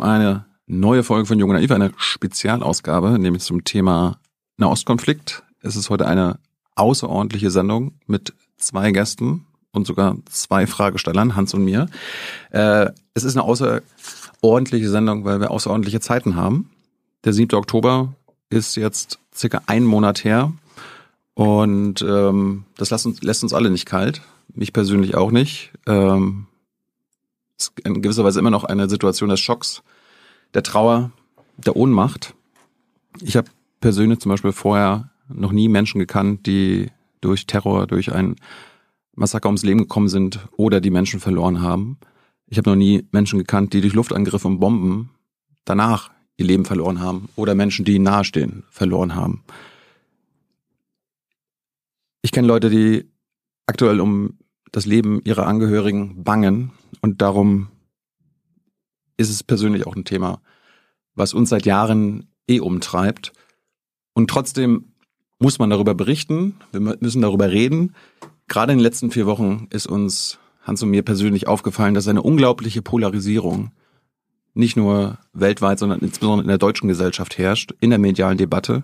eine neue Folge von Jung und Naiv, eine Spezialausgabe, nämlich zum Thema Nahostkonflikt. Es ist heute eine außerordentliche Sendung mit zwei Gästen und sogar zwei Fragestellern, Hans und mir. Äh, es ist eine außerordentliche Sendung, weil wir außerordentliche Zeiten haben. Der 7. Oktober ist jetzt circa ein Monat her und ähm, das lässt uns, lässt uns alle nicht kalt, mich persönlich auch nicht. Ähm, in gewisser Weise immer noch eine Situation des Schocks, der Trauer, der Ohnmacht. Ich habe persönlich zum Beispiel vorher noch nie Menschen gekannt, die durch Terror, durch ein Massaker ums Leben gekommen sind oder die Menschen verloren haben. Ich habe noch nie Menschen gekannt, die durch Luftangriffe und Bomben danach ihr Leben verloren haben oder Menschen, die ihnen nahestehen, verloren haben. Ich kenne Leute, die aktuell um das Leben ihrer Angehörigen bangen und darum ist es persönlich auch ein Thema, was uns seit Jahren eh umtreibt. Und trotzdem muss man darüber berichten, wir müssen darüber reden. Gerade in den letzten vier Wochen ist uns, Hans und mir persönlich aufgefallen, dass eine unglaubliche Polarisierung nicht nur weltweit, sondern insbesondere in der deutschen Gesellschaft herrscht, in der medialen Debatte.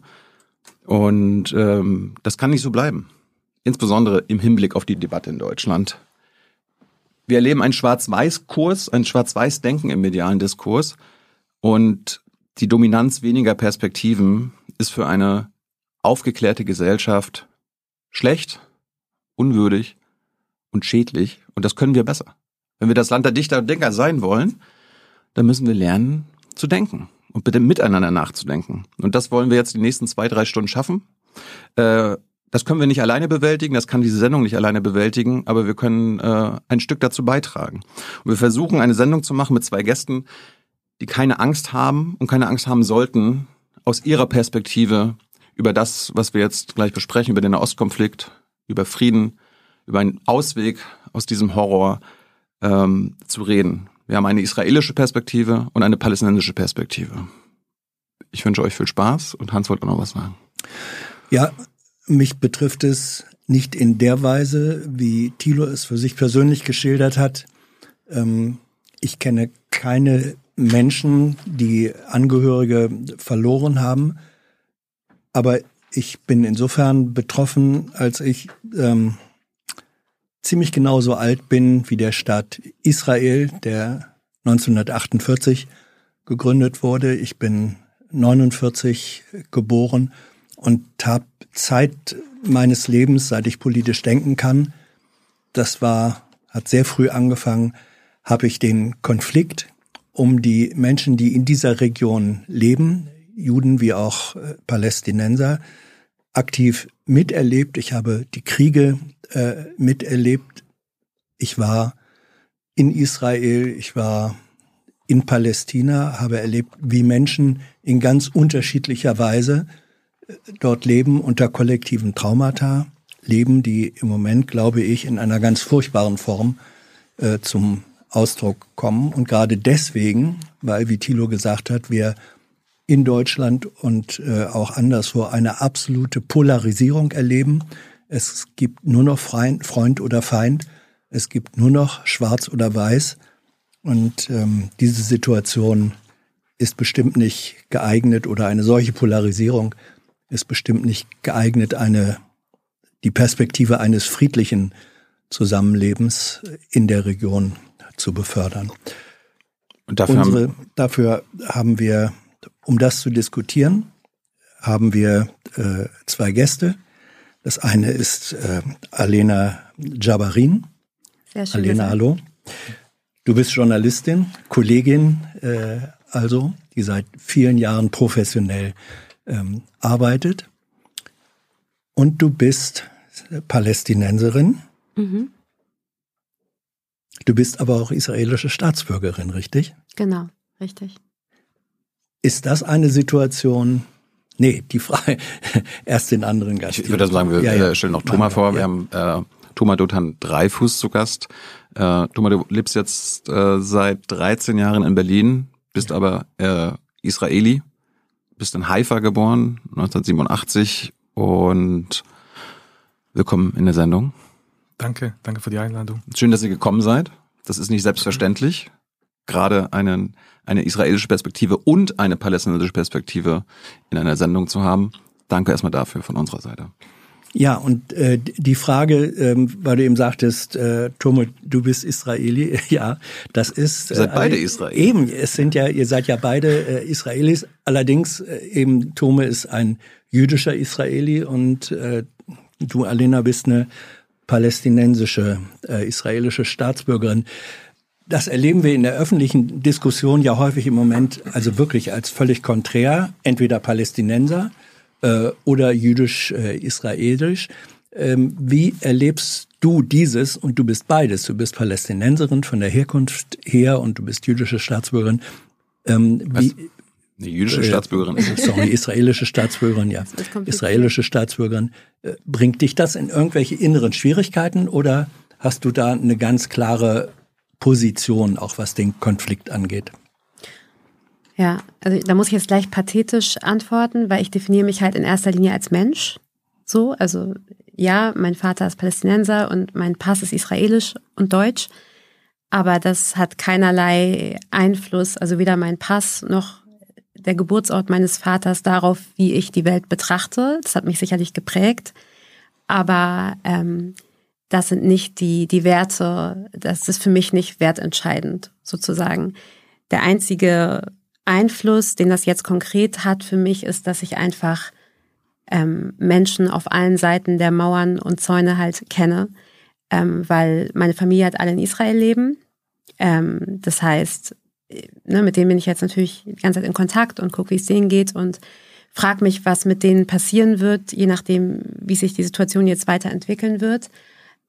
Und ähm, das kann nicht so bleiben. Insbesondere im Hinblick auf die Debatte in Deutschland. Wir erleben einen Schwarz-Weiß-Kurs, ein Schwarz-Weiß-Denken im medialen Diskurs. Und die Dominanz weniger Perspektiven ist für eine aufgeklärte Gesellschaft schlecht, unwürdig und schädlich. Und das können wir besser. Wenn wir das Land der Dichter und Denker sein wollen, dann müssen wir lernen zu denken und bitte miteinander nachzudenken. Und das wollen wir jetzt die nächsten zwei, drei Stunden schaffen. Äh, das können wir nicht alleine bewältigen, das kann diese Sendung nicht alleine bewältigen, aber wir können äh, ein Stück dazu beitragen. Und wir versuchen eine Sendung zu machen mit zwei Gästen, die keine Angst haben und keine Angst haben sollten, aus ihrer Perspektive über das, was wir jetzt gleich besprechen, über den Ostkonflikt, über Frieden, über einen Ausweg aus diesem Horror ähm, zu reden. Wir haben eine israelische Perspektive und eine palästinensische Perspektive. Ich wünsche euch viel Spaß und Hans wollte noch was sagen. Ja, mich betrifft es nicht in der Weise, wie Thilo es für sich persönlich geschildert hat. Ähm, ich kenne keine Menschen, die Angehörige verloren haben. Aber ich bin insofern betroffen, als ich ähm, ziemlich genauso alt bin wie der Staat Israel, der 1948 gegründet wurde. Ich bin 49 geboren und habe Zeit meines Lebens, seit ich politisch denken kann, das war, hat sehr früh angefangen, habe ich den Konflikt um die Menschen, die in dieser Region leben, Juden wie auch äh, Palästinenser, aktiv miterlebt. Ich habe die Kriege äh, miterlebt. Ich war in Israel, ich war in Palästina, habe erlebt, wie Menschen in ganz unterschiedlicher Weise dort leben unter kollektiven Traumata, leben, die im Moment, glaube ich, in einer ganz furchtbaren Form äh, zum Ausdruck kommen. Und gerade deswegen, weil, wie Thilo gesagt hat, wir in Deutschland und äh, auch anderswo eine absolute Polarisierung erleben. Es gibt nur noch Freund oder Feind. Es gibt nur noch Schwarz oder Weiß. Und ähm, diese Situation ist bestimmt nicht geeignet oder eine solche Polarisierung ist bestimmt nicht geeignet, eine, die Perspektive eines friedlichen Zusammenlebens in der Region zu befördern. Und dafür, Unsere, haben, dafür haben wir, um das zu diskutieren, haben wir äh, zwei Gäste. Das eine ist äh, Alena Jabarin. Sehr schön. Alena, hallo. Du bist Journalistin, Kollegin, äh, also, die seit vielen Jahren professionell ähm, arbeitet. Und du bist Palästinenserin. Mhm. Du bist aber auch israelische Staatsbürgerin, richtig? Genau, richtig. Ist das eine Situation, nee, die Frage, erst den anderen Gast. Ich würde sagen, wir ja, ja. stellen noch Thomas vor. Wir ja. haben äh, Thomas Dothan Dreifuß zu Gast. Äh, Thomas, du lebst jetzt äh, seit 13 Jahren in Berlin, bist aber äh, Israeli, bist in Haifa geboren, 1987 und willkommen in der Sendung. Danke, danke für die Einladung. Schön, dass ihr gekommen seid. Das ist nicht selbstverständlich. gerade einen, eine israelische Perspektive und eine palästinensische Perspektive in einer Sendung zu haben. Danke erstmal dafür von unserer Seite. Ja, und äh, die Frage, ähm, weil du eben sagtest, äh, Tomo, du bist Israeli, ja, das ist. Ihr seid äh, beide Israelis. Eben, es sind ja, ihr seid ja beide äh, Israelis. Allerdings, äh, eben Tome ist ein jüdischer Israeli und äh, du, Alena, bist eine palästinensische, äh, israelische Staatsbürgerin. Das erleben wir in der öffentlichen Diskussion ja häufig im Moment, also wirklich als völlig konträr, entweder Palästinenser äh, oder jüdisch-israelisch. Äh, ähm, wie erlebst du dieses? Und du bist beides. Du bist Palästinenserin von der Herkunft her und du bist jüdische Staatsbürgerin. Ähm, wie, eine jüdische äh, Staatsbürgerin. Äh, sorry, israelische Staatsbürgerin, ja. Israelische Staatsbürgerin. Äh, bringt dich das in irgendwelche inneren Schwierigkeiten oder hast du da eine ganz klare Position, auch was den Konflikt angeht? Ja, also da muss ich jetzt gleich pathetisch antworten, weil ich definiere mich halt in erster Linie als Mensch. So, also ja, mein Vater ist Palästinenser und mein Pass ist israelisch und deutsch. Aber das hat keinerlei Einfluss, also weder mein Pass noch der Geburtsort meines Vaters darauf, wie ich die Welt betrachte. Das hat mich sicherlich geprägt. Aber ähm, das sind nicht die, die Werte, das ist für mich nicht wertentscheidend, sozusagen. Der einzige Einfluss, den das jetzt konkret hat für mich, ist, dass ich einfach ähm, Menschen auf allen Seiten der Mauern und Zäune halt kenne, ähm, weil meine Familie hat alle in Israel leben. Ähm, das heißt, äh, ne, mit denen bin ich jetzt natürlich die ganze Zeit in Kontakt und gucke, wie es denen geht und frage mich, was mit denen passieren wird, je nachdem, wie sich die Situation jetzt weiterentwickeln wird.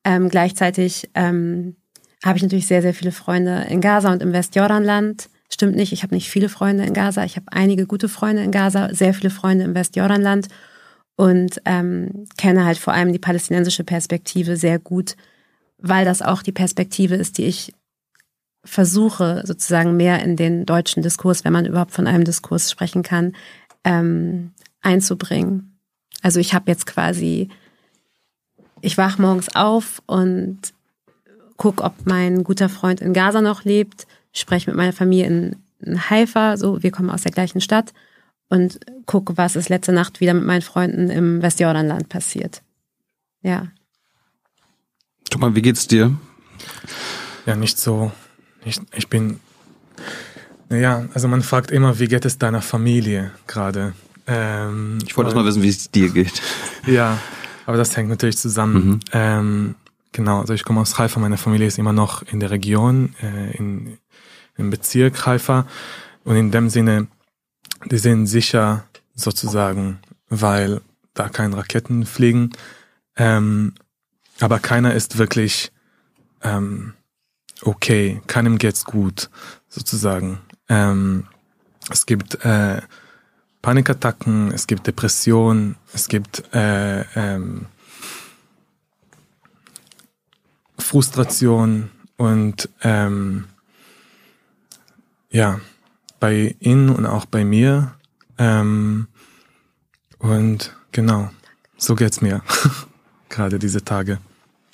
Ähm, gleichzeitig ähm, habe ich natürlich sehr, sehr viele Freunde in Gaza und im Westjordanland Stimmt nicht, ich habe nicht viele Freunde in Gaza. Ich habe einige gute Freunde in Gaza, sehr viele Freunde im Westjordanland und ähm, kenne halt vor allem die palästinensische Perspektive sehr gut, weil das auch die Perspektive ist, die ich versuche sozusagen mehr in den deutschen Diskurs, wenn man überhaupt von einem Diskurs sprechen kann, ähm, einzubringen. Also ich habe jetzt quasi, ich wach morgens auf und guck, ob mein guter Freund in Gaza noch lebt spreche mit meiner Familie in, in Haifa, so wir kommen aus der gleichen Stadt und gucke, was ist letzte Nacht wieder mit meinen Freunden im Westjordanland passiert. Ja. Thomas, wie geht's dir? Ja, nicht so. Ich, ich bin. Naja, also man fragt immer, wie geht es deiner Familie gerade? Ähm, ich wollte erst mal wissen, wie es dir geht. Ja, aber das hängt natürlich zusammen. Mhm. Ähm, genau, also ich komme aus Haifa, meine Familie ist immer noch in der Region, äh, in, im Bezirk Haifa. Und in dem Sinne, die sind sicher sozusagen, weil da keine Raketen fliegen. Ähm, aber keiner ist wirklich ähm, okay, keinem geht's gut, sozusagen. Ähm, es gibt äh, Panikattacken, es gibt Depressionen, es gibt äh, ähm, Frustration und ähm, ja, bei Ihnen und auch bei mir. Ähm, und genau, so geht's mir gerade diese Tage,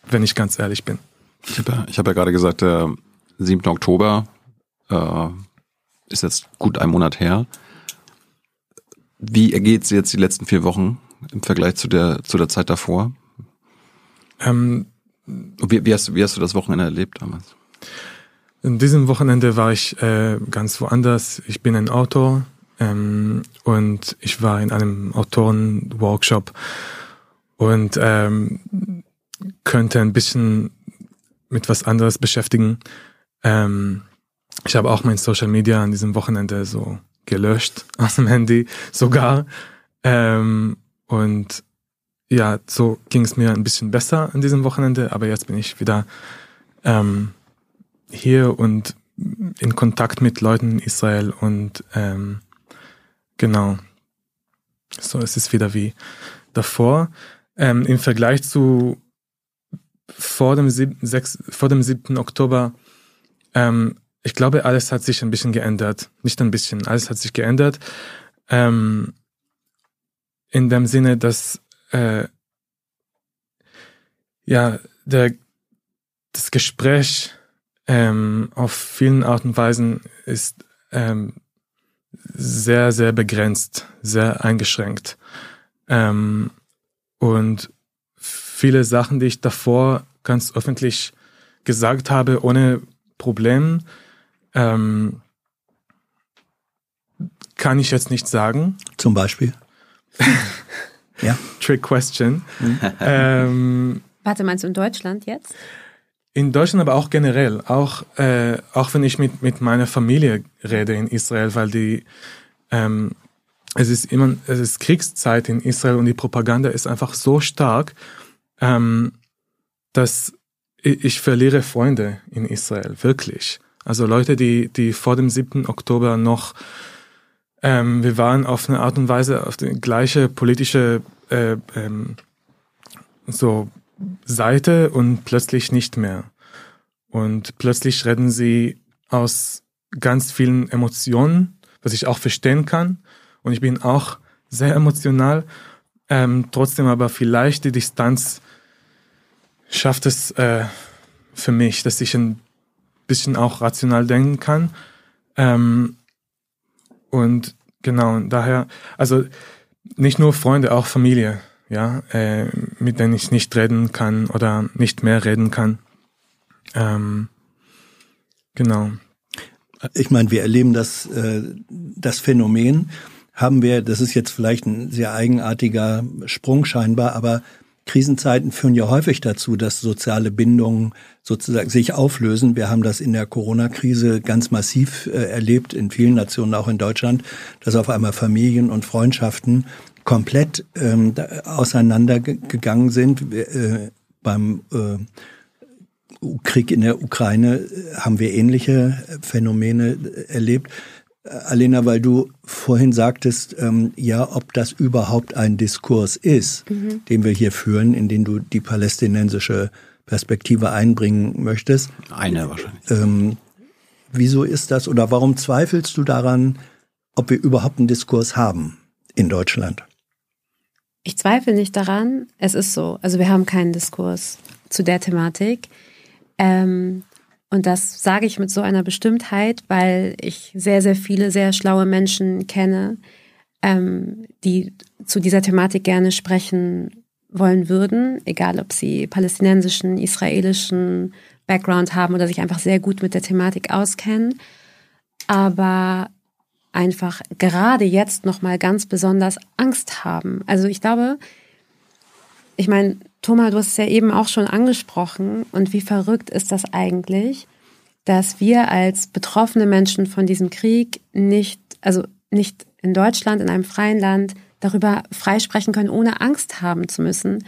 wenn ich ganz ehrlich bin. Ich habe ja, ich hab ja gerade gesagt, der 7. Oktober äh, ist jetzt gut ein Monat her. Wie ergeht es jetzt die letzten vier Wochen im Vergleich zu der, zu der Zeit davor? Ähm, wie, wie, hast, wie hast du das Wochenende erlebt damals? In diesem Wochenende war ich äh, ganz woanders. Ich bin ein Autor ähm, und ich war in einem Autorenworkshop und ähm, könnte ein bisschen mit was anderes beschäftigen. Ähm, ich habe auch mein Social Media an diesem Wochenende so gelöscht aus dem Handy sogar. Ähm, und ja, so ging es mir ein bisschen besser an diesem Wochenende, aber jetzt bin ich wieder ähm, hier und in Kontakt mit Leuten in Israel und ähm, genau, so es ist wieder wie davor. Ähm, Im Vergleich zu vor dem, 7, 6, vor dem 7. Oktober, ähm, ich glaube, alles hat sich ein bisschen geändert. Nicht ein bisschen, alles hat sich geändert. Ähm, in dem Sinne, dass äh, ja, der, das Gespräch ähm, auf vielen Arten und Weisen ist ähm, sehr, sehr begrenzt, sehr eingeschränkt. Ähm, und viele Sachen, die ich davor ganz öffentlich gesagt habe, ohne Problem, ähm, kann ich jetzt nicht sagen. Zum Beispiel? ja. Trick question. Mhm. ähm, Warte, meinst du in Deutschland jetzt? In Deutschland, aber auch generell, auch, äh, auch wenn ich mit, mit meiner Familie rede in Israel, weil die, ähm, es ist immer, es ist Kriegszeit in Israel und die Propaganda ist einfach so stark, ähm, dass ich, ich verliere Freunde in Israel, wirklich. Also Leute, die, die vor dem 7. Oktober noch, ähm, wir waren auf eine Art und Weise auf die gleiche politische äh, ähm, so Seite und plötzlich nicht mehr. Und plötzlich reden sie aus ganz vielen Emotionen, was ich auch verstehen kann. Und ich bin auch sehr emotional. Ähm, trotzdem aber vielleicht die Distanz schafft es äh, für mich, dass ich ein bisschen auch rational denken kann. Ähm, und genau, daher, also nicht nur Freunde, auch Familie ja, äh, mit denen ich nicht reden kann oder nicht mehr reden kann. Ähm, genau. Ich meine, wir erleben das, äh, das Phänomen, haben wir, das ist jetzt vielleicht ein sehr eigenartiger Sprung scheinbar, aber Krisenzeiten führen ja häufig dazu, dass soziale Bindungen sozusagen sich auflösen. Wir haben das in der Corona-Krise ganz massiv äh, erlebt, in vielen Nationen, auch in Deutschland, dass auf einmal Familien und Freundschaften komplett ähm, auseinandergegangen sind. Äh, beim äh, Krieg in der Ukraine äh, haben wir ähnliche Phänomene äh, erlebt. Äh, Alena, weil du vorhin sagtest, ähm, ja, ob das überhaupt ein Diskurs ist, mhm. den wir hier führen, in den du die palästinensische Perspektive einbringen möchtest. Eine wahrscheinlich. Ähm, wieso ist das oder warum zweifelst du daran, ob wir überhaupt einen Diskurs haben in Deutschland? Ich zweifle nicht daran, es ist so. Also wir haben keinen Diskurs zu der Thematik. Ähm, und das sage ich mit so einer Bestimmtheit, weil ich sehr, sehr viele sehr schlaue Menschen kenne, ähm, die zu dieser Thematik gerne sprechen wollen würden, egal ob sie palästinensischen, israelischen Background haben oder sich einfach sehr gut mit der Thematik auskennen. Aber einfach gerade jetzt noch mal ganz besonders Angst haben. Also ich glaube, ich meine, Thomas, du hast es ja eben auch schon angesprochen und wie verrückt ist das eigentlich, dass wir als betroffene Menschen von diesem Krieg nicht, also nicht in Deutschland, in einem freien Land, darüber freisprechen können, ohne Angst haben zu müssen,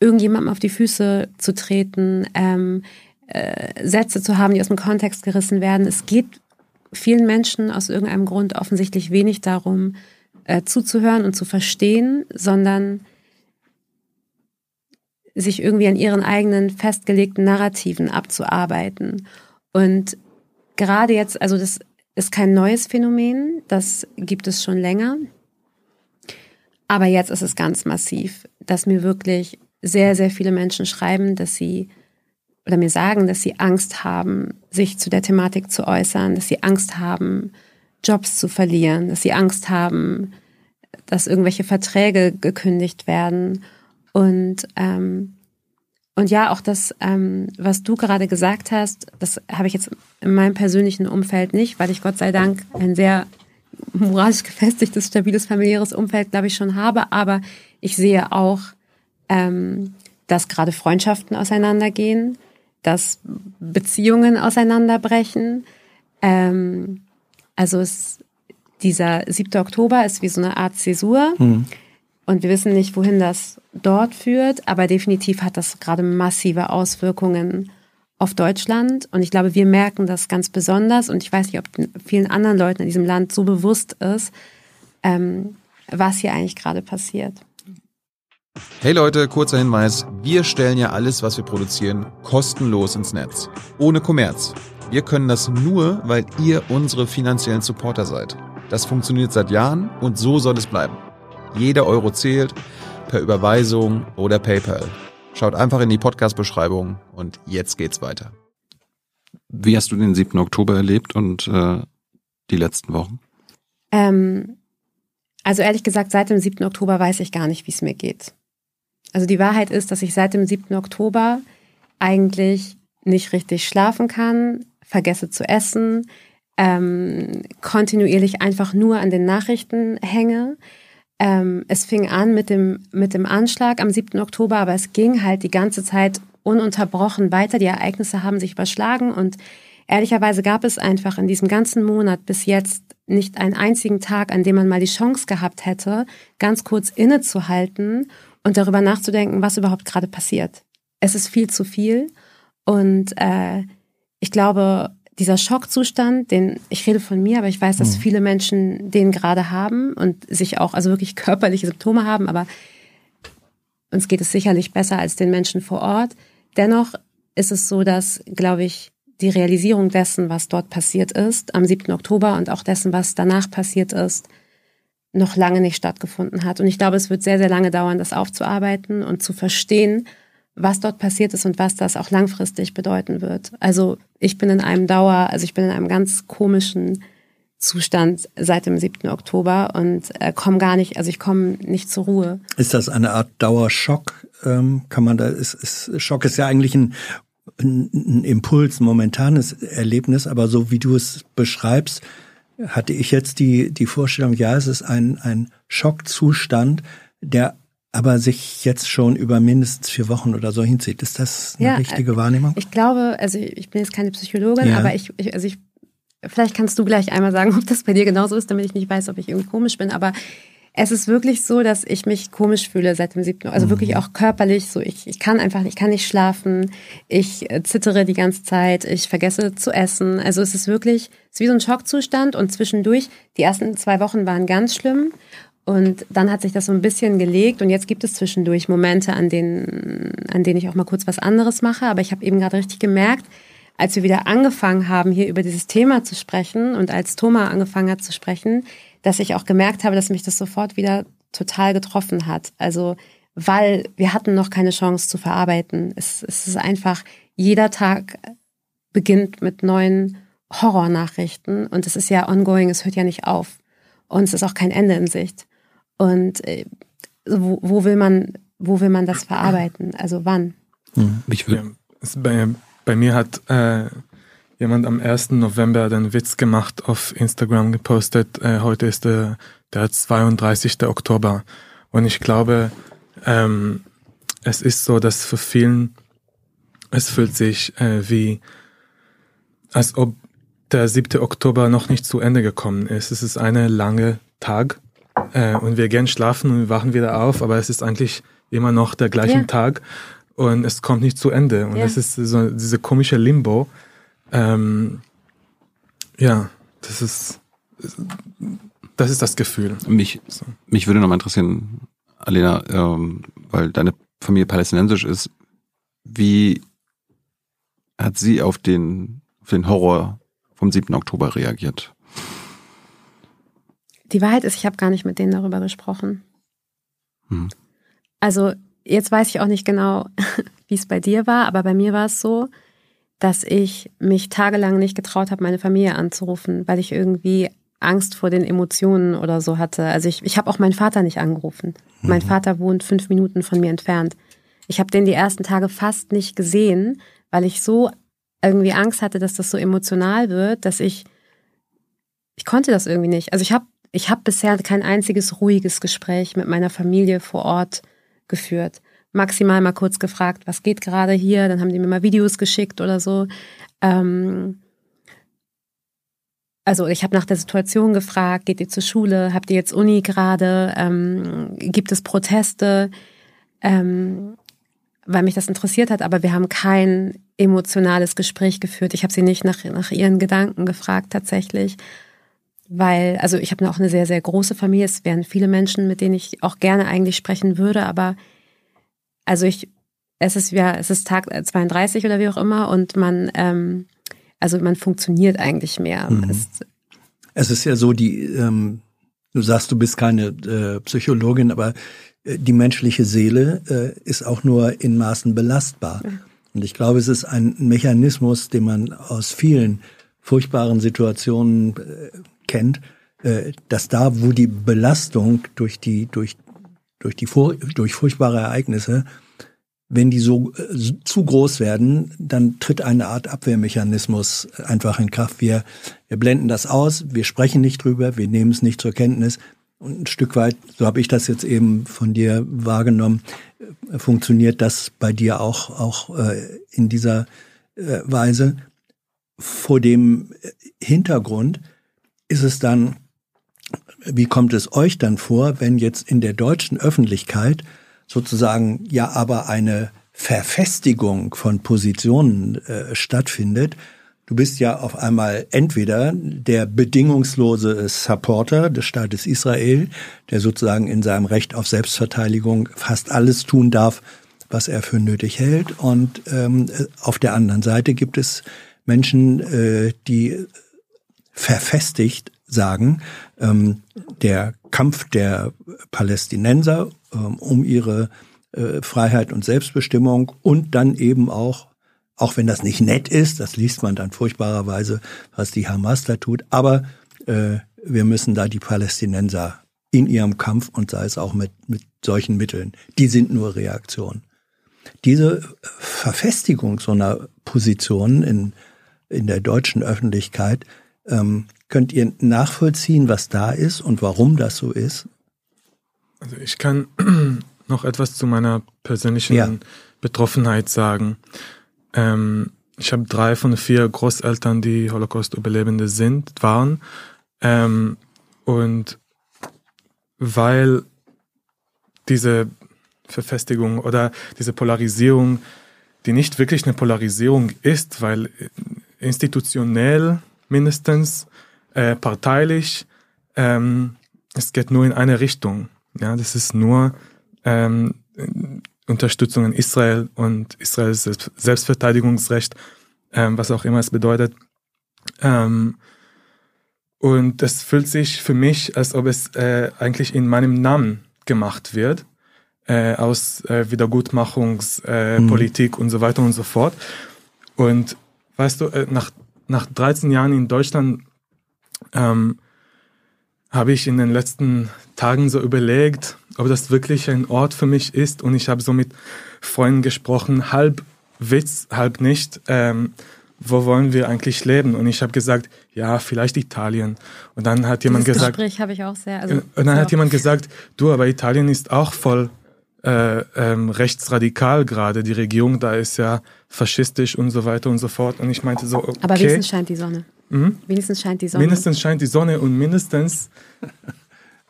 irgendjemandem auf die Füße zu treten, ähm, äh, Sätze zu haben, die aus dem Kontext gerissen werden. Es geht vielen Menschen aus irgendeinem Grund offensichtlich wenig darum, äh, zuzuhören und zu verstehen, sondern sich irgendwie an ihren eigenen festgelegten Narrativen abzuarbeiten. Und gerade jetzt, also das ist kein neues Phänomen, das gibt es schon länger. Aber jetzt ist es ganz massiv, dass mir wirklich sehr, sehr viele Menschen schreiben, dass sie oder mir sagen, dass sie Angst haben, sich zu der Thematik zu äußern, dass sie Angst haben, Jobs zu verlieren, dass sie Angst haben, dass irgendwelche Verträge gekündigt werden. Und, ähm, und ja, auch das, ähm, was du gerade gesagt hast, das habe ich jetzt in meinem persönlichen Umfeld nicht, weil ich Gott sei Dank ein sehr moralisch gefestigtes, stabiles familiäres Umfeld, glaube ich, schon habe. Aber ich sehe auch, ähm, dass gerade Freundschaften auseinandergehen, dass Beziehungen auseinanderbrechen. Ähm, also es, dieser 7. Oktober ist wie so eine Art Zäsur. Mhm. Und wir wissen nicht, wohin das dort führt, aber definitiv hat das gerade massive Auswirkungen auf Deutschland. Und ich glaube, wir merken das ganz besonders. Und ich weiß nicht, ob vielen anderen Leuten in diesem Land so bewusst ist, ähm, was hier eigentlich gerade passiert. Hey Leute, kurzer Hinweis. Wir stellen ja alles, was wir produzieren, kostenlos ins Netz. Ohne Kommerz. Wir können das nur, weil ihr unsere finanziellen Supporter seid. Das funktioniert seit Jahren und so soll es bleiben. Jeder Euro zählt, per Überweisung oder PayPal. Schaut einfach in die Podcast-Beschreibung und jetzt geht's weiter. Wie hast du den 7. Oktober erlebt und äh, die letzten Wochen? Ähm, also ehrlich gesagt, seit dem 7. Oktober weiß ich gar nicht, wie es mir geht. Also die Wahrheit ist, dass ich seit dem 7. Oktober eigentlich nicht richtig schlafen kann, vergesse zu essen, ähm, kontinuierlich einfach nur an den Nachrichten hänge. Ähm, es fing an mit dem, mit dem Anschlag am 7. Oktober, aber es ging halt die ganze Zeit ununterbrochen weiter. Die Ereignisse haben sich überschlagen und ehrlicherweise gab es einfach in diesem ganzen Monat bis jetzt nicht einen einzigen Tag, an dem man mal die Chance gehabt hätte, ganz kurz innezuhalten und darüber nachzudenken, was überhaupt gerade passiert. Es ist viel zu viel und äh, ich glaube, dieser Schockzustand, den ich rede von mir, aber ich weiß, dass mhm. viele Menschen den gerade haben und sich auch also wirklich körperliche Symptome haben, aber uns geht es sicherlich besser als den Menschen vor Ort. Dennoch ist es so, dass, glaube ich, die Realisierung dessen, was dort passiert ist, am 7. Oktober und auch dessen, was danach passiert ist, noch lange nicht stattgefunden hat. Und ich glaube, es wird sehr, sehr lange dauern, das aufzuarbeiten und zu verstehen, was dort passiert ist und was das auch langfristig bedeuten wird. Also ich bin in einem Dauer, also ich bin in einem ganz komischen Zustand seit dem 7. Oktober und äh, komme gar nicht, also ich komme nicht zur Ruhe. Ist das eine Art Dauerschock? Ähm, kann man da, ist, ist, Schock ist ja eigentlich ein, ein, ein Impuls, ein momentanes Erlebnis, aber so wie du es beschreibst, hatte ich jetzt die, die Vorstellung, ja, es ist ein, ein Schockzustand, der aber sich jetzt schon über mindestens vier Wochen oder so hinzieht. Ist das eine ja, richtige äh, Wahrnehmung? Ich glaube, also ich bin jetzt keine Psychologin, ja. aber ich, ich, also ich, vielleicht kannst du gleich einmal sagen, ob das bei dir genauso ist, damit ich nicht weiß, ob ich irgendwie komisch bin, aber es ist wirklich so, dass ich mich komisch fühle seit dem siebten, also mhm. wirklich auch körperlich so. Ich, ich kann einfach, ich kann nicht schlafen. Ich äh, zittere die ganze Zeit. Ich vergesse zu essen. Also es ist wirklich, es ist wie so ein Schockzustand und zwischendurch, die ersten zwei Wochen waren ganz schlimm. Und dann hat sich das so ein bisschen gelegt und jetzt gibt es zwischendurch Momente, an denen, an denen ich auch mal kurz was anderes mache. Aber ich habe eben gerade richtig gemerkt, als wir wieder angefangen haben, hier über dieses Thema zu sprechen und als Thomas angefangen hat zu sprechen, dass ich auch gemerkt habe, dass mich das sofort wieder total getroffen hat. Also, weil wir hatten noch keine Chance zu verarbeiten. Es, es ist einfach, jeder Tag beginnt mit neuen Horrornachrichten und es ist ja ongoing, es hört ja nicht auf. Und es ist auch kein Ende in Sicht. Und äh, wo, wo, will man, wo will man das verarbeiten? Also wann? Mhm. Ich will. Ja, bei, bei mir hat äh, jemand am 1. November den Witz gemacht, auf Instagram gepostet, äh, heute ist der, der 32. Oktober. Und ich glaube, ähm, es ist so, dass für vielen, es fühlt sich äh, wie, als ob der 7. Oktober noch nicht zu Ende gekommen ist. Es ist eine lange Tag äh, und wir gehen schlafen und wir wachen wieder auf, aber es ist eigentlich immer noch der gleiche ja. Tag und es kommt nicht zu Ende. Und ja. es ist so diese komische Limbo. Ähm, ja, das ist das ist das Gefühl. Mich, so. mich würde noch mal interessieren, Alena, ähm, weil deine Familie palästinensisch ist, wie hat sie auf den, auf den Horror vom 7. Oktober reagiert? Die Wahrheit ist, ich habe gar nicht mit denen darüber gesprochen. Hm. Also jetzt weiß ich auch nicht genau, wie es bei dir war, aber bei mir war es so, dass ich mich tagelang nicht getraut habe, meine Familie anzurufen, weil ich irgendwie Angst vor den Emotionen oder so hatte. Also ich, ich habe auch meinen Vater nicht angerufen. Mhm. Mein Vater wohnt fünf Minuten von mir entfernt. Ich habe den die ersten Tage fast nicht gesehen, weil ich so irgendwie Angst hatte, dass das so emotional wird, dass ich ich konnte das irgendwie nicht. Also ich habe ich habe bisher kein einziges ruhiges Gespräch mit meiner Familie vor Ort geführt. Maximal mal kurz gefragt, was geht gerade hier, dann haben die mir mal Videos geschickt oder so. Ähm also ich habe nach der Situation gefragt, geht ihr zur Schule, habt ihr jetzt Uni gerade, ähm, gibt es Proteste, ähm, weil mich das interessiert hat, aber wir haben kein emotionales Gespräch geführt. Ich habe sie nicht nach, nach ihren Gedanken gefragt tatsächlich weil, also ich habe auch eine sehr, sehr große Familie. Es wären viele Menschen, mit denen ich auch gerne eigentlich sprechen würde, aber also ich, es ist ja, es ist Tag 32 oder wie auch immer und man, ähm, also man funktioniert eigentlich mehr. Mhm. Es, es, ist ja so, die, ähm, du sagst, du bist keine äh, Psychologin, aber äh, die menschliche Seele äh, ist auch nur in Maßen belastbar. Mhm. Und ich glaube, es ist ein Mechanismus, den man aus vielen furchtbaren Situationen äh, kennt, äh, dass da, wo die Belastung durch die, durch, durch die, durch furchtbare Ereignisse wenn die so äh, zu groß werden, dann tritt eine Art Abwehrmechanismus einfach in Kraft. Wir, wir blenden das aus, wir sprechen nicht drüber, wir nehmen es nicht zur Kenntnis. Und ein Stück weit, so habe ich das jetzt eben von dir wahrgenommen, äh, funktioniert das bei dir auch, auch äh, in dieser äh, Weise. Vor dem Hintergrund ist es dann, wie kommt es euch dann vor, wenn jetzt in der deutschen Öffentlichkeit sozusagen ja aber eine Verfestigung von Positionen äh, stattfindet. Du bist ja auf einmal entweder der bedingungslose Supporter des Staates Israel, der sozusagen in seinem Recht auf Selbstverteidigung fast alles tun darf, was er für nötig hält. Und ähm, auf der anderen Seite gibt es Menschen, äh, die verfestigt sagen, ähm, der Kampf der Palästinenser ähm, um ihre äh, Freiheit und Selbstbestimmung und dann eben auch, auch wenn das nicht nett ist, das liest man dann furchtbarerweise, was die Hamas da tut, aber äh, wir müssen da die Palästinenser in ihrem Kampf und sei es auch mit, mit solchen Mitteln, die sind nur Reaktion. Diese Verfestigung so einer Position in, in der deutschen Öffentlichkeit, ähm, könnt ihr nachvollziehen, was da ist und warum das so ist? Also ich kann noch etwas zu meiner persönlichen ja. Betroffenheit sagen. Ähm, ich habe drei von vier Großeltern, die Holocaust-Überlebende sind, waren. Ähm, und weil diese Verfestigung oder diese Polarisierung, die nicht wirklich eine Polarisierung ist, weil institutionell mindestens, äh, parteilich, ähm, es geht nur in eine Richtung. Ja, das ist nur ähm, Unterstützung in Israel und Israels Selbstverteidigungsrecht, ähm, was auch immer es bedeutet. Ähm, und das fühlt sich für mich, als ob es äh, eigentlich in meinem Namen gemacht wird, äh, aus äh, Wiedergutmachungspolitik äh, mhm. und so weiter und so fort. Und weißt du, äh, nach, nach 13 Jahren in Deutschland ähm, habe ich in den letzten Tagen so überlegt, ob das wirklich ein Ort für mich ist. Und ich habe so mit Freunden gesprochen, halb Witz, halb nicht. Ähm, wo wollen wir eigentlich leben? Und ich habe gesagt, ja, vielleicht Italien. Und dann hat jemand Dieses gesagt, Gespräch habe ich auch sehr. Also, und dann hat jemand gesagt, du, aber Italien ist auch voll äh, ähm, rechtsradikal gerade. Die Regierung da ist ja faschistisch und so weiter und so fort. Und ich meinte so, okay. Aber wenigstens scheint die Sonne. Mhm. Wenigstens scheint die Sonne. Mindestens scheint die Sonne und mindestens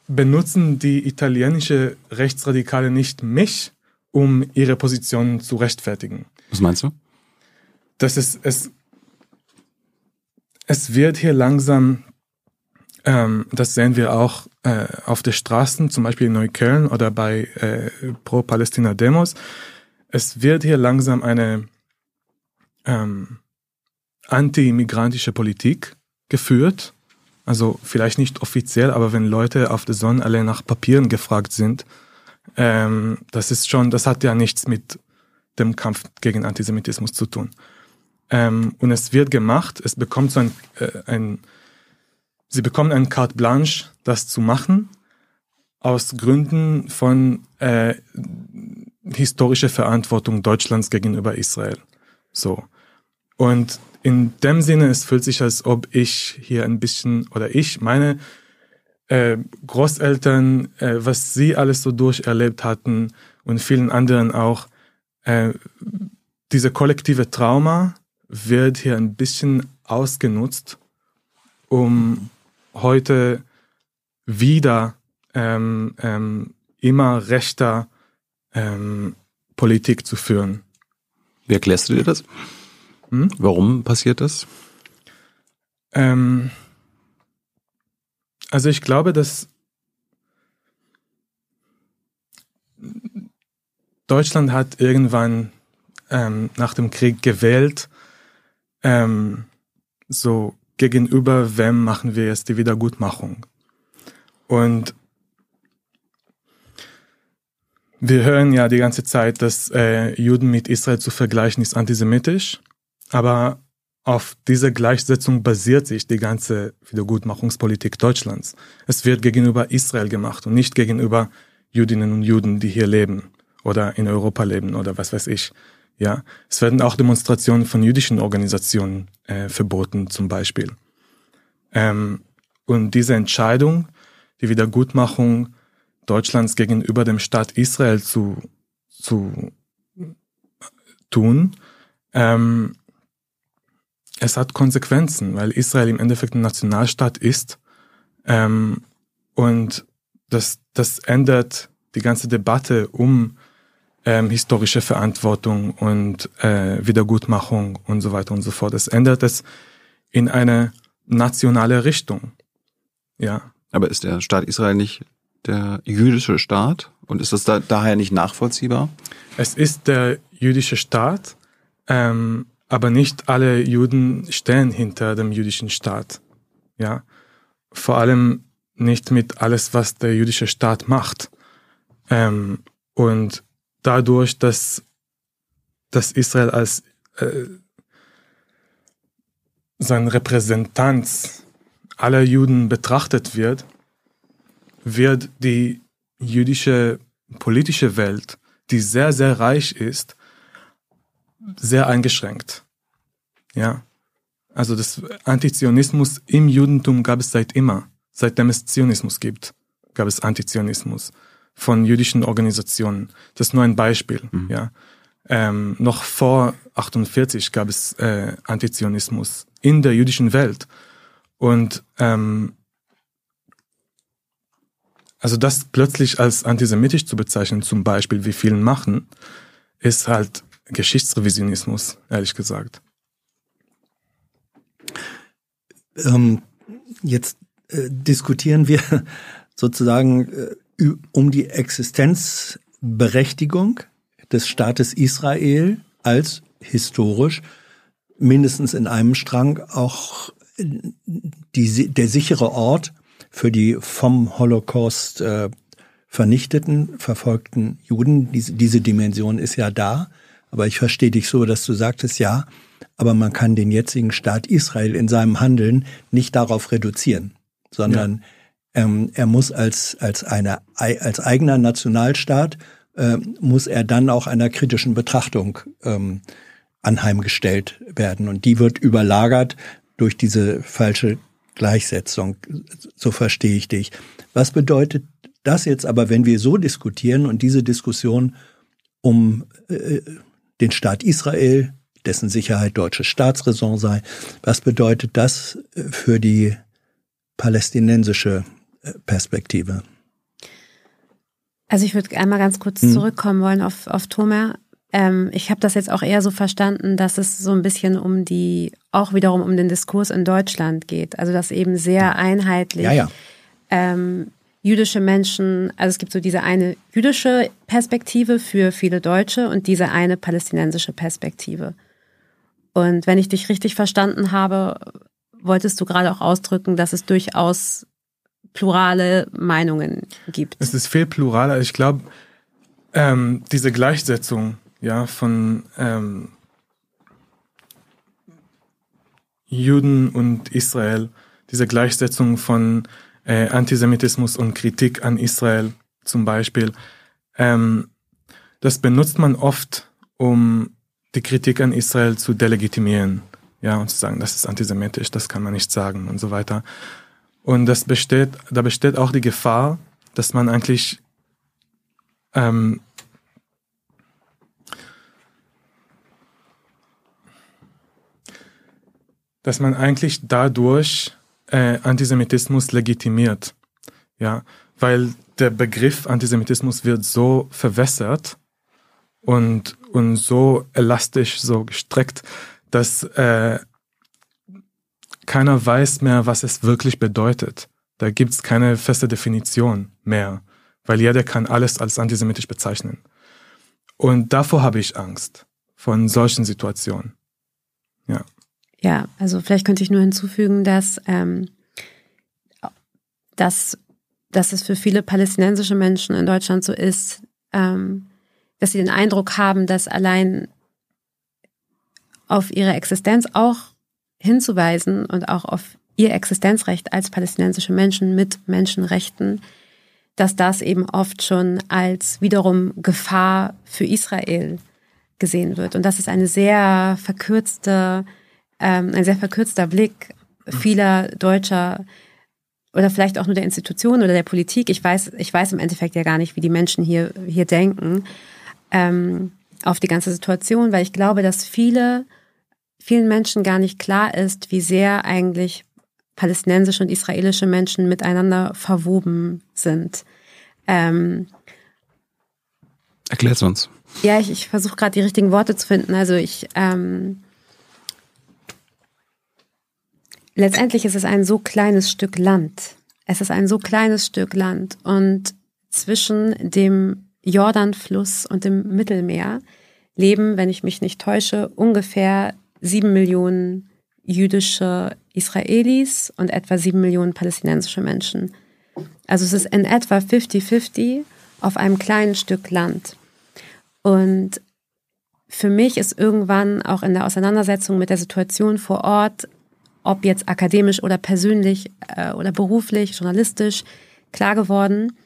benutzen die italienische Rechtsradikale nicht mich, um ihre Position zu rechtfertigen. Was meinst du? Das ist es. Es wird hier langsam, ähm, das sehen wir auch äh, auf den Straßen, zum Beispiel in Neukölln oder bei äh, Pro-Palästina-Demos. Es wird hier langsam eine ähm, anti-immigrantische Politik geführt. Also vielleicht nicht offiziell, aber wenn Leute auf der Sonne alle nach Papieren gefragt sind, ähm, das ist schon, das hat ja nichts mit dem Kampf gegen Antisemitismus zu tun. Ähm, und es wird gemacht, es bekommt so ein, äh, ein sie bekommen ein carte blanche, das zu machen, aus Gründen von äh, historischer Verantwortung Deutschlands gegenüber Israel. So. Und in dem Sinne, es fühlt sich, als ob ich hier ein bisschen, oder ich, meine äh, Großeltern, äh, was sie alles so durcherlebt hatten und vielen anderen auch, äh, diese kollektive Trauma wird hier ein bisschen ausgenutzt, um heute wieder ähm, ähm, immer rechter ähm, Politik zu führen. Wie erklärst du dir das? Hm? Warum passiert das? Ähm, also ich glaube, dass Deutschland hat irgendwann ähm, nach dem Krieg gewählt, ähm, so gegenüber wem machen wir jetzt die Wiedergutmachung. Und wir hören ja die ganze Zeit, dass äh, Juden mit Israel zu vergleichen ist antisemitisch, aber auf diese Gleichsetzung basiert sich die ganze Wiedergutmachungspolitik Deutschlands. Es wird gegenüber Israel gemacht und nicht gegenüber Jüdinnen und Juden, die hier leben oder in Europa leben oder was weiß ich. Ja, es werden auch Demonstrationen von jüdischen Organisationen äh, verboten, zum Beispiel. Ähm, und diese Entscheidung, die Wiedergutmachung Deutschlands gegenüber dem Staat Israel zu, zu tun, ähm, es hat Konsequenzen, weil Israel im Endeffekt ein Nationalstaat ist ähm, und das, das ändert die ganze Debatte um ähm, historische Verantwortung und äh, Wiedergutmachung und so weiter und so fort. Es ändert es in eine nationale Richtung. Ja. Aber ist der Staat Israel nicht der jüdische Staat und ist das da, daher nicht nachvollziehbar? Es ist der jüdische Staat, ähm, aber nicht alle Juden stehen hinter dem jüdischen Staat. Ja, vor allem nicht mit alles, was der jüdische Staat macht. Ähm, und dadurch, dass, dass Israel als äh, sein Repräsentanz aller Juden betrachtet wird, wird die jüdische politische Welt, die sehr, sehr reich ist, sehr eingeschränkt. Ja. Also das Antizionismus im Judentum gab es seit immer. Seitdem es Zionismus gibt, gab es Antizionismus von jüdischen Organisationen. Das ist nur ein Beispiel. Mhm. Ja. Ähm, noch vor 48 gab es äh, Antizionismus in der jüdischen Welt. Und ähm, also das plötzlich als antisemitisch zu bezeichnen, zum Beispiel, wie vielen machen, ist halt Geschichtsrevisionismus, ehrlich gesagt. Ähm, jetzt äh, diskutieren wir sozusagen äh, um die Existenzberechtigung des Staates Israel als historisch mindestens in einem Strang auch die, der sichere Ort für die vom Holocaust äh, vernichteten, verfolgten Juden. Diese, diese Dimension ist ja da. Aber ich verstehe dich so, dass du sagtest, ja, aber man kann den jetzigen Staat Israel in seinem Handeln nicht darauf reduzieren, sondern ja. Ähm, er muss als, als, eine, als eigener Nationalstaat, äh, muss er dann auch einer kritischen Betrachtung ähm, anheimgestellt werden. Und die wird überlagert durch diese falsche Gleichsetzung. So verstehe ich dich. Was bedeutet das jetzt aber, wenn wir so diskutieren und diese Diskussion um äh, den Staat Israel, dessen Sicherheit deutsche Staatsräson sei, was bedeutet das für die palästinensische äh, Perspektive? Also ich würde einmal ganz kurz hm. zurückkommen wollen auf, auf Thomas. Ähm, ich habe das jetzt auch eher so verstanden, dass es so ein bisschen um die, auch wiederum um den Diskurs in Deutschland geht. Also dass eben sehr einheitlich ja, ja. Ähm, jüdische Menschen, also es gibt so diese eine jüdische Perspektive für viele Deutsche und diese eine palästinensische Perspektive. Und wenn ich dich richtig verstanden habe, wolltest du gerade auch ausdrücken, dass es durchaus plurale Meinungen gibt. Es ist viel pluraler. Ich glaube, ähm, diese Gleichsetzung ja, von ähm, Juden und Israel, diese Gleichsetzung von äh, Antisemitismus und Kritik an Israel zum Beispiel, ähm, das benutzt man oft, um die Kritik an Israel zu delegitimieren, ja, und zu sagen, das ist antisemitisch, das kann man nicht sagen und so weiter. Und das besteht, da besteht auch die Gefahr, dass man eigentlich ähm, dass man eigentlich dadurch äh, Antisemitismus legitimiert. Ja, weil der Begriff Antisemitismus wird so verwässert und, und so elastisch, so gestreckt, dass äh, keiner weiß mehr, was es wirklich bedeutet. Da gibt's keine feste Definition mehr, weil jeder kann alles als antisemitisch bezeichnen. Und davor habe ich Angst, von solchen Situationen. Ja. Ja, also vielleicht könnte ich nur hinzufügen, dass, ähm, dass, dass es für viele palästinensische Menschen in Deutschland so ist, ähm, dass sie den Eindruck haben, dass allein auf ihre Existenz auch hinzuweisen und auch auf ihr Existenzrecht als palästinensische Menschen mit Menschenrechten, dass das eben oft schon als wiederum Gefahr für Israel gesehen wird. Und das ist eine sehr verkürzte, ähm, ein sehr verkürzter Blick vieler deutscher oder vielleicht auch nur der Institutionen oder der Politik. Ich weiß, ich weiß im Endeffekt ja gar nicht, wie die Menschen hier, hier denken, ähm, auf die ganze Situation, weil ich glaube, dass viele, vielen Menschen gar nicht klar ist, wie sehr eigentlich palästinensische und israelische Menschen miteinander verwoben sind. Ähm, Erklär's uns. Ja, ich, ich versuche gerade die richtigen Worte zu finden. Also ich ähm, letztendlich ist es ein so kleines Stück Land. Es ist ein so kleines Stück Land und zwischen dem Jordanfluss und dem Mittelmeer leben, wenn ich mich nicht täusche, ungefähr sieben Millionen jüdische Israelis und etwa sieben Millionen palästinensische Menschen. Also es ist in etwa 50-50 auf einem kleinen Stück Land. Und für mich ist irgendwann auch in der Auseinandersetzung mit der Situation vor Ort, ob jetzt akademisch oder persönlich äh, oder beruflich, journalistisch, klar geworden,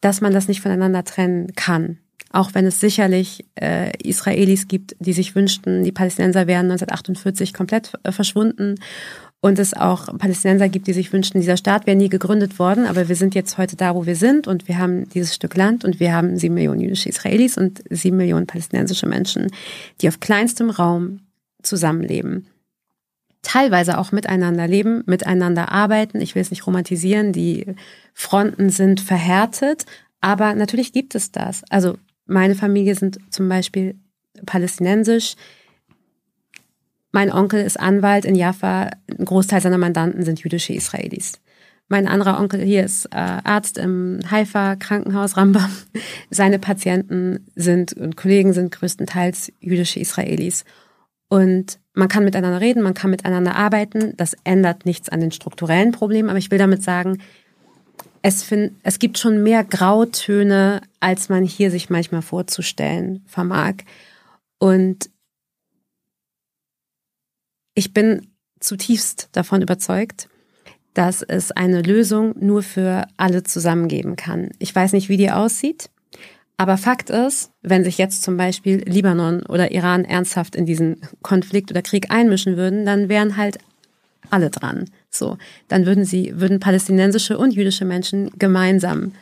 dass man das nicht voneinander trennen kann. Auch wenn es sicherlich äh, Israelis gibt, die sich wünschten, die Palästinenser wären 1948 komplett äh, verschwunden und es auch Palästinenser gibt, die sich wünschen, dieser Staat wäre nie gegründet worden, aber wir sind jetzt heute da, wo wir sind und wir haben dieses Stück Land und wir haben sieben Millionen jüdische Israelis und sieben Millionen palästinensische Menschen, die auf kleinstem Raum zusammenleben. Teilweise auch miteinander leben, miteinander arbeiten. Ich will es nicht romantisieren, die Fronten sind verhärtet, aber natürlich gibt es das. Also meine Familie sind zum Beispiel palästinensisch, mein Onkel ist Anwalt in Jaffa. Ein Großteil seiner Mandanten sind jüdische Israelis. Mein anderer Onkel hier ist äh, Arzt im Haifa Krankenhaus Rambam. Seine Patienten sind und Kollegen sind größtenteils jüdische Israelis. Und man kann miteinander reden, man kann miteinander arbeiten. Das ändert nichts an den strukturellen Problemen. Aber ich will damit sagen, es, find, es gibt schon mehr Grautöne, als man hier sich manchmal vorzustellen vermag. Und ich bin zutiefst davon überzeugt, dass es eine Lösung nur für alle zusammen geben kann. Ich weiß nicht, wie die aussieht, aber Fakt ist, wenn sich jetzt zum Beispiel Libanon oder Iran ernsthaft in diesen Konflikt oder Krieg einmischen würden, dann wären halt alle dran. So, dann würden sie, würden palästinensische und jüdische Menschen gemeinsam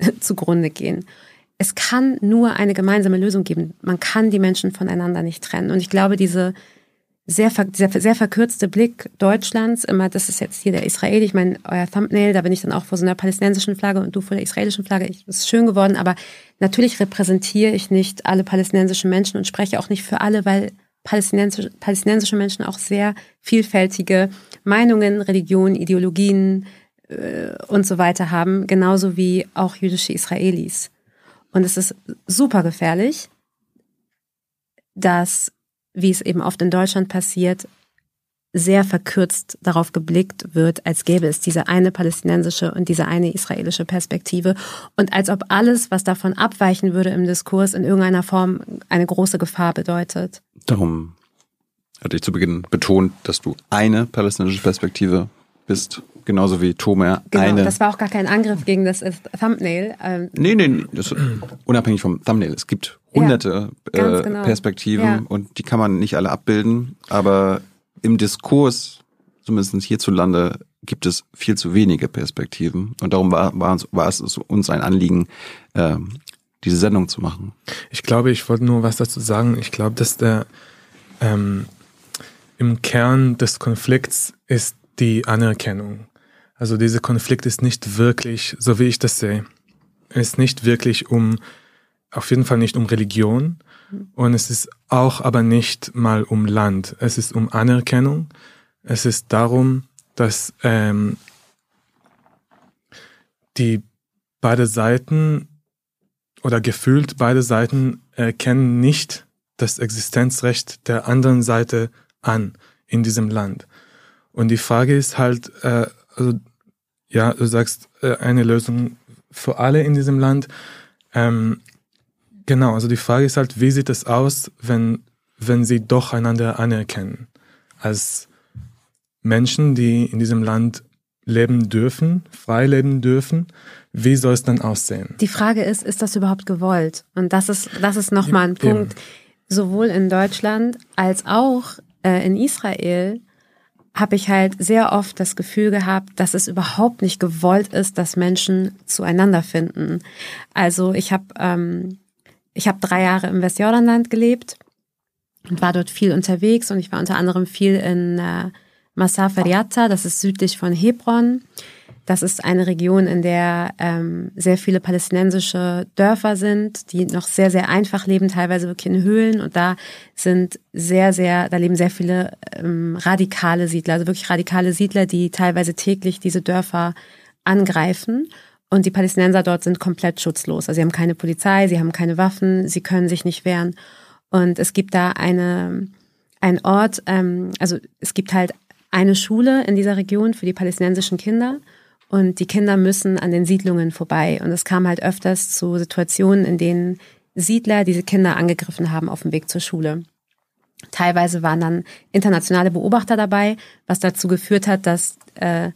zugrunde gehen. Es kann nur eine gemeinsame Lösung geben. Man kann die Menschen voneinander nicht trennen. Und ich glaube, diese sehr, sehr, sehr verkürzte Blick Deutschlands, immer, das ist jetzt hier der Israel, ich meine, euer Thumbnail, da bin ich dann auch vor so einer palästinensischen Flagge und du vor der israelischen Flagge. Ich, das ist schön geworden, aber natürlich repräsentiere ich nicht alle palästinensischen Menschen und spreche auch nicht für alle, weil palästinensische, palästinensische Menschen auch sehr vielfältige Meinungen, Religionen, Ideologien äh, und so weiter haben, genauso wie auch jüdische Israelis. Und es ist super gefährlich, dass wie es eben oft in Deutschland passiert, sehr verkürzt darauf geblickt wird, als gäbe es diese eine palästinensische und diese eine israelische Perspektive und als ob alles, was davon abweichen würde im Diskurs, in irgendeiner Form eine große Gefahr bedeutet. Darum hatte ich zu Beginn betont, dass du eine palästinensische Perspektive bist, genauso wie Tomer genau, eine. Das war auch gar kein Angriff gegen das Thumbnail. Ähm, nee, nee, das, unabhängig vom Thumbnail. Es gibt hunderte ja, äh, genau. Perspektiven ja. und die kann man nicht alle abbilden, aber im Diskurs, zumindest hierzulande, gibt es viel zu wenige Perspektiven und darum war, war, uns, war es uns ein Anliegen, äh, diese Sendung zu machen. Ich glaube, ich wollte nur was dazu sagen. Ich glaube, dass der ähm, im Kern des Konflikts ist die Anerkennung. Also dieser Konflikt ist nicht wirklich, so wie ich das sehe, ist nicht wirklich um auf jeden Fall nicht um Religion und es ist auch aber nicht mal um Land. Es ist um Anerkennung. Es ist darum, dass ähm, die beide Seiten oder gefühlt beide Seiten erkennen nicht das Existenzrecht der anderen Seite an in diesem Land. Und die Frage ist halt, äh, also, ja, du sagst äh, eine Lösung für alle in diesem Land. Ähm, Genau, also die Frage ist halt, wie sieht es aus, wenn, wenn sie doch einander anerkennen? Als Menschen, die in diesem Land leben dürfen, frei leben dürfen, wie soll es dann aussehen? Die Frage ist, ist das überhaupt gewollt? Und das ist, das ist nochmal ein Punkt, sowohl in Deutschland als auch äh, in Israel habe ich halt sehr oft das Gefühl gehabt, dass es überhaupt nicht gewollt ist, dass Menschen zueinander finden. Also ich habe ähm, ich habe drei Jahre im Westjordanland gelebt und war dort viel unterwegs und ich war unter anderem viel in äh, Masafer Yatta, das ist südlich von Hebron. Das ist eine Region, in der ähm, sehr viele palästinensische Dörfer sind, die noch sehr, sehr einfach leben, teilweise wirklich in Höhlen. Und da sind sehr, sehr, da leben sehr viele ähm, radikale Siedler, also wirklich radikale Siedler, die teilweise täglich diese Dörfer angreifen. Und die Palästinenser dort sind komplett schutzlos. Also sie haben keine Polizei, sie haben keine Waffen, sie können sich nicht wehren. Und es gibt da eine, ein Ort, ähm, also es gibt halt eine Schule in dieser Region für die palästinensischen Kinder und die Kinder müssen an den Siedlungen vorbei. Und es kam halt öfters zu Situationen, in denen Siedler diese Kinder angegriffen haben auf dem Weg zur Schule. Teilweise waren dann internationale Beobachter dabei, was dazu geführt hat, dass, äh,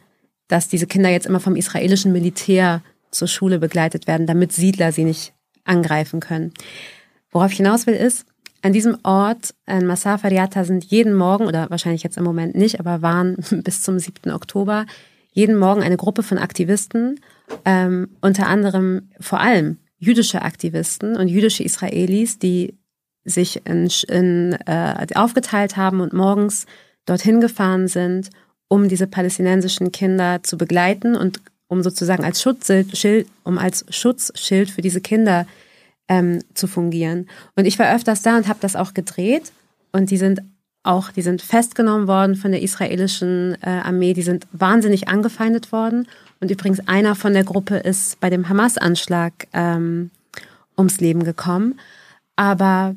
dass diese Kinder jetzt immer vom israelischen Militär zur Schule begleitet werden, damit Siedler sie nicht angreifen können. Worauf ich hinaus will, ist, an diesem Ort in Masar Fariata sind jeden Morgen, oder wahrscheinlich jetzt im Moment nicht, aber waren bis zum 7. Oktober jeden Morgen eine Gruppe von Aktivisten, ähm, unter anderem vor allem jüdische Aktivisten und jüdische Israelis, die sich in, in, äh, aufgeteilt haben und morgens dorthin gefahren sind, um diese palästinensischen Kinder zu begleiten und um sozusagen als Schutzschild, um als Schutzschild für diese Kinder ähm, zu fungieren. Und ich war öfters da und habe das auch gedreht. Und die sind auch, die sind festgenommen worden von der israelischen äh, Armee. Die sind wahnsinnig angefeindet worden. Und übrigens einer von der Gruppe ist bei dem Hamas-Anschlag ähm, ums Leben gekommen. Aber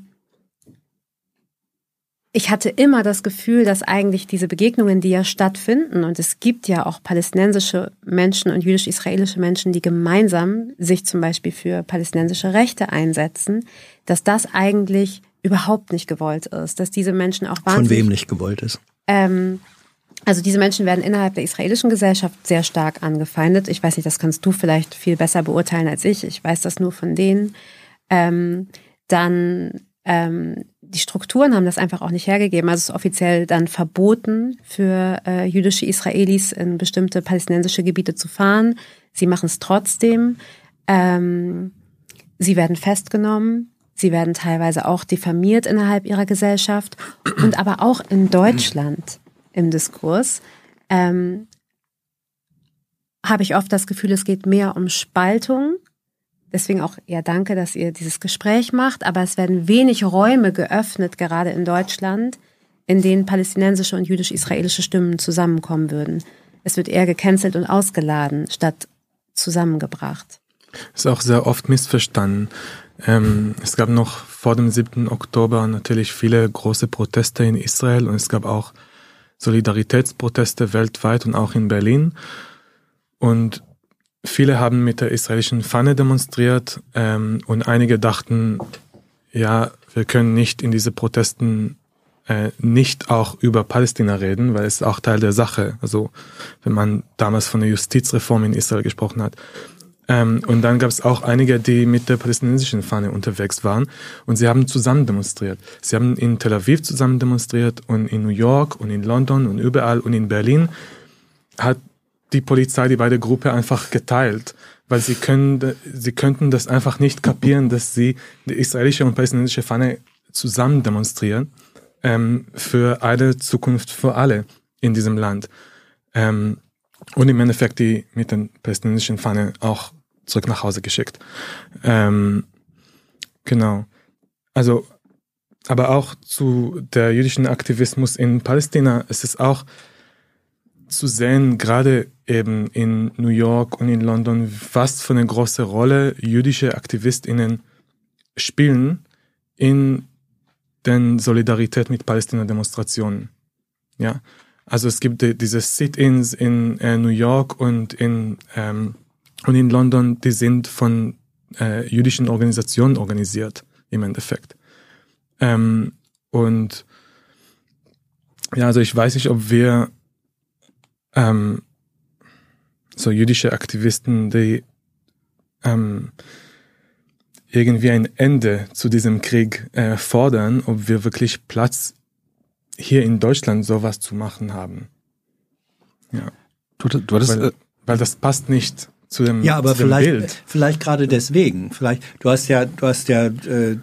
ich hatte immer das Gefühl, dass eigentlich diese Begegnungen, die ja stattfinden, und es gibt ja auch palästinensische Menschen und jüdisch-israelische Menschen, die gemeinsam sich zum Beispiel für palästinensische Rechte einsetzen, dass das eigentlich überhaupt nicht gewollt ist, dass diese Menschen auch wahnsinnig... Von wem nicht gewollt ist? Ähm, also diese Menschen werden innerhalb der israelischen Gesellschaft sehr stark angefeindet. Ich weiß nicht, das kannst du vielleicht viel besser beurteilen als ich. Ich weiß das nur von denen. Ähm, dann ähm, die Strukturen haben das einfach auch nicht hergegeben. Also es ist offiziell dann verboten für äh, jüdische Israelis in bestimmte palästinensische Gebiete zu fahren. Sie machen es trotzdem. Ähm, sie werden festgenommen. Sie werden teilweise auch diffamiert innerhalb ihrer Gesellschaft und aber auch in Deutschland im Diskurs ähm, habe ich oft das Gefühl, es geht mehr um Spaltung Deswegen auch ja danke, dass ihr dieses Gespräch macht. Aber es werden wenig Räume geöffnet, gerade in Deutschland, in denen palästinensische und jüdisch-israelische Stimmen zusammenkommen würden. Es wird eher gecancelt und ausgeladen, statt zusammengebracht. Ist auch sehr oft missverstanden. Ähm, es gab noch vor dem 7. Oktober natürlich viele große Proteste in Israel und es gab auch Solidaritätsproteste weltweit und auch in Berlin. Und Viele haben mit der israelischen Fahne demonstriert ähm, und einige dachten, ja, wir können nicht in diese Protesten äh, nicht auch über Palästina reden, weil es auch Teil der Sache. Also wenn man damals von der Justizreform in Israel gesprochen hat. Ähm, und dann gab es auch einige, die mit der palästinensischen Fahne unterwegs waren und sie haben zusammen demonstriert. Sie haben in Tel Aviv zusammen demonstriert und in New York und in London und überall und in Berlin hat die Polizei die beide Gruppe einfach geteilt, weil sie können, sie könnten das einfach nicht kapieren, dass sie die israelische und palästinensische Fahne zusammen demonstrieren ähm, für eine Zukunft für alle in diesem Land. Ähm, und im Endeffekt die mit den palästinensischen Fahne auch zurück nach Hause geschickt. Ähm, genau. Also, aber auch zu der jüdischen Aktivismus in Palästina, es ist auch zu sehen, gerade eben in New York und in London, was für eine große Rolle jüdische AktivistInnen spielen in den Solidarität mit Palästina-Demonstrationen. Ja, also es gibt diese Sit-ins in äh, New York und in ähm, und in London, die sind von äh, jüdischen Organisationen organisiert, im Endeffekt. Ähm, und ja, also ich weiß nicht, ob wir ähm, so jüdische Aktivisten, die ähm, irgendwie ein Ende zu diesem Krieg äh, fordern, ob wir wirklich Platz hier in Deutschland sowas zu machen haben. Ja. Du, du hattest, weil, äh, weil das passt nicht zu dem, ja, aber vielleicht, Bild. vielleicht gerade deswegen. Vielleicht, du hast ja, du hast ja, äh,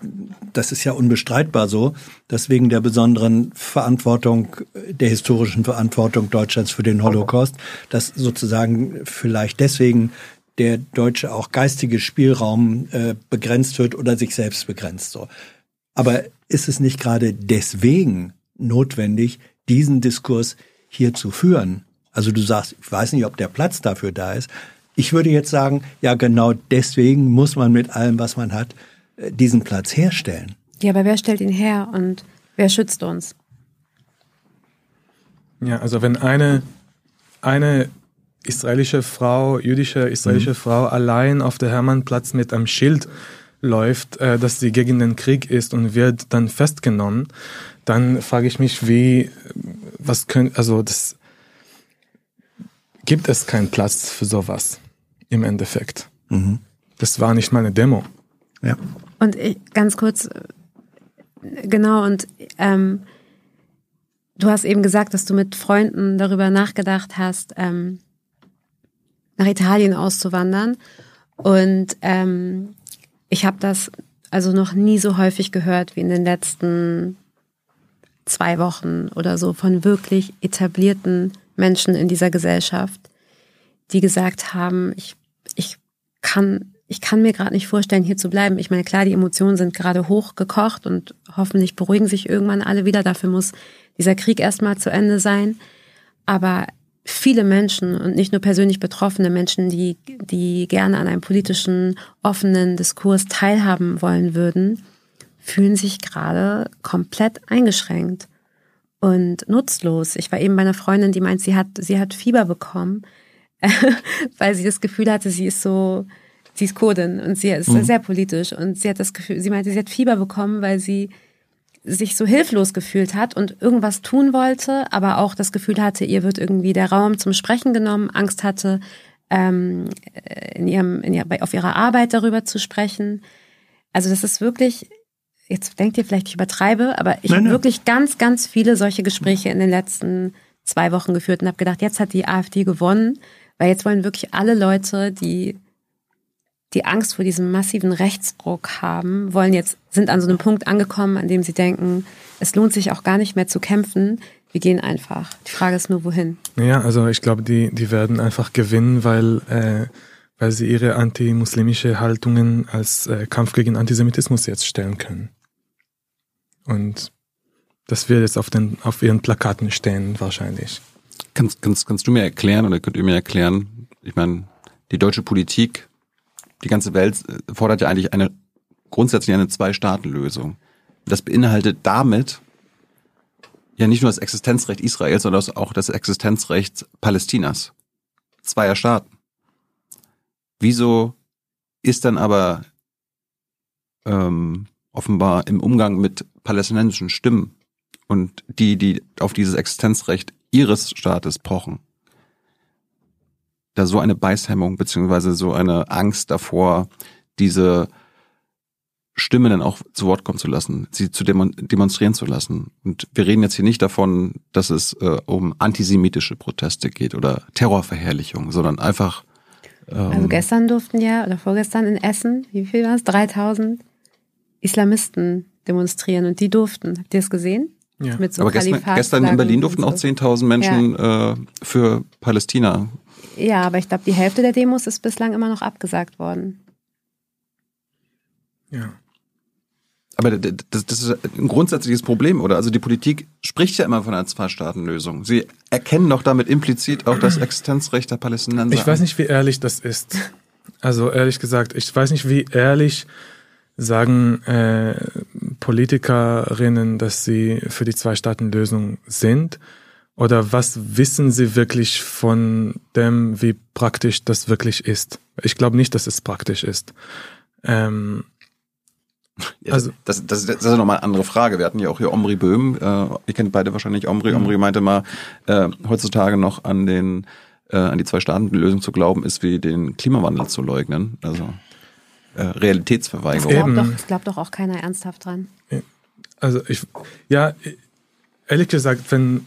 das ist ja unbestreitbar so, dass wegen der besonderen Verantwortung, der historischen Verantwortung Deutschlands für den Holocaust, dass sozusagen vielleicht deswegen der deutsche auch geistige Spielraum äh, begrenzt wird oder sich selbst begrenzt. So. Aber ist es nicht gerade deswegen notwendig, diesen Diskurs hier zu führen? Also du sagst, ich weiß nicht, ob der Platz dafür da ist. Ich würde jetzt sagen, ja, genau deswegen muss man mit allem, was man hat, äh, diesen Platz herstellen. Ja, aber wer stellt ihn her und wer schützt uns? Ja, also wenn eine, eine israelische Frau, jüdische israelische mhm. Frau allein auf der Hermannplatz mit einem Schild läuft, äh, dass sie gegen den Krieg ist und wird dann festgenommen, dann frage ich mich, wie, was können, also das, gibt es keinen Platz für sowas im Endeffekt. Mhm. Das war nicht meine Demo. Ja. Und ich, ganz kurz, genau, und ähm, du hast eben gesagt, dass du mit Freunden darüber nachgedacht hast, ähm, nach Italien auszuwandern. Und ähm, ich habe das also noch nie so häufig gehört wie in den letzten zwei Wochen oder so von wirklich etablierten Menschen in dieser Gesellschaft, die gesagt haben, ich, ich kann, ich kann mir gerade nicht vorstellen, hier zu bleiben. Ich meine, klar, die Emotionen sind gerade hochgekocht und hoffentlich beruhigen sich irgendwann alle wieder. Dafür muss dieser Krieg erstmal zu Ende sein. Aber viele Menschen und nicht nur persönlich betroffene Menschen, die, die gerne an einem politischen, offenen Diskurs teilhaben wollen würden, fühlen sich gerade komplett eingeschränkt und nutzlos. Ich war eben bei einer Freundin, die meint, sie hat, sie hat Fieber bekommen, weil sie das Gefühl hatte, sie ist so, sie ist Kurdin und sie ist mhm. sehr politisch und sie hat das Gefühl, sie meinte, sie hat Fieber bekommen, weil sie sich so hilflos gefühlt hat und irgendwas tun wollte, aber auch das Gefühl hatte, ihr wird irgendwie der Raum zum Sprechen genommen, Angst hatte, ähm, in ihrem, in ihr, auf ihrer Arbeit darüber zu sprechen. Also das ist wirklich jetzt denkt ihr vielleicht, ich übertreibe, aber ich habe wirklich ganz, ganz viele solche Gespräche in den letzten zwei Wochen geführt und habe gedacht, jetzt hat die AfD gewonnen, weil jetzt wollen wirklich alle Leute, die die Angst vor diesem massiven Rechtsruck haben, wollen jetzt, sind an so einem Punkt angekommen, an dem sie denken, es lohnt sich auch gar nicht mehr zu kämpfen. Wir gehen einfach. Die Frage ist nur, wohin. Ja, also ich glaube, die, die werden einfach gewinnen, weil äh, weil sie ihre antimuslimische Haltungen als äh, Kampf gegen Antisemitismus jetzt stellen können. Und das wird jetzt auf, den, auf ihren Plakaten stehen wahrscheinlich. Kannst, kannst, kannst du mir erklären oder könnt ihr mir erklären, ich meine, die deutsche Politik, die ganze Welt äh, fordert ja eigentlich eine grundsätzlich eine Zwei-Staaten-Lösung. Das beinhaltet damit ja nicht nur das Existenzrecht Israels, sondern auch das Existenzrecht Palästinas. Zweier Staaten. Wieso ist dann aber ähm, offenbar im Umgang mit palästinensischen Stimmen und die, die auf dieses Existenzrecht ihres Staates pochen, da so eine Beißhemmung beziehungsweise so eine Angst davor, diese Stimme dann auch zu Wort kommen zu lassen, sie zu demonstrieren zu lassen. Und wir reden jetzt hier nicht davon, dass es äh, um antisemitische Proteste geht oder Terrorverherrlichung, sondern einfach also ähm, gestern durften ja, oder vorgestern in Essen, wie viel war es? 3000 Islamisten demonstrieren und die durften. Habt ihr es gesehen? Ja. Mit so Aber gestern, gestern in Berlin durften so. auch 10.000 Menschen ja. äh, für Palästina. Ja, aber ich glaube, die Hälfte der Demos ist bislang immer noch abgesagt worden. Ja. Aber das, das ist ein grundsätzliches Problem, oder? Also die Politik spricht ja immer von einer Zwei-Staaten-Lösung. Sie erkennen doch damit implizit auch das Existenzrecht der Palästinenser. Ich weiß nicht, wie ehrlich das ist. Also ehrlich gesagt, ich weiß nicht, wie ehrlich sagen äh, Politikerinnen, dass sie für die Zwei-Staaten-Lösung sind? Oder was wissen sie wirklich von dem, wie praktisch das wirklich ist? Ich glaube nicht, dass es praktisch ist. Ähm, ja, also das, das, das ist ja nochmal eine andere Frage. Wir hatten ja auch hier Omri Böhm. Äh, ihr kennt beide wahrscheinlich Omri. Mhm. Omri meinte mal, äh, heutzutage noch an den äh, an die Zwei-Staaten-Lösung zu glauben, ist wie den Klimawandel zu leugnen. Also äh, Realitätsverweigerung. Das glaubt, doch, glaubt doch auch keiner ernsthaft dran. Also ich, ja, ehrlich gesagt, wenn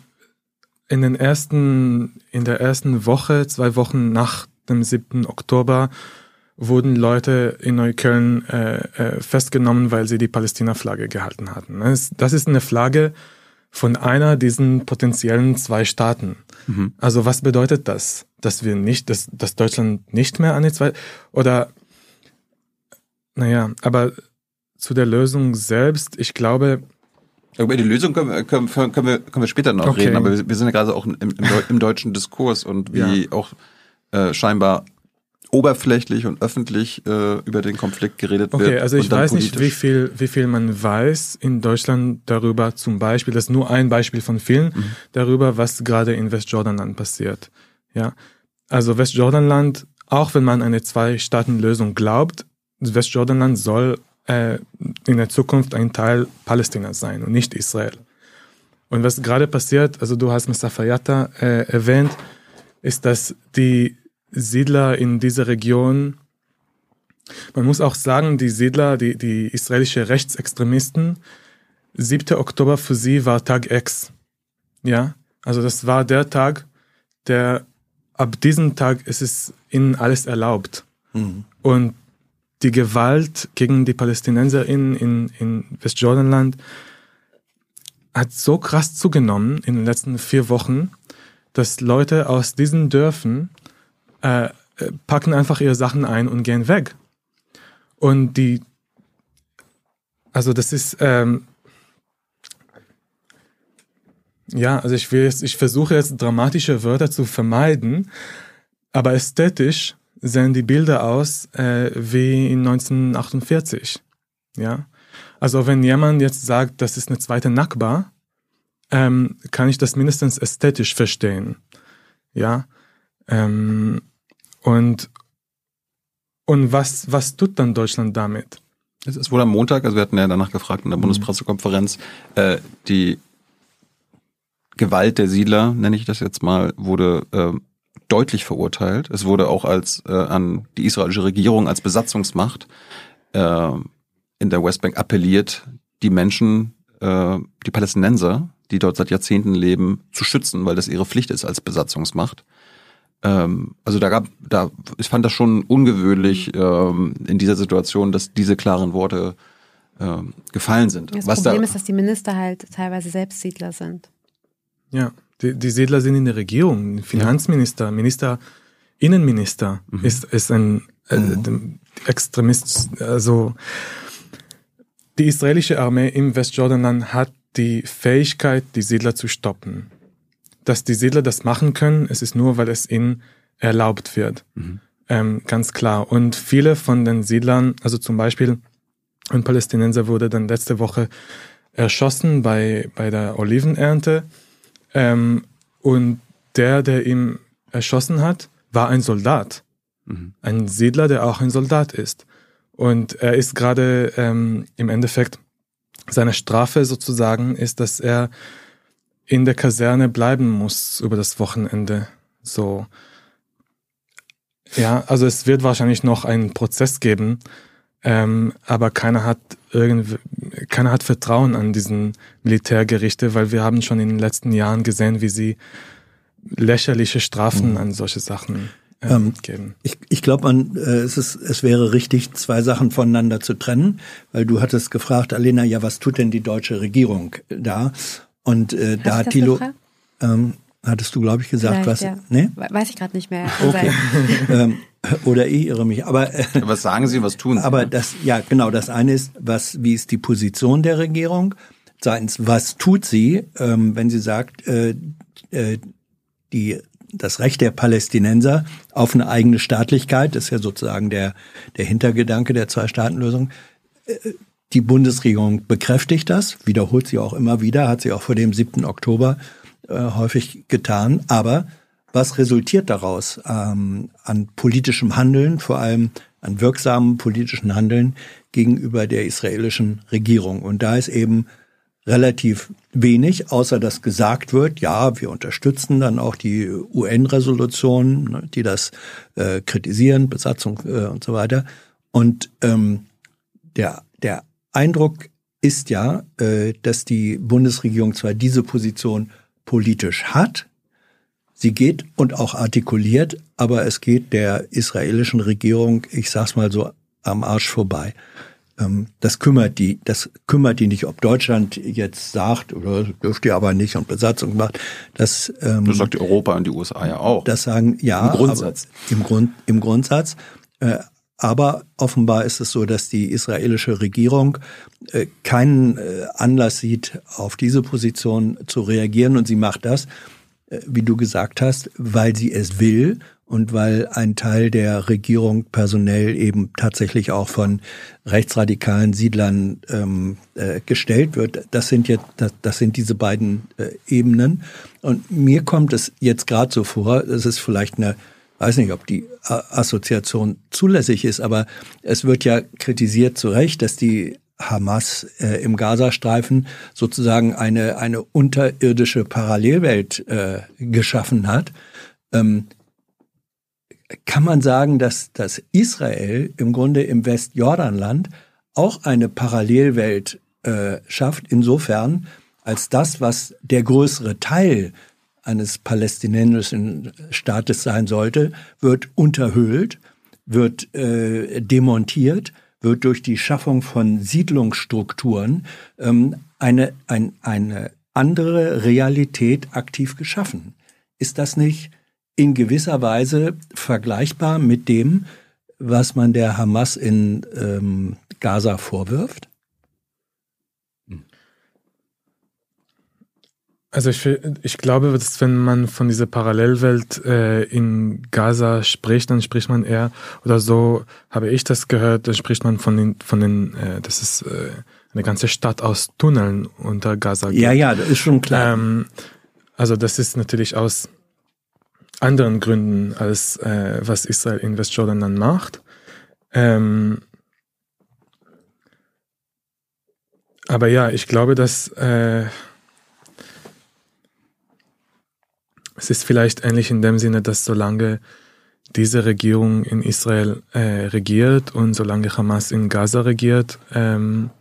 in den ersten, in der ersten Woche, zwei Wochen nach dem 7. Oktober wurden Leute in Neukölln äh, äh, festgenommen, weil sie die Palästina-Flagge gehalten hatten. Das ist eine Flagge von einer diesen potenziellen zwei Staaten. Mhm. Also was bedeutet das? Dass wir nicht, dass, dass Deutschland nicht mehr an die zwei oder naja, aber zu der Lösung selbst, ich glaube, über die Lösung können wir, können, wir, können wir später noch okay. reden, aber wir, wir sind ja gerade auch im, im, im, deutschen Diskurs und wie ja. auch äh, scheinbar oberflächlich und öffentlich äh, über den Konflikt geredet okay, wird. Okay, also ich weiß nicht, wie viel, wie viel man weiß in Deutschland darüber zum Beispiel, das ist nur ein Beispiel von vielen, mhm. darüber, was gerade in Westjordanland passiert. Ja, also Westjordanland, auch wenn man eine Zwei-Staaten-Lösung glaubt, Westjordanland soll äh, in der Zukunft ein Teil Palästinas sein und nicht Israel. Und was gerade passiert, also du hast Mustafa Yatta äh, erwähnt, ist, dass die Siedler in dieser Region, man muss auch sagen, die Siedler, die, die israelische Rechtsextremisten, 7. Oktober für sie war Tag X. Ja, also das war der Tag, der ab diesem Tag ist es ihnen alles erlaubt. Mhm. Und die Gewalt gegen die PalästinenserInnen in, in Westjordanland hat so krass zugenommen in den letzten vier Wochen, dass Leute aus diesen Dörfern äh, packen einfach ihre Sachen ein und gehen weg. Und die, also das ist, ähm, ja, also ich will jetzt, ich versuche jetzt dramatische Wörter zu vermeiden, aber ästhetisch sehen die Bilder aus äh, wie in 1948. Ja, also wenn jemand jetzt sagt, das ist eine zweite Nakba, ähm, kann ich das mindestens ästhetisch verstehen. Ja, ähm, und und was was tut dann Deutschland damit? Es ist wohl am Montag, also wir hatten ja danach gefragt in der mhm. Bundespressekonferenz, äh, die Gewalt der Siedler, nenne ich das jetzt mal, wurde äh, deutlich verurteilt. Es wurde auch als äh, an die israelische Regierung als Besatzungsmacht äh, in der Westbank appelliert, die Menschen, äh, die Palästinenser, die dort seit Jahrzehnten leben, zu schützen, weil das ihre Pflicht ist als Besatzungsmacht. Ähm, also da gab, da ich fand das schon ungewöhnlich ähm, in dieser Situation, dass diese klaren Worte äh, gefallen sind. Das Was Problem da, ist, dass die Minister halt teilweise Selbstsiedler sind. Ja. Die, die Siedler sind in der Regierung. Finanzminister, Minister, Innenminister mhm. ist, ist ein äh, mhm. Extremist. Also die israelische Armee im Westjordanland hat die Fähigkeit, die Siedler zu stoppen. Dass die Siedler das machen können, es ist nur, weil es ihnen erlaubt wird. Mhm. Ähm, ganz klar. Und viele von den Siedlern, also zum Beispiel ein Palästinenser wurde dann letzte Woche erschossen bei, bei der Olivenernte. Ähm, und der, der ihn erschossen hat, war ein Soldat. Mhm. Ein Siedler, der auch ein Soldat ist. Und er ist gerade ähm, im Endeffekt, seine Strafe sozusagen ist, dass er in der Kaserne bleiben muss über das Wochenende. So. Ja, also es wird wahrscheinlich noch einen Prozess geben, ähm, aber keiner hat irgendwie, keiner hat Vertrauen an diesen Militärgerichte, weil wir haben schon in den letzten Jahren gesehen, wie sie lächerliche Strafen mhm. an solche Sachen ähm, ähm, geben. Ich, ich glaube, man, äh, es, ist, es wäre richtig, zwei Sachen voneinander zu trennen, weil du hattest gefragt, Alena, ja, was tut denn die deutsche Regierung da? Und äh, da hat Thilo, ähm, hattest du, glaube ich, gesagt, Vielleicht, was? Ja. Nee? Weiß ich gerade nicht mehr. Okay. ähm, oder ich irre mich. Aber äh, was sagen Sie, was tun Sie? Aber das, ja, genau. Das eine ist, was, wie ist die Position der Regierung? Zweitens, was tut sie, ähm, wenn sie sagt, äh, äh, die das Recht der Palästinenser auf eine eigene Staatlichkeit, das ist ja sozusagen der der Hintergedanke der Zwei-Staaten-Lösung. Äh, die Bundesregierung bekräftigt das, wiederholt sie auch immer wieder, hat sie auch vor dem 7. Oktober äh, häufig getan. Aber was resultiert daraus ähm, an politischem Handeln, vor allem an wirksamen politischen Handeln gegenüber der israelischen Regierung. Und da ist eben relativ wenig, außer dass gesagt wird, ja, wir unterstützen dann auch die UN-Resolutionen, ne, die das äh, kritisieren, Besatzung äh, und so weiter. Und ähm, der, der Eindruck ist ja, äh, dass die Bundesregierung zwar diese Position politisch hat, sie geht und auch artikuliert, aber es geht der israelischen Regierung, ich sag's mal so, am Arsch vorbei. Ähm, das kümmert die, das kümmert die nicht, ob Deutschland jetzt sagt oder dürft ihr aber nicht und Besatzung macht. Das, ähm, das sagt Europa und die USA ja auch. Das sagen ja. Im Grundsatz. Im, Grund, im Grundsatz. Äh, aber offenbar ist es so, dass die israelische Regierung äh, keinen äh, Anlass sieht, auf diese Position zu reagieren. Und sie macht das, äh, wie du gesagt hast, weil sie es will und weil ein Teil der Regierung personell eben tatsächlich auch von rechtsradikalen Siedlern ähm, äh, gestellt wird. Das sind jetzt, das, das sind diese beiden äh, Ebenen. Und mir kommt es jetzt gerade so vor, das ist vielleicht eine, weiß nicht, ob die Assoziation zulässig ist, aber es wird ja kritisiert zu Recht, dass die Hamas äh, im Gazastreifen sozusagen eine, eine unterirdische Parallelwelt äh, geschaffen hat. Ähm, kann man sagen, dass, dass Israel im Grunde im Westjordanland auch eine Parallelwelt äh, schafft, insofern, als das, was der größere Teil eines palästinensischen Staates sein sollte, wird unterhöhlt, wird äh, demontiert, wird durch die Schaffung von Siedlungsstrukturen ähm, eine, ein, eine andere Realität aktiv geschaffen. Ist das nicht in gewisser Weise vergleichbar mit dem, was man der Hamas in ähm, Gaza vorwirft? Also ich, ich glaube, dass wenn man von dieser Parallelwelt äh, in Gaza spricht, dann spricht man eher, oder so habe ich das gehört, dann spricht man von den, von den äh, das ist äh, eine ganze Stadt aus Tunneln unter Gaza. Ja, ja, das ist schon klar. Ähm, also das ist natürlich aus anderen Gründen, als äh, was Israel in Westjordan dann macht. Ähm, aber ja, ich glaube, dass äh, es ist vielleicht ähnlich in dem Sinne, dass solange diese Regierung in Israel äh, regiert und solange Hamas in Gaza regiert, ähm,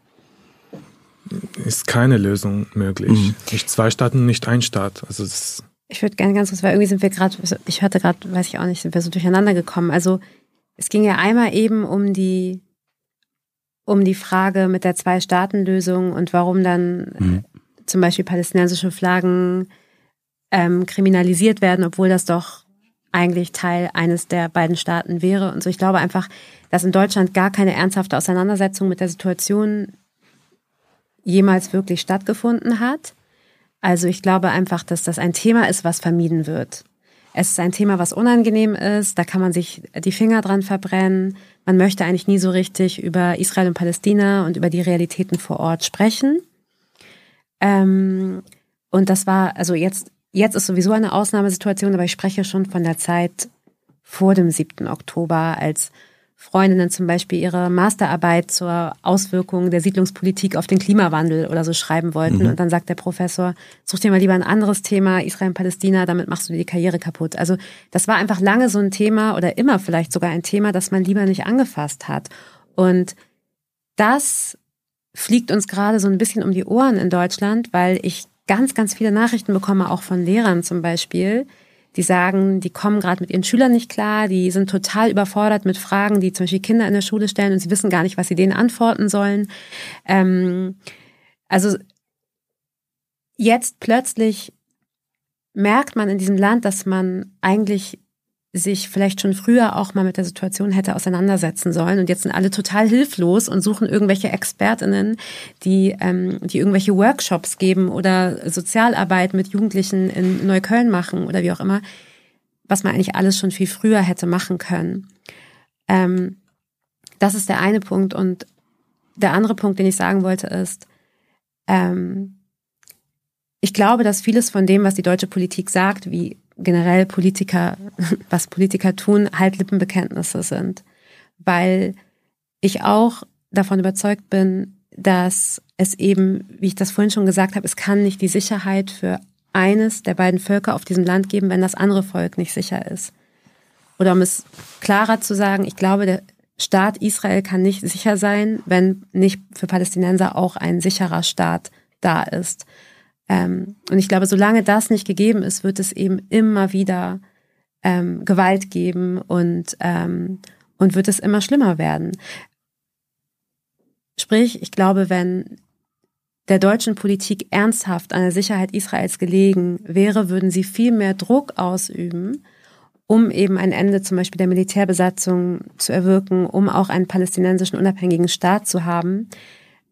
ist keine Lösung möglich. Mhm. Nicht zwei Staaten, nicht ein Staat. Also das ich würde gerne ganz kurz, weil irgendwie sind wir gerade, ich hatte gerade, weiß ich auch nicht, sind wir so durcheinander gekommen. Also es ging ja einmal eben um die, um die Frage mit der Zwei-Staaten-Lösung und warum dann mhm. zum Beispiel palästinensische Flaggen ähm, kriminalisiert werden, obwohl das doch eigentlich Teil eines der beiden Staaten wäre. Und so, ich glaube einfach, dass in Deutschland gar keine ernsthafte Auseinandersetzung mit der Situation jemals wirklich stattgefunden hat. Also ich glaube einfach, dass das ein Thema ist, was vermieden wird. Es ist ein Thema, was unangenehm ist. Da kann man sich die Finger dran verbrennen. Man möchte eigentlich nie so richtig über Israel und Palästina und über die Realitäten vor Ort sprechen. Ähm, und das war, also jetzt, jetzt ist sowieso eine Ausnahmesituation, aber ich spreche schon von der Zeit vor dem 7. Oktober, als Freundinnen zum Beispiel ihre Masterarbeit zur Auswirkung der Siedlungspolitik auf den Klimawandel oder so schreiben wollten. Mhm. Und dann sagt der Professor, such dir mal lieber ein anderes Thema, Israel und Palästina, damit machst du dir die Karriere kaputt. Also das war einfach lange so ein Thema oder immer vielleicht sogar ein Thema, das man lieber nicht angefasst hat. Und das fliegt uns gerade so ein bisschen um die Ohren in Deutschland, weil ich ganz, ganz viele Nachrichten bekomme, auch von Lehrern zum Beispiel, die sagen, die kommen gerade mit ihren Schülern nicht klar, die sind total überfordert mit Fragen, die zum Beispiel Kinder in der Schule stellen und sie wissen gar nicht, was sie denen antworten sollen. Ähm, also jetzt plötzlich merkt man in diesem Land, dass man eigentlich sich vielleicht schon früher auch mal mit der Situation hätte auseinandersetzen sollen. Und jetzt sind alle total hilflos und suchen irgendwelche Expertinnen, die, ähm, die irgendwelche Workshops geben oder Sozialarbeit mit Jugendlichen in Neukölln machen oder wie auch immer, was man eigentlich alles schon viel früher hätte machen können. Ähm, das ist der eine Punkt. Und der andere Punkt, den ich sagen wollte, ist, ähm, ich glaube, dass vieles von dem, was die deutsche Politik sagt, wie generell Politiker, was Politiker tun, halt Lippenbekenntnisse sind. weil ich auch davon überzeugt bin, dass es eben, wie ich das vorhin schon gesagt habe, es kann nicht die Sicherheit für eines der beiden Völker auf diesem Land geben, wenn das andere Volk nicht sicher ist. Oder um es klarer zu sagen, ich glaube, der Staat Israel kann nicht sicher sein, wenn nicht für Palästinenser auch ein sicherer Staat da ist. Ähm, und ich glaube, solange das nicht gegeben ist, wird es eben immer wieder ähm, Gewalt geben und, ähm, und wird es immer schlimmer werden. Sprich, ich glaube, wenn der deutschen Politik ernsthaft an der Sicherheit Israels gelegen wäre, würden sie viel mehr Druck ausüben, um eben ein Ende zum Beispiel der Militärbesatzung zu erwirken, um auch einen palästinensischen unabhängigen Staat zu haben,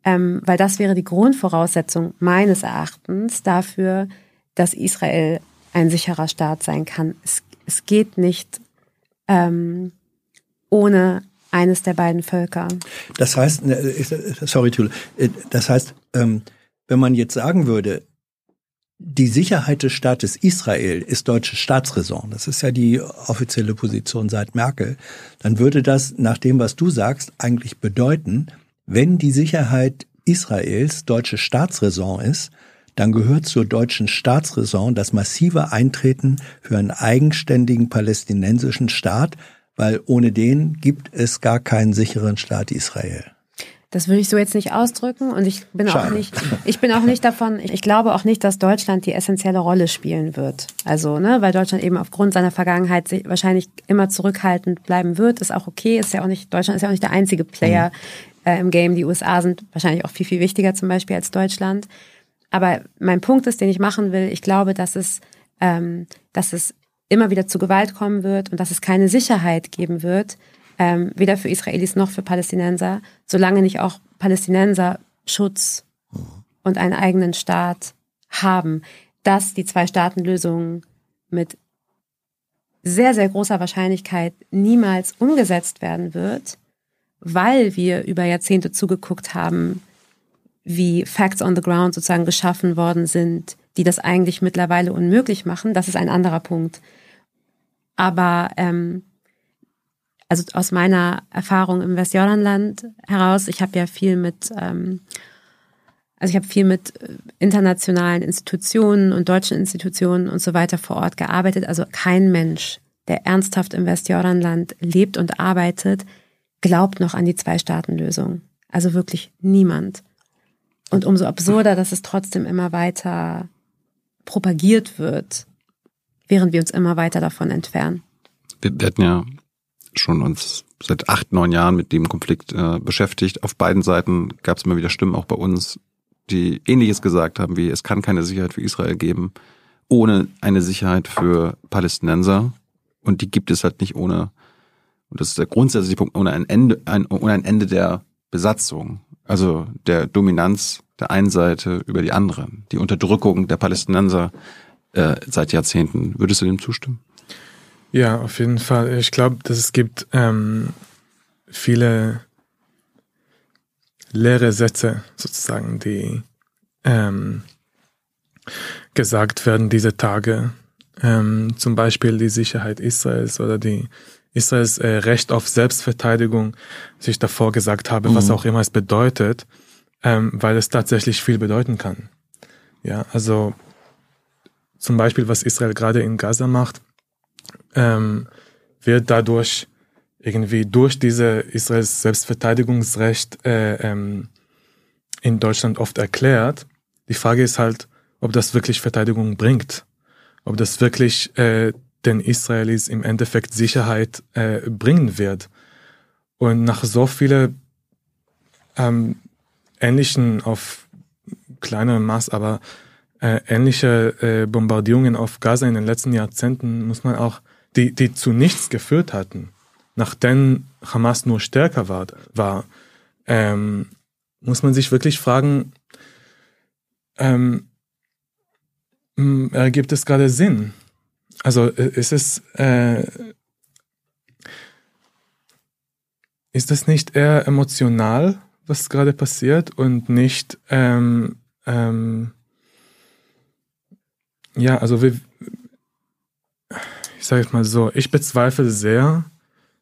ähm, weil das wäre die Grundvoraussetzung meines Erachtens dafür, dass Israel ein sicherer Staat sein kann. Es, es geht nicht ähm, ohne eines der beiden Völker. Das heißt, ne, sorry, Tule, äh, das heißt, ähm, wenn man jetzt sagen würde, die Sicherheit des Staates Israel ist deutsche Staatsräson. Das ist ja die offizielle Position seit Merkel. Dann würde das nach dem, was du sagst, eigentlich bedeuten, wenn die Sicherheit Israels deutsche Staatsräson ist, dann gehört zur deutschen Staatsräson das massive Eintreten für einen eigenständigen palästinensischen Staat, weil ohne den gibt es gar keinen sicheren Staat Israel. Das würde ich so jetzt nicht ausdrücken und ich bin Schade. auch nicht, ich bin auch nicht davon, ich glaube auch nicht, dass Deutschland die essentielle Rolle spielen wird. Also, ne, weil Deutschland eben aufgrund seiner Vergangenheit sich wahrscheinlich immer zurückhaltend bleiben wird, ist auch okay, ist ja auch nicht, Deutschland ist ja auch nicht der einzige Player mhm. Äh, im Game. Die USA sind wahrscheinlich auch viel, viel wichtiger zum Beispiel als Deutschland. Aber mein Punkt ist, den ich machen will, ich glaube, dass es, ähm, dass es immer wieder zu Gewalt kommen wird und dass es keine Sicherheit geben wird, ähm, weder für Israelis noch für Palästinenser, solange nicht auch Palästinenser Schutz und einen eigenen Staat haben, dass die Zwei-Staaten-Lösung mit sehr, sehr großer Wahrscheinlichkeit niemals umgesetzt werden wird, weil wir über Jahrzehnte zugeguckt haben, wie Facts on the Ground sozusagen geschaffen worden sind, die das eigentlich mittlerweile unmöglich machen. Das ist ein anderer Punkt. Aber ähm, also aus meiner Erfahrung im Westjordanland heraus, ich habe ja viel mit, ähm, also ich habe viel mit äh, internationalen Institutionen und deutschen Institutionen und so weiter vor Ort gearbeitet. Also kein Mensch, der ernsthaft im Westjordanland lebt und arbeitet, glaubt noch an die Zwei-Staaten-Lösung. Also wirklich niemand. Und umso absurder, dass es trotzdem immer weiter propagiert wird, während wir uns immer weiter davon entfernen. Wir, wir hatten ja schon uns seit acht, neun Jahren mit dem Konflikt äh, beschäftigt. Auf beiden Seiten gab es immer wieder Stimmen, auch bei uns, die Ähnliches gesagt haben, wie es kann keine Sicherheit für Israel geben, ohne eine Sicherheit für Palästinenser. Und die gibt es halt nicht ohne, und das ist der grundsätzliche Punkt, ohne ein Ende, ein, ohne ein Ende der Besatzung, also der Dominanz der einen Seite über die anderen, die Unterdrückung der Palästinenser äh, seit Jahrzehnten. Würdest du dem zustimmen? Ja, auf jeden Fall. Ich glaube, dass es gibt ähm, viele leere Sätze sozusagen, die ähm, gesagt werden diese Tage. Ähm, zum Beispiel die Sicherheit Israels oder die Israels äh, Recht auf Selbstverteidigung, was ich davor gesagt habe, mhm. was auch immer es bedeutet, ähm, weil es tatsächlich viel bedeuten kann. Ja, also zum Beispiel, was Israel gerade in Gaza macht, ähm, wird dadurch irgendwie durch diese Israels Selbstverteidigungsrecht äh, ähm, in Deutschland oft erklärt. Die Frage ist halt, ob das wirklich Verteidigung bringt, ob das wirklich äh, den Israelis im Endeffekt Sicherheit äh, bringen wird. Und nach so viele ähm, ähnlichen auf kleinerem Maß, aber äh, ähnliche äh, Bombardierungen auf Gaza in den letzten Jahrzehnten muss man auch die, die zu nichts geführt hatten, nachdem Hamas nur stärker war, war ähm, muss man sich wirklich fragen, ähm, ergibt es gerade Sinn? Also äh, ist es, äh, ist das nicht eher emotional, was gerade passiert und nicht, ähm, ähm, ja, also wir, ich sage jetzt mal so, ich bezweifle sehr,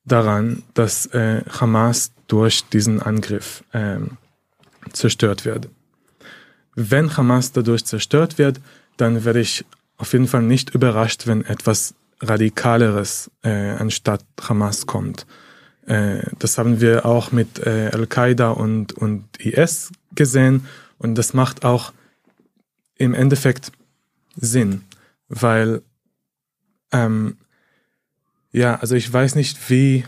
daran, dass äh, Hamas durch diesen Angriff ähm, zerstört wird. Wenn Hamas dadurch zerstört wird, dann werde ich auf jeden Fall nicht überrascht, wenn etwas Radikaleres äh, anstatt Hamas kommt. Äh, das haben wir auch mit äh, Al-Qaida und, und IS gesehen und das macht auch im Endeffekt Sinn, weil ähm, ja, also ich weiß nicht, wie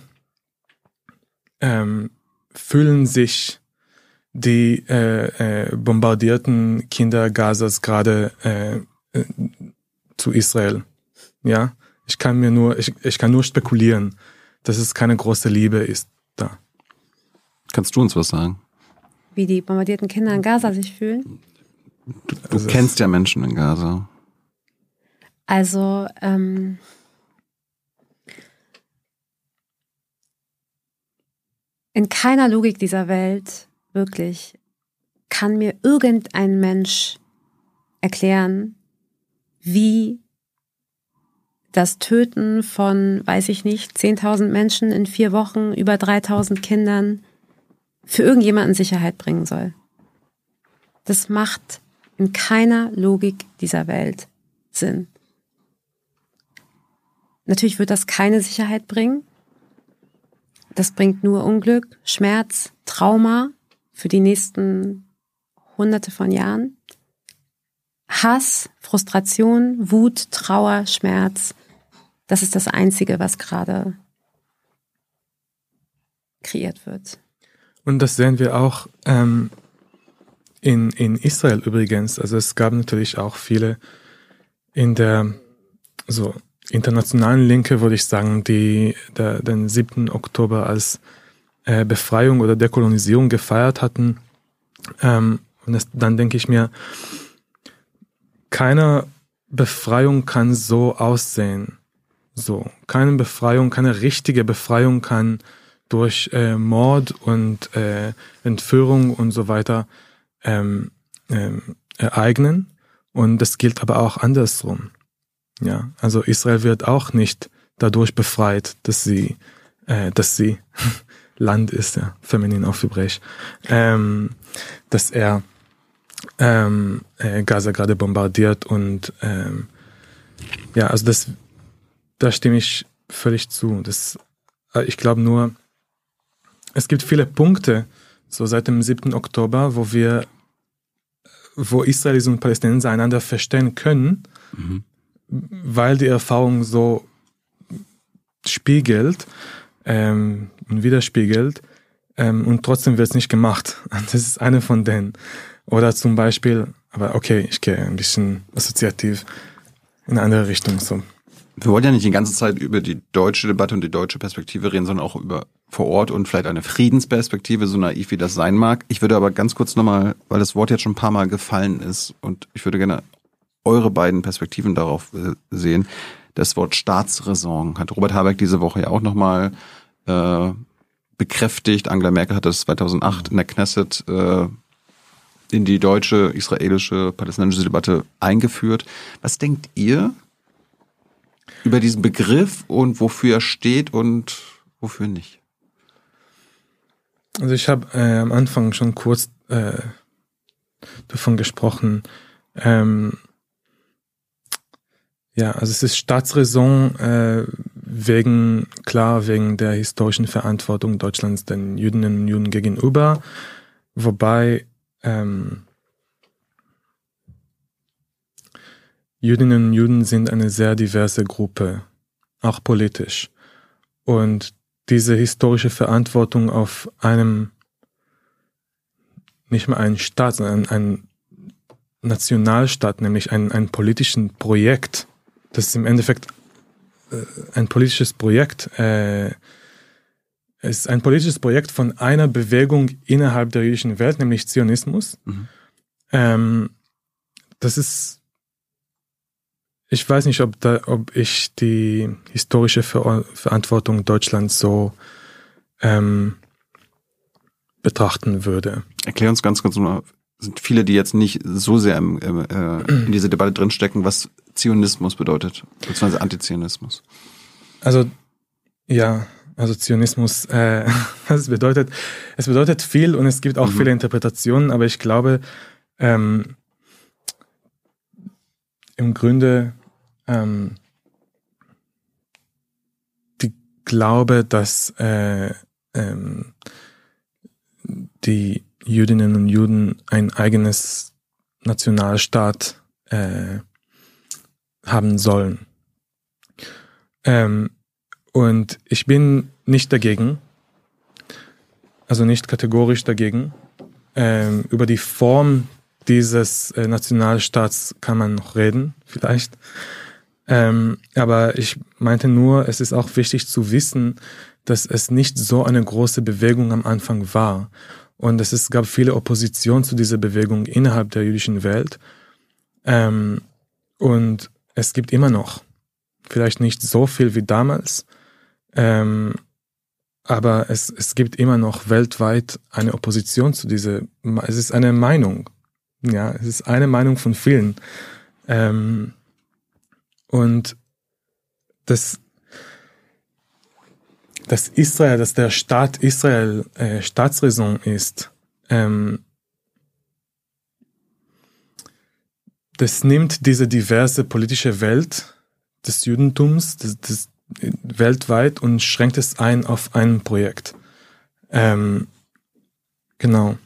ähm, fühlen sich die äh, äh, bombardierten Kinder Gazas gerade äh, zu Israel. Ja, ich kann mir nur, ich, ich kann nur spekulieren, dass es keine große Liebe ist da. Kannst du uns was sagen? Wie die bombardierten Kinder in Gaza sich fühlen? Du, du also kennst ja Menschen in Gaza. Also, ähm, in keiner Logik dieser Welt, wirklich, kann mir irgendein Mensch erklären, wie das Töten von, weiß ich nicht, 10.000 Menschen in vier Wochen, über 3.000 Kindern für irgendjemanden Sicherheit bringen soll. Das macht in keiner Logik dieser Welt Sinn. Natürlich wird das keine Sicherheit bringen. Das bringt nur Unglück, Schmerz, Trauma für die nächsten hunderte von Jahren. Hass, Frustration, Wut, Trauer, Schmerz. Das ist das Einzige, was gerade kreiert wird. Und das sehen wir auch ähm, in, in Israel übrigens. Also es gab natürlich auch viele in der so internationalen Linke, würde ich sagen, die der, den 7. Oktober als äh, Befreiung oder Dekolonisierung gefeiert hatten. Ähm, und das, dann denke ich mir, keine Befreiung kann so aussehen. So, keine Befreiung, keine richtige Befreiung kann durch äh, Mord und äh, Entführung und so weiter ähm, ähm, ereignen. Und das gilt aber auch andersrum. Ja, also Israel wird auch nicht dadurch befreit, dass sie, äh, dass sie Land ist, ja, feminin auf Hebräisch, ähm, dass er ähm, äh, Gaza gerade bombardiert und ähm, ja, also das, da stimme ich völlig zu. Das, äh, ich glaube nur, es gibt viele Punkte, so seit dem 7. Oktober, wo wir, wo Israelis und Palästinenser einander verstehen können, mhm. weil die Erfahrung so spiegelt ähm, und widerspiegelt ähm, und trotzdem wird es nicht gemacht. Das ist eine von denen. Oder zum Beispiel, aber okay, ich gehe ein bisschen assoziativ in eine andere Richtung. So. Wir wollen ja nicht die ganze Zeit über die deutsche Debatte und die deutsche Perspektive reden, sondern auch über vor Ort und vielleicht eine Friedensperspektive, so naiv wie das sein mag. Ich würde aber ganz kurz nochmal, weil das Wort jetzt schon ein paar Mal gefallen ist und ich würde gerne eure beiden Perspektiven darauf äh, sehen. Das Wort Staatsräson hat Robert Habeck diese Woche ja auch nochmal äh, bekräftigt. Angela Merkel hat das 2008 in der Knesset äh, in die deutsche, israelische, palästinensische Debatte eingeführt. Was denkt ihr über diesen Begriff und wofür er steht und wofür nicht? Also ich habe äh, am Anfang schon kurz äh, davon gesprochen. Ähm, ja, also es ist Staatsräson äh, wegen, klar, wegen der historischen Verantwortung Deutschlands den Jüdinnen und Juden gegenüber, wobei ähm, Jüdinnen und Juden sind eine sehr diverse Gruppe, auch politisch. Und diese historische Verantwortung auf einem, nicht mal einen Staat, sondern einen Nationalstaat, nämlich ein, ein politischen Projekt, das ist im Endeffekt äh, ein politisches Projekt, äh, es ist ein politisches Projekt von einer Bewegung innerhalb der jüdischen Welt, nämlich Zionismus. Mhm. Ähm, das ist, ich weiß nicht, ob, da, ob ich die historische Ver Verantwortung Deutschlands so ähm, betrachten würde. Erklär uns ganz kurz mal, sind viele, die jetzt nicht so sehr im, äh, in diese Debatte drinstecken, was Zionismus bedeutet, beziehungsweise Antizionismus. Also, ja, also Zionismus, äh, es bedeutet, es bedeutet viel und es gibt auch mhm. viele Interpretationen, aber ich glaube, ähm, im Grunde ähm, die Glaube, dass äh, ähm, die Jüdinnen und Juden ein eigenes Nationalstaat äh, haben sollen. Ähm, und ich bin nicht dagegen, also nicht kategorisch dagegen. Ähm, über die Form dieses äh, Nationalstaats kann man noch reden, vielleicht. Ähm, aber ich meinte nur, es ist auch wichtig zu wissen, dass es nicht so eine große Bewegung am Anfang war. Und es, gab viele Opposition zu dieser Bewegung innerhalb der jüdischen Welt. Ähm, und es gibt immer noch, vielleicht nicht so viel wie damals, ähm, aber es, es gibt immer noch weltweit eine Opposition zu dieser, es ist eine Meinung. Ja, es ist eine Meinung von vielen. Ähm, und das, dass Israel, dass der Staat Israel äh, Staatsräson ist, ähm, das nimmt diese diverse politische Welt des Judentums, des, des, weltweit und schränkt es ein auf ein Projekt. Ähm, genau.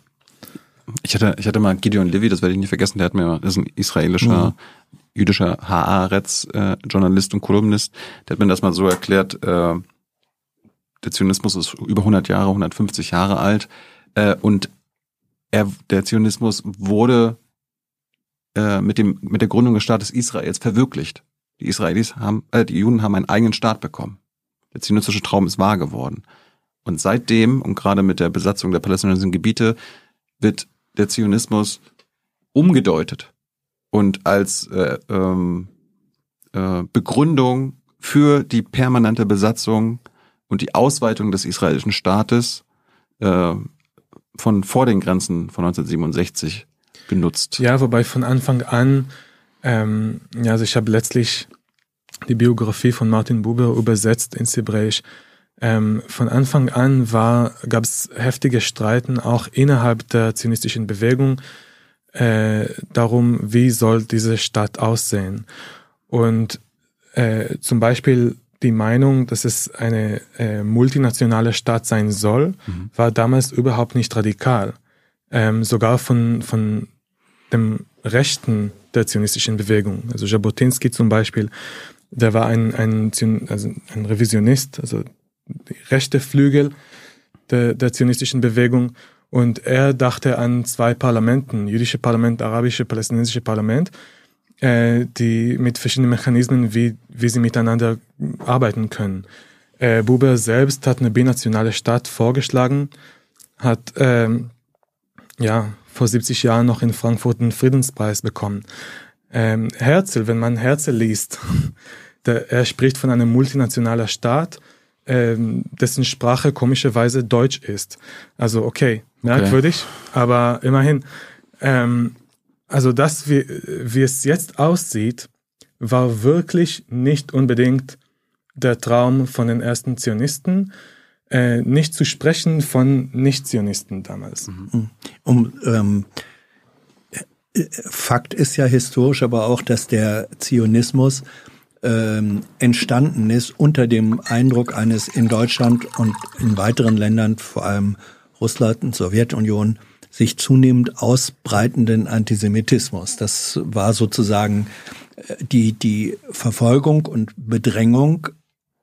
Ich hatte, ich hatte mal Gideon Levy, das werde ich nie vergessen, der hat mir, das ist ein israelischer, mhm. jüdischer Haaretz-Journalist äh, und Kolumnist, der hat mir das mal so erklärt, äh, der Zionismus ist über 100 Jahre, 150 Jahre alt äh, und er, der Zionismus wurde äh, mit dem mit der Gründung des Staates Israels verwirklicht. Die Israelis haben, äh, die Juden haben einen eigenen Staat bekommen. Der zionistische Traum ist wahr geworden. Und seitdem und gerade mit der Besatzung der palästinensischen Gebiete wird der Zionismus umgedeutet und als äh, ähm, äh, Begründung für die permanente Besatzung und die Ausweitung des israelischen Staates äh, von vor den Grenzen von 1967 genutzt. Ja, wobei von Anfang an, ähm, ja, also ich habe letztlich die Biografie von Martin Buber übersetzt ins Hebräisch. Ähm, von Anfang an gab es heftige Streiten auch innerhalb der zionistischen Bewegung äh, darum, wie soll diese Stadt aussehen. Und äh, zum Beispiel die Meinung, dass es eine äh, multinationale Stadt sein soll, mhm. war damals überhaupt nicht radikal. Ähm, sogar von, von dem Rechten der zionistischen Bewegung. Also Jabotinsky zum Beispiel, der war ein, ein, also ein Revisionist, also rechte Flügel der, der zionistischen Bewegung. Und er dachte an zwei Parlamenten, jüdische Parlament, arabische, palästinensische Parlament, äh, die mit verschiedenen Mechanismen, wie, wie sie miteinander arbeiten können. Äh, Buber selbst hat eine binationale Stadt vorgeschlagen, hat ähm, ja vor 70 Jahren noch in Frankfurt einen Friedenspreis bekommen. Ähm, Herzl, wenn man Herzl liest, der, er spricht von einem multinationaler Staat, ähm, dessen Sprache komischerweise Deutsch ist. Also okay, merkwürdig, okay. aber immerhin. Ähm, also das, wie, wie es jetzt aussieht, war wirklich nicht unbedingt der Traum von den ersten Zionisten, äh, nicht zu sprechen von Nicht-Zionisten damals. Mhm. Um, ähm, Fakt ist ja historisch aber auch, dass der Zionismus ähm, entstanden ist unter dem Eindruck eines in Deutschland und in weiteren Ländern, vor allem Russland und Sowjetunion, sich zunehmend ausbreitenden Antisemitismus. Das war sozusagen äh, die, die Verfolgung und Bedrängung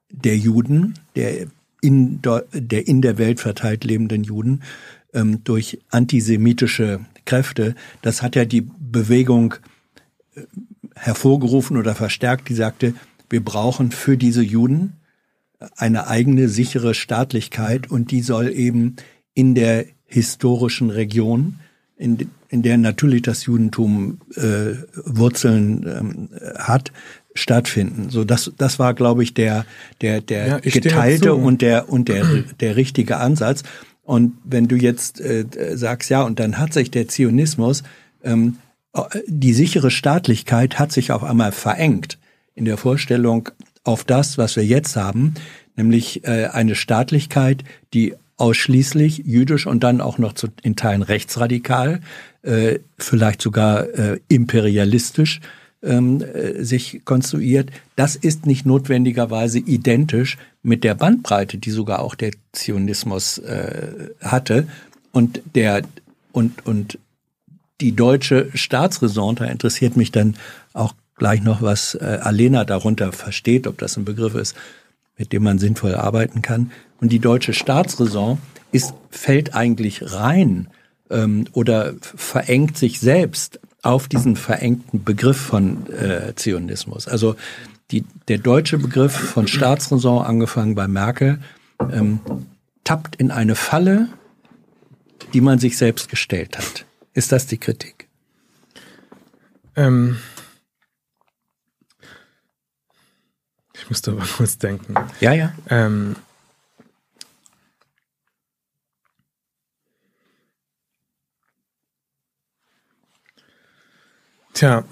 der Juden, der in, der in der Welt verteilt lebenden Juden, ähm, durch antisemitische Kräfte. Das hat ja die Bewegung äh, hervorgerufen oder verstärkt, die sagte, wir brauchen für diese Juden eine eigene sichere Staatlichkeit und die soll eben in der historischen Region, in, in der natürlich das Judentum äh, Wurzeln ähm, hat, stattfinden. So das das war glaube ich der der der ja, geteilte und der und der der richtige Ansatz. Und wenn du jetzt äh, sagst ja und dann hat sich der Zionismus ähm, die sichere Staatlichkeit hat sich auf einmal verengt in der Vorstellung auf das, was wir jetzt haben, nämlich äh, eine Staatlichkeit, die ausschließlich jüdisch und dann auch noch zu, in Teilen rechtsradikal, äh, vielleicht sogar äh, imperialistisch ähm, äh, sich konstruiert. Das ist nicht notwendigerweise identisch mit der Bandbreite, die sogar auch der Zionismus äh, hatte und der und und die deutsche Staatsräson, da interessiert mich dann auch gleich noch, was äh, Alena darunter versteht, ob das ein Begriff ist, mit dem man sinnvoll arbeiten kann. Und die deutsche Staatsräson ist, fällt eigentlich rein ähm, oder verengt sich selbst auf diesen verengten Begriff von äh, Zionismus. Also die, der deutsche Begriff von Staatsräson, angefangen bei Merkel, ähm, tappt in eine Falle, die man sich selbst gestellt hat. Ist das die Kritik? Ähm, ich musste aber kurz denken. Ja, ja. Ähm, tja.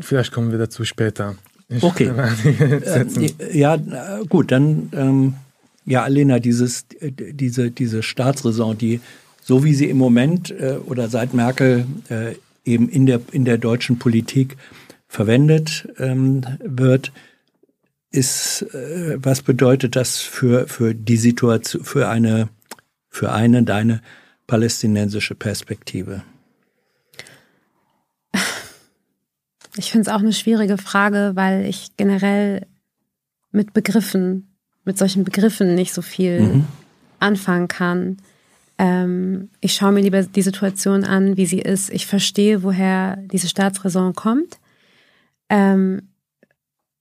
Vielleicht kommen wir dazu später. Ich okay. Äh, ja, gut, dann ähm, ja, Alena, dieses, diese, diese Staatsräson, die so wie sie im Moment äh, oder seit Merkel äh, eben in der, in der deutschen Politik verwendet ähm, wird, ist, äh, was bedeutet das für, für die Situation, für eine, für eine, deine palästinensische Perspektive? Ich finde es auch eine schwierige Frage, weil ich generell mit Begriffen, mit solchen Begriffen nicht so viel mhm. anfangen kann. Ähm, ich schaue mir lieber die Situation an, wie sie ist. Ich verstehe, woher diese Staatsräson kommt. Ähm,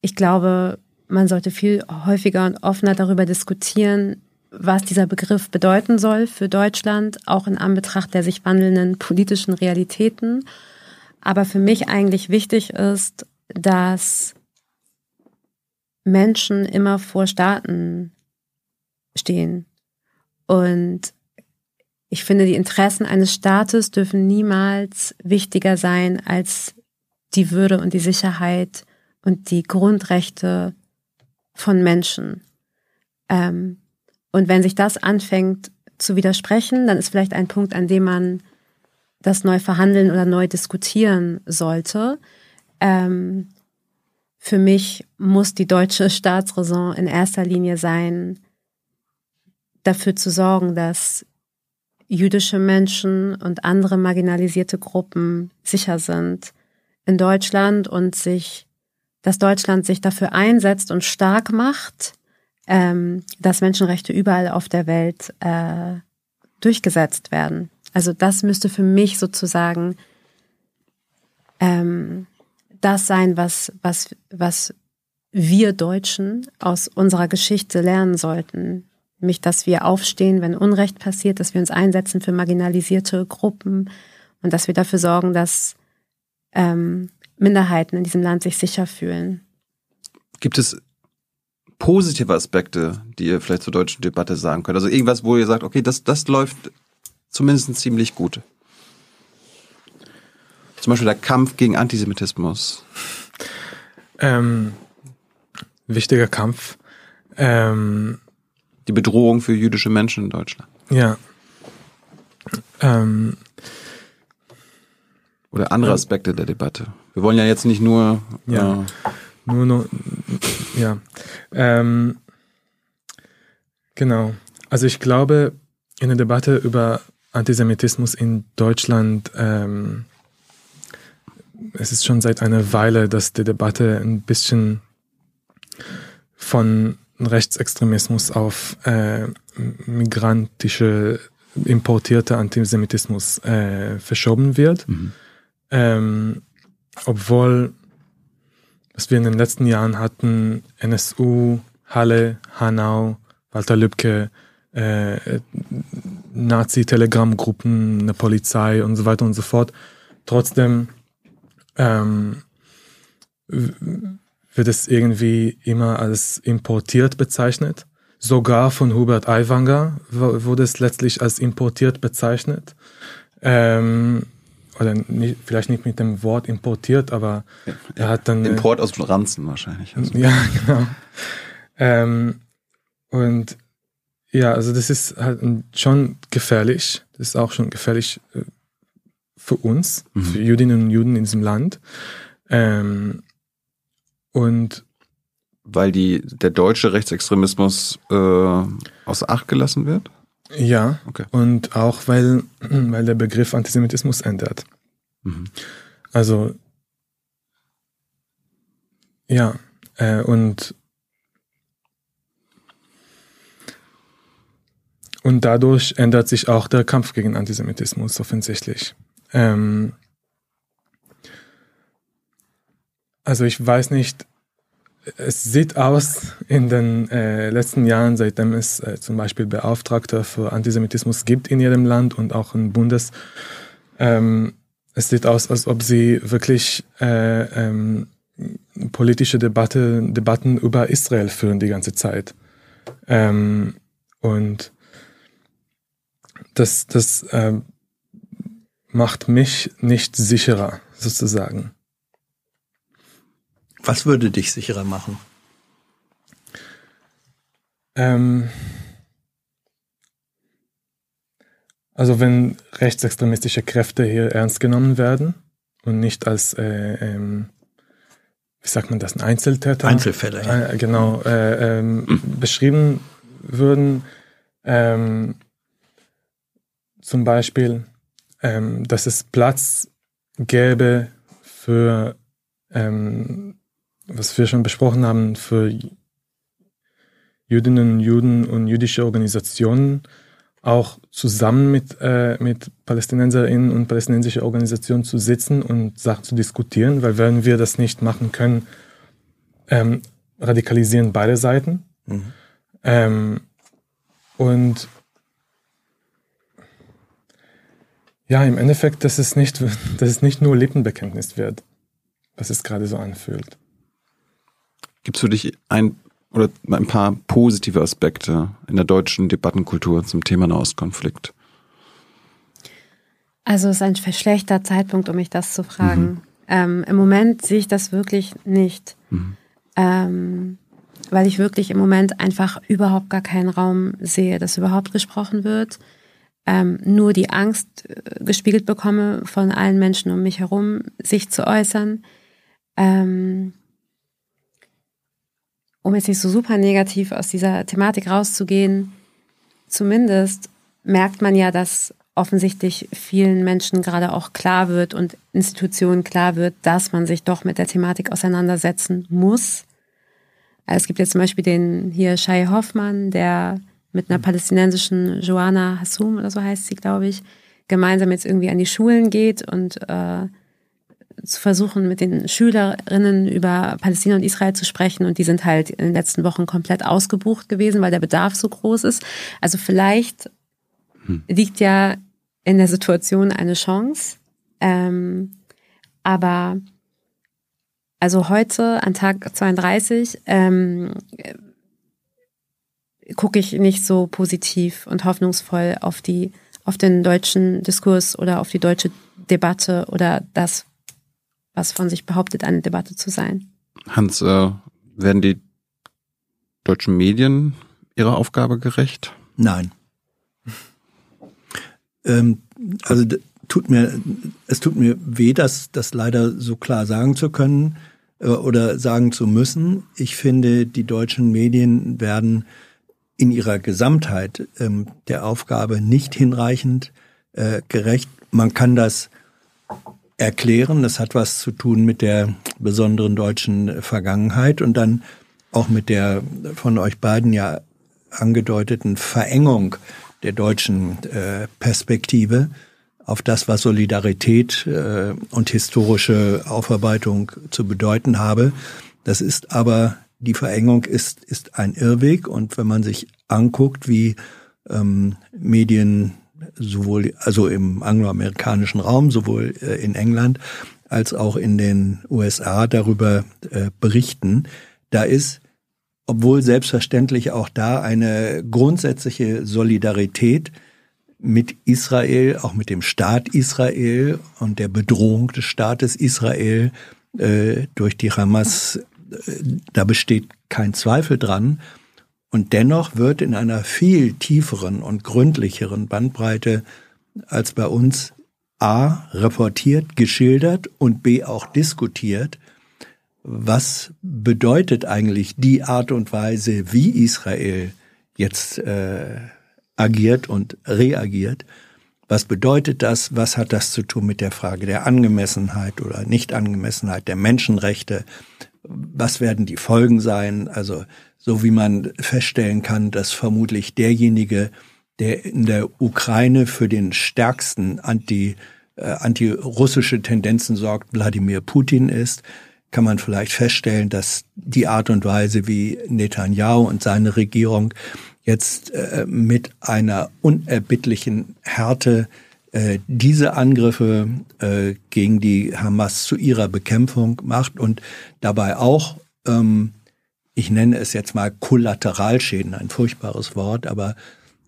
ich glaube, man sollte viel häufiger und offener darüber diskutieren, was dieser Begriff bedeuten soll für Deutschland, auch in Anbetracht der sich wandelnden politischen Realitäten aber für mich eigentlich wichtig ist, dass Menschen immer vor Staaten stehen. Und ich finde, die Interessen eines Staates dürfen niemals wichtiger sein als die Würde und die Sicherheit und die Grundrechte von Menschen. Ähm, und wenn sich das anfängt zu widersprechen, dann ist vielleicht ein Punkt, an dem man das neu verhandeln oder neu diskutieren sollte. Ähm, für mich muss die deutsche Staatsräson in erster Linie sein, dafür zu sorgen, dass jüdische Menschen und andere marginalisierte Gruppen sicher sind in Deutschland und sich, dass Deutschland sich dafür einsetzt und stark macht, ähm, dass Menschenrechte überall auf der Welt äh, durchgesetzt werden. Also das müsste für mich sozusagen ähm, das sein, was, was, was wir Deutschen aus unserer Geschichte lernen sollten. Nämlich, dass wir aufstehen, wenn Unrecht passiert, dass wir uns einsetzen für marginalisierte Gruppen und dass wir dafür sorgen, dass ähm, Minderheiten in diesem Land sich sicher fühlen. Gibt es positive Aspekte, die ihr vielleicht zur deutschen Debatte sagen könnt? Also irgendwas, wo ihr sagt, okay, das, das läuft zumindest ziemlich gut. Zum Beispiel der Kampf gegen Antisemitismus. Ähm, wichtiger Kampf. Ähm, Die Bedrohung für jüdische Menschen in Deutschland. Ja. Ähm, Oder andere Aspekte der Debatte. Wir wollen ja jetzt nicht nur. Ja. Äh, nur, nur, ja. Ähm, genau. Also ich glaube, in der Debatte über Antisemitismus in Deutschland, ähm, es ist schon seit einer Weile, dass die Debatte ein bisschen von Rechtsextremismus auf äh, migrantische, importierte Antisemitismus äh, verschoben wird. Mhm. Ähm, obwohl, was wir in den letzten Jahren hatten, NSU, Halle, Hanau, Walter Lübcke, äh, Nazi-Telegram-Gruppen, eine Polizei und so weiter und so fort. Trotzdem ähm, wird es irgendwie immer als importiert bezeichnet, sogar von Hubert Aiwanger wurde es letztlich als importiert bezeichnet. Ähm, oder nicht, vielleicht nicht mit dem Wort importiert, aber er hat dann. Import aus Ranzen wahrscheinlich. Also. Ja, genau. Ähm, und ja, also das ist halt schon gefährlich. Das ist auch schon gefährlich äh, für uns, mhm. für Jüdinnen und Juden in diesem Land. Ähm, und weil die der deutsche Rechtsextremismus äh, außer Acht gelassen wird? Ja, okay. und auch weil, weil der Begriff Antisemitismus ändert. Mhm. Also, ja, äh, und, und dadurch ändert sich auch der Kampf gegen Antisemitismus offensichtlich. Ähm, also ich weiß nicht, es sieht aus in den äh, letzten Jahren, seitdem es äh, zum Beispiel Beauftragte für Antisemitismus gibt in jedem Land und auch im Bundes, ähm, es sieht aus, als ob sie wirklich äh, ähm, politische Debatte, Debatten über Israel führen die ganze Zeit. Ähm, und das, das äh, macht mich nicht sicherer, sozusagen. Was würde dich sicherer machen? Ähm, also wenn rechtsextremistische Kräfte hier ernst genommen werden und nicht als, äh, ähm, wie sagt man das, ein Einzeltäter? Einzelfälle, ja. Äh, genau, äh, ähm, beschrieben würden. Ähm, zum Beispiel, ähm, dass es Platz gäbe für ähm, was wir schon besprochen haben, für Jüdinnen und Juden und jüdische Organisationen auch zusammen mit, äh, mit PalästinenserInnen und palästinensische Organisationen zu sitzen und Sachen zu diskutieren, weil wenn wir das nicht machen können, ähm, radikalisieren beide Seiten. Mhm. Ähm, und ja, im Endeffekt, dass es nicht, dass es nicht nur Lippenbekenntnis wird, was es gerade so anfühlt. Gibt es für dich ein oder ein paar positive Aspekte in der deutschen Debattenkultur zum Thema Nahostkonflikt? Also es ist ein schlechter Zeitpunkt, um mich das zu fragen. Mhm. Ähm, Im Moment sehe ich das wirklich nicht, mhm. ähm, weil ich wirklich im Moment einfach überhaupt gar keinen Raum sehe, dass überhaupt gesprochen wird. Ähm, nur die Angst äh, gespiegelt bekomme von allen Menschen um mich herum, sich zu äußern. Ähm, um jetzt nicht so super negativ aus dieser Thematik rauszugehen, zumindest merkt man ja, dass offensichtlich vielen Menschen gerade auch klar wird und Institutionen klar wird, dass man sich doch mit der Thematik auseinandersetzen muss. Also es gibt jetzt zum Beispiel den hier Shai Hoffmann, der mit einer palästinensischen Joanna Hassoum oder so heißt sie, glaube ich, gemeinsam jetzt irgendwie an die Schulen geht und äh, zu versuchen, mit den Schülerinnen über Palästina und Israel zu sprechen. Und die sind halt in den letzten Wochen komplett ausgebucht gewesen, weil der Bedarf so groß ist. Also vielleicht hm. liegt ja in der Situation eine Chance. Ähm, aber also heute an Tag 32 ähm, gucke ich nicht so positiv und hoffnungsvoll auf die auf den deutschen Diskurs oder auf die deutsche Debatte oder das, was von sich behauptet, eine Debatte zu sein. Hans, äh, werden die deutschen Medien ihrer Aufgabe gerecht? Nein. ähm, also tut mir, es tut mir weh, das, das leider so klar sagen zu können äh, oder sagen zu müssen. Ich finde, die deutschen Medien werden in ihrer Gesamtheit ähm, der Aufgabe nicht hinreichend äh, gerecht. Man kann das erklären. Das hat was zu tun mit der besonderen deutschen Vergangenheit und dann auch mit der von euch beiden ja angedeuteten Verengung der deutschen äh, Perspektive auf das, was Solidarität äh, und historische Aufarbeitung zu bedeuten habe. Das ist aber, die Verengung ist, ist ein Irrweg und wenn man sich anguckt, wie ähm, Medien sowohl also im angloamerikanischen Raum, sowohl äh, in England als auch in den USA darüber äh, berichten. Da ist obwohl selbstverständlich auch da eine grundsätzliche Solidarität mit Israel, auch mit dem Staat Israel und der Bedrohung des Staates Israel äh, durch die Hamas, da besteht kein Zweifel dran. Und dennoch wird in einer viel tieferen und gründlicheren Bandbreite als bei uns A reportiert, geschildert und B auch diskutiert, was bedeutet eigentlich die Art und Weise, wie Israel jetzt äh, agiert und reagiert. Was bedeutet das? Was hat das zu tun mit der Frage der Angemessenheit oder Nichtangemessenheit der Menschenrechte? Was werden die Folgen sein? Also so wie man feststellen kann, dass vermutlich derjenige, der in der Ukraine für den stärksten anti, äh, antirussische Tendenzen sorgt, Wladimir Putin ist, kann man vielleicht feststellen, dass die Art und Weise, wie Netanyahu und seine Regierung jetzt äh, mit einer unerbittlichen Härte äh, diese Angriffe äh, gegen die Hamas zu ihrer Bekämpfung macht und dabei auch ähm, ich nenne es jetzt mal Kollateralschäden, ein furchtbares Wort, aber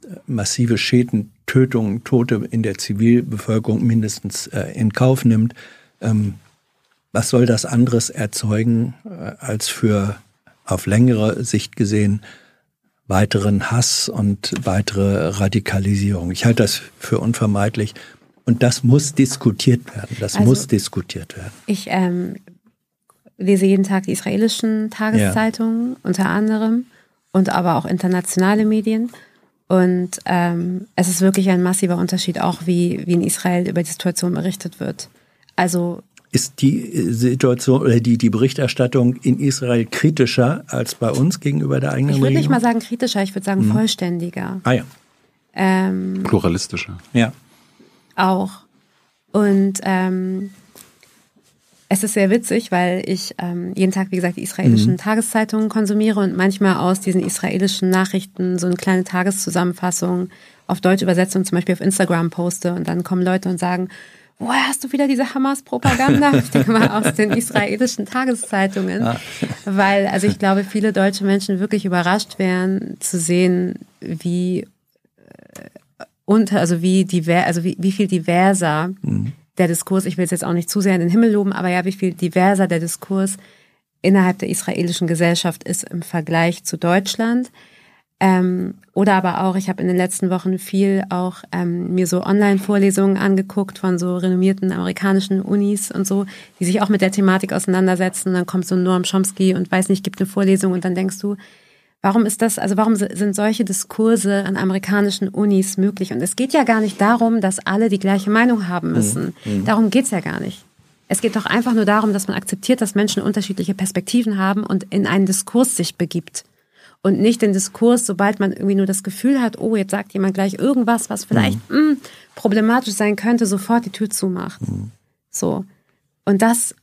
äh, massive Schäden, Tötungen, Tote in der Zivilbevölkerung mindestens äh, in Kauf nimmt. Ähm, was soll das anderes erzeugen, äh, als für auf längere Sicht gesehen weiteren Hass und weitere Radikalisierung? Ich halte das für unvermeidlich. Und das muss diskutiert werden. Das also, muss diskutiert werden. Ich ähm, lese jeden Tag die israelischen Tageszeitungen ja. unter anderem und aber auch internationale Medien. Und ähm, es ist wirklich ein massiver Unterschied, auch wie, wie in Israel über die Situation berichtet wird. Also ist die Situation oder die, die Berichterstattung in Israel kritischer als bei uns gegenüber der eigenen Ich würde nicht mal sagen kritischer, ich würde sagen mhm. vollständiger. Ah ja. Ähm, Pluralistischer. Ja. Auch. Und ähm, es ist sehr witzig, weil ich ähm, jeden Tag, wie gesagt, die israelischen mhm. Tageszeitungen konsumiere und manchmal aus diesen israelischen Nachrichten so eine kleine Tageszusammenfassung auf Deutsch übersetze und zum Beispiel auf Instagram poste. Und dann kommen Leute und sagen, woher hast du wieder diese Hamas-Propaganda? ich denke mal aus den israelischen Tageszeitungen. Ah. Weil, also ich glaube, viele deutsche Menschen wirklich überrascht wären zu sehen, wie äh, unter, also wie divers, also wie, wie viel diverser mhm der Diskurs, ich will es jetzt auch nicht zu sehr in den Himmel loben, aber ja, wie viel diverser der Diskurs innerhalb der israelischen Gesellschaft ist im Vergleich zu Deutschland. Ähm, oder aber auch, ich habe in den letzten Wochen viel auch ähm, mir so Online-Vorlesungen angeguckt von so renommierten amerikanischen Unis und so, die sich auch mit der Thematik auseinandersetzen. Und dann kommt so Noam Chomsky und weiß nicht, gibt eine Vorlesung und dann denkst du, Warum ist das, also warum sind solche Diskurse an amerikanischen Unis möglich? Und es geht ja gar nicht darum, dass alle die gleiche Meinung haben müssen. Mhm. mhm. Darum geht's ja gar nicht. Es geht doch einfach nur darum, dass man akzeptiert, dass Menschen unterschiedliche Perspektiven haben und in einen Diskurs sich begibt. Und nicht den Diskurs, sobald man irgendwie nur das Gefühl hat, oh, jetzt sagt jemand gleich irgendwas, was vielleicht mhm. mh, hm, problematisch sein könnte, sofort die Tür zumacht. Mhm. So. Und das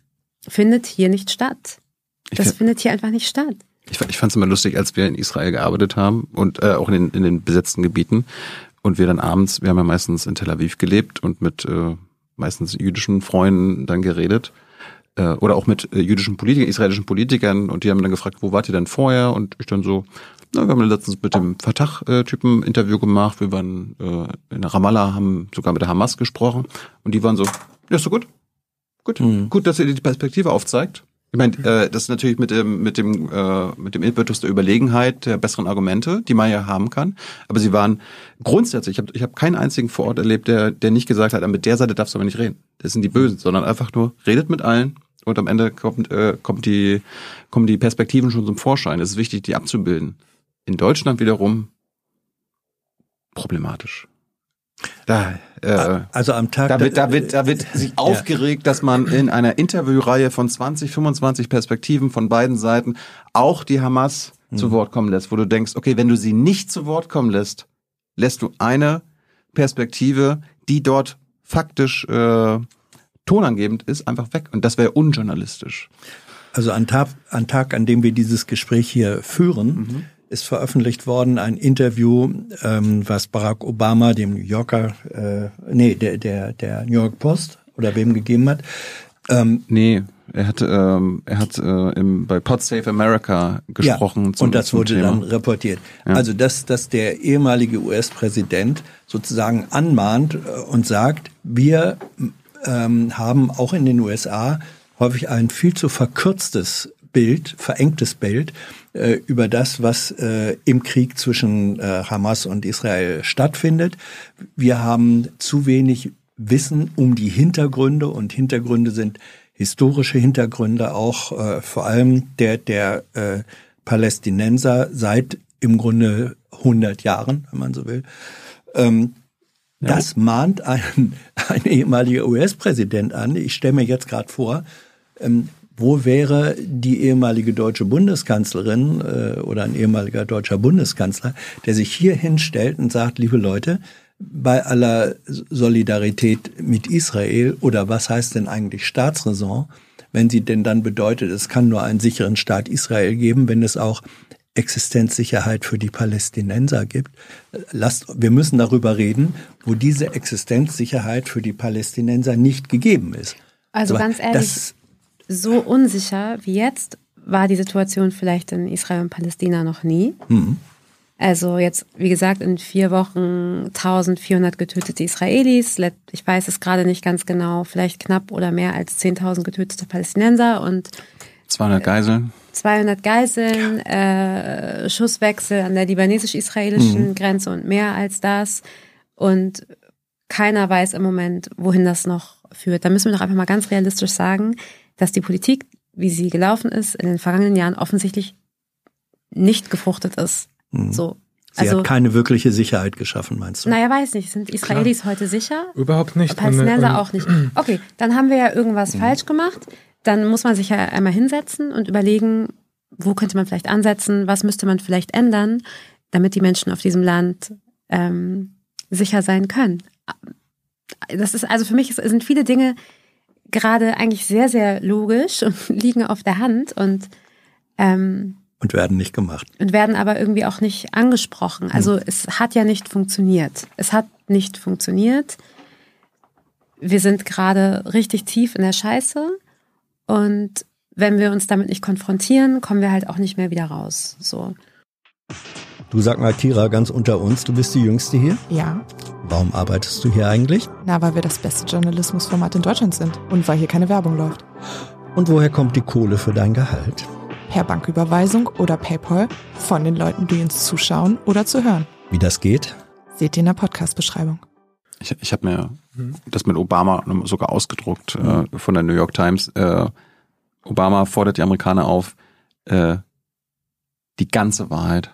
findet hier nicht statt. Das findet hier einfach nicht statt. Ich, ich fand es immer lustig, als wir in Israel gearbeitet haben und äh, auch in den, in den besetzten Gebieten und wir dann abends, wir haben ja meistens in Tel Aviv gelebt und mit äh, meistens jüdischen Freunden dann geredet äh, oder auch mit äh, jüdischen Politikern, israelischen Politikern und die haben dann gefragt, wo wart ihr denn vorher? Und ich dann so, na, wir haben letztens mit dem Fatah-Typen Interview gemacht, wir waren äh, in Ramallah, haben sogar mit der Hamas gesprochen und die waren so, ja, ist so gut. Gut, mhm. gut, dass ihr die Perspektive aufzeigt. Ich meine, äh, das ist natürlich mit dem mit dem äh, mit dem Impetus der Überlegenheit der besseren Argumente, die man ja haben kann. Aber sie waren grundsätzlich. Ich habe ich hab keinen einzigen vor Ort erlebt, der der nicht gesagt hat, mit der Seite darfst du aber nicht reden. Das sind die Bösen, sondern einfach nur redet mit allen und am Ende kommt äh, kommt die kommen die Perspektiven schon zum Vorschein. Es ist wichtig, die abzubilden. In Deutschland wiederum problematisch. Da, äh, also am Tag. Da wird, da wird, da wird sich aufgeregt, dass man in einer Interviewreihe von 20, 25 Perspektiven von beiden Seiten auch die Hamas mhm. zu Wort kommen lässt, wo du denkst, okay, wenn du sie nicht zu Wort kommen lässt, lässt du eine Perspektive, die dort faktisch äh, tonangebend ist, einfach weg. Und das wäre unjournalistisch. Also an Tag, an Tag, an dem wir dieses Gespräch hier führen, mhm ist veröffentlicht worden ein Interview, ähm, was Barack Obama dem New Yorker, äh, nee, der, der, der New York Post oder wem gegeben hat. Ähm, nee, Er hat, ähm, er hat äh, im, bei Pod Save America gesprochen. Ja, zum, und das wurde Thema. dann reportiert. Ja. Also, dass, dass der ehemalige US-Präsident sozusagen anmahnt äh, und sagt, wir ähm, haben auch in den USA häufig ein viel zu verkürztes Bild, verengtes Bild äh, über das, was äh, im Krieg zwischen äh, Hamas und Israel stattfindet. Wir haben zu wenig Wissen um die Hintergründe und Hintergründe sind historische Hintergründe auch äh, vor allem der der äh, Palästinenser seit im Grunde 100 Jahren, wenn man so will. Ähm, das mahnt ein, ein ehemaliger US-Präsident an. Ich stelle mir jetzt gerade vor, ähm, wo wäre die ehemalige deutsche Bundeskanzlerin äh, oder ein ehemaliger deutscher Bundeskanzler, der sich hier hinstellt und sagt, liebe Leute, bei aller Solidarität mit Israel oder was heißt denn eigentlich Staatsräson, wenn sie denn dann bedeutet, es kann nur einen sicheren Staat Israel geben, wenn es auch Existenzsicherheit für die Palästinenser gibt. Lasst, wir müssen darüber reden, wo diese Existenzsicherheit für die Palästinenser nicht gegeben ist. Also Aber ganz ehrlich, das- so unsicher wie jetzt war die Situation vielleicht in Israel und Palästina noch nie. Mhm. Also jetzt, wie gesagt, in vier Wochen 1400 getötete Israelis. Ich weiß es gerade nicht ganz genau, vielleicht knapp oder mehr als 10.000 getötete Palästinenser und 200 Geiseln. 200 Geiseln, äh, Schusswechsel an der libanesisch-israelischen Grenze und mehr als das. Und keiner weiß im Moment, wohin das noch führt. Da müssen wir doch einfach mal ganz realistisch sagen, dass die Politik, wie sie gelaufen ist, in den vergangenen Jahren offensichtlich nicht gefruchtet ist. So. Sie Also, hat keine wirkliche Sicherheit geschaffen, meinst du? naja, weiß nicht. Sind Israelis heute sicher? Überhaupt nicht. Palästinenser Und, äh, auch nicht. Okay, dann haben wir ja irgendwas falsch gemacht. Dann muss man sich ja einmal hinsetzen und überlegen, wo könnte man vielleicht ansetzen, was müsste man vielleicht ändern, damit die Menschen auf diesem Land ähm, sicher sein können. Das ist also für mich sind viele Dinge gerade eigentlich sehr, sehr logisch und liegen auf der Hand und ähm, Und werden nicht gemacht. und werden aber irgendwie auch nicht angesprochen. Also es hat ja nicht funktioniert. Es hat nicht funktioniert. Wir sind gerade richtig tief in der Scheiße und wenn wir uns damit nicht konfrontieren, kommen wir halt auch nicht mehr wieder raus. So. Du sag mal, Kira, ganz unter uns, du bist die Jüngste hier. Ja, Warum arbeitest du hier eigentlich? na, weil wir das beste Journalismusformat in Deutschland sind und weil hier keine Werbung läuft. Und woher kommt die Kohle für dein Gehalt? Per Banküberweisung oder PayPal von den Leuten, die uns zuschauen oder zu hören. Wie das geht? Seht ihr in der Podcast-Beschreibung. Ich, ich habe mir das mit Obama sogar ausgedruckt äh, von der New York Times. Äh, Obama fordert die Amerikaner auf, äh, die ganze Wahrheit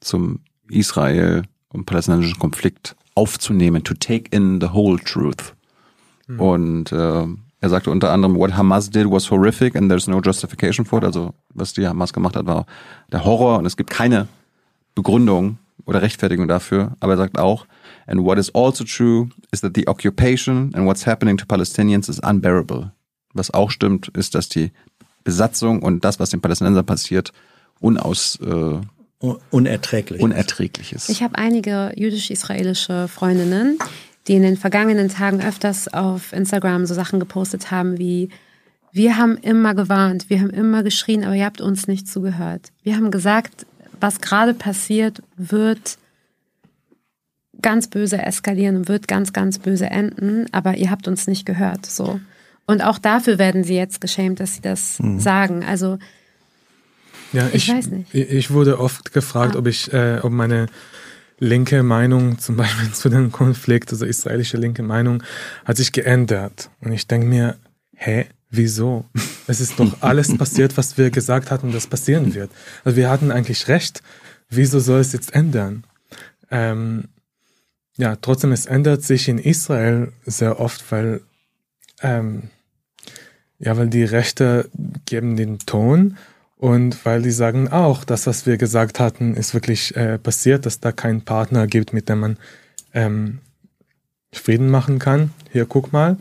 zum Israel- und palästinensischen Konflikt aufzunehmen, to take in the whole truth. Und äh, er sagte unter anderem, what Hamas did was horrific and there's no justification for it. Also was die Hamas gemacht hat, war der Horror und es gibt keine Begründung oder Rechtfertigung dafür. Aber er sagt auch, and what is also true is that the occupation and what's happening to Palestinians is unbearable. Was auch stimmt, ist, dass die Besatzung und das, was den Palästinensern passiert, unaus, äh, Un- Unerträglich. unerträglich ist. Ich habe einige jüdisch-israelische Freundinnen, die in den vergangenen Tagen öfters auf Instagram so Sachen gepostet haben wie wir haben immer gewarnt, wir haben immer geschrien, aber ihr habt uns nicht zugehört. Wir haben gesagt, was gerade passiert, wird ganz böse eskalieren und wird ganz, ganz böse enden, aber ihr habt uns nicht gehört. So. Und auch dafür werden sie jetzt geschämt, dass sie das sagen. Also Ja, Ich ich, weiß nicht. Ich, wurde oft gefragt, Ah. ob ich, äh, ob meine linke Meinung zum Beispiel zu dem Konflikt, also israelische linke Meinung, hat sich geändert. Und ich denke mir, hä, wieso? Es ist doch alles passiert, was wir gesagt hatten, dass passieren wird. Also wir hatten eigentlich recht. Wieso soll es jetzt ändern? Ähm, ja, trotzdem, es ändert sich in Israel sehr oft, weil, ähm, ja, weil die Rechte geben den Ton und weil die sagen auch, das, was wir gesagt hatten, ist wirklich äh, passiert, dass da keinen Partner gibt, mit dem man ähm, Frieden machen kann. Hier, guck mal.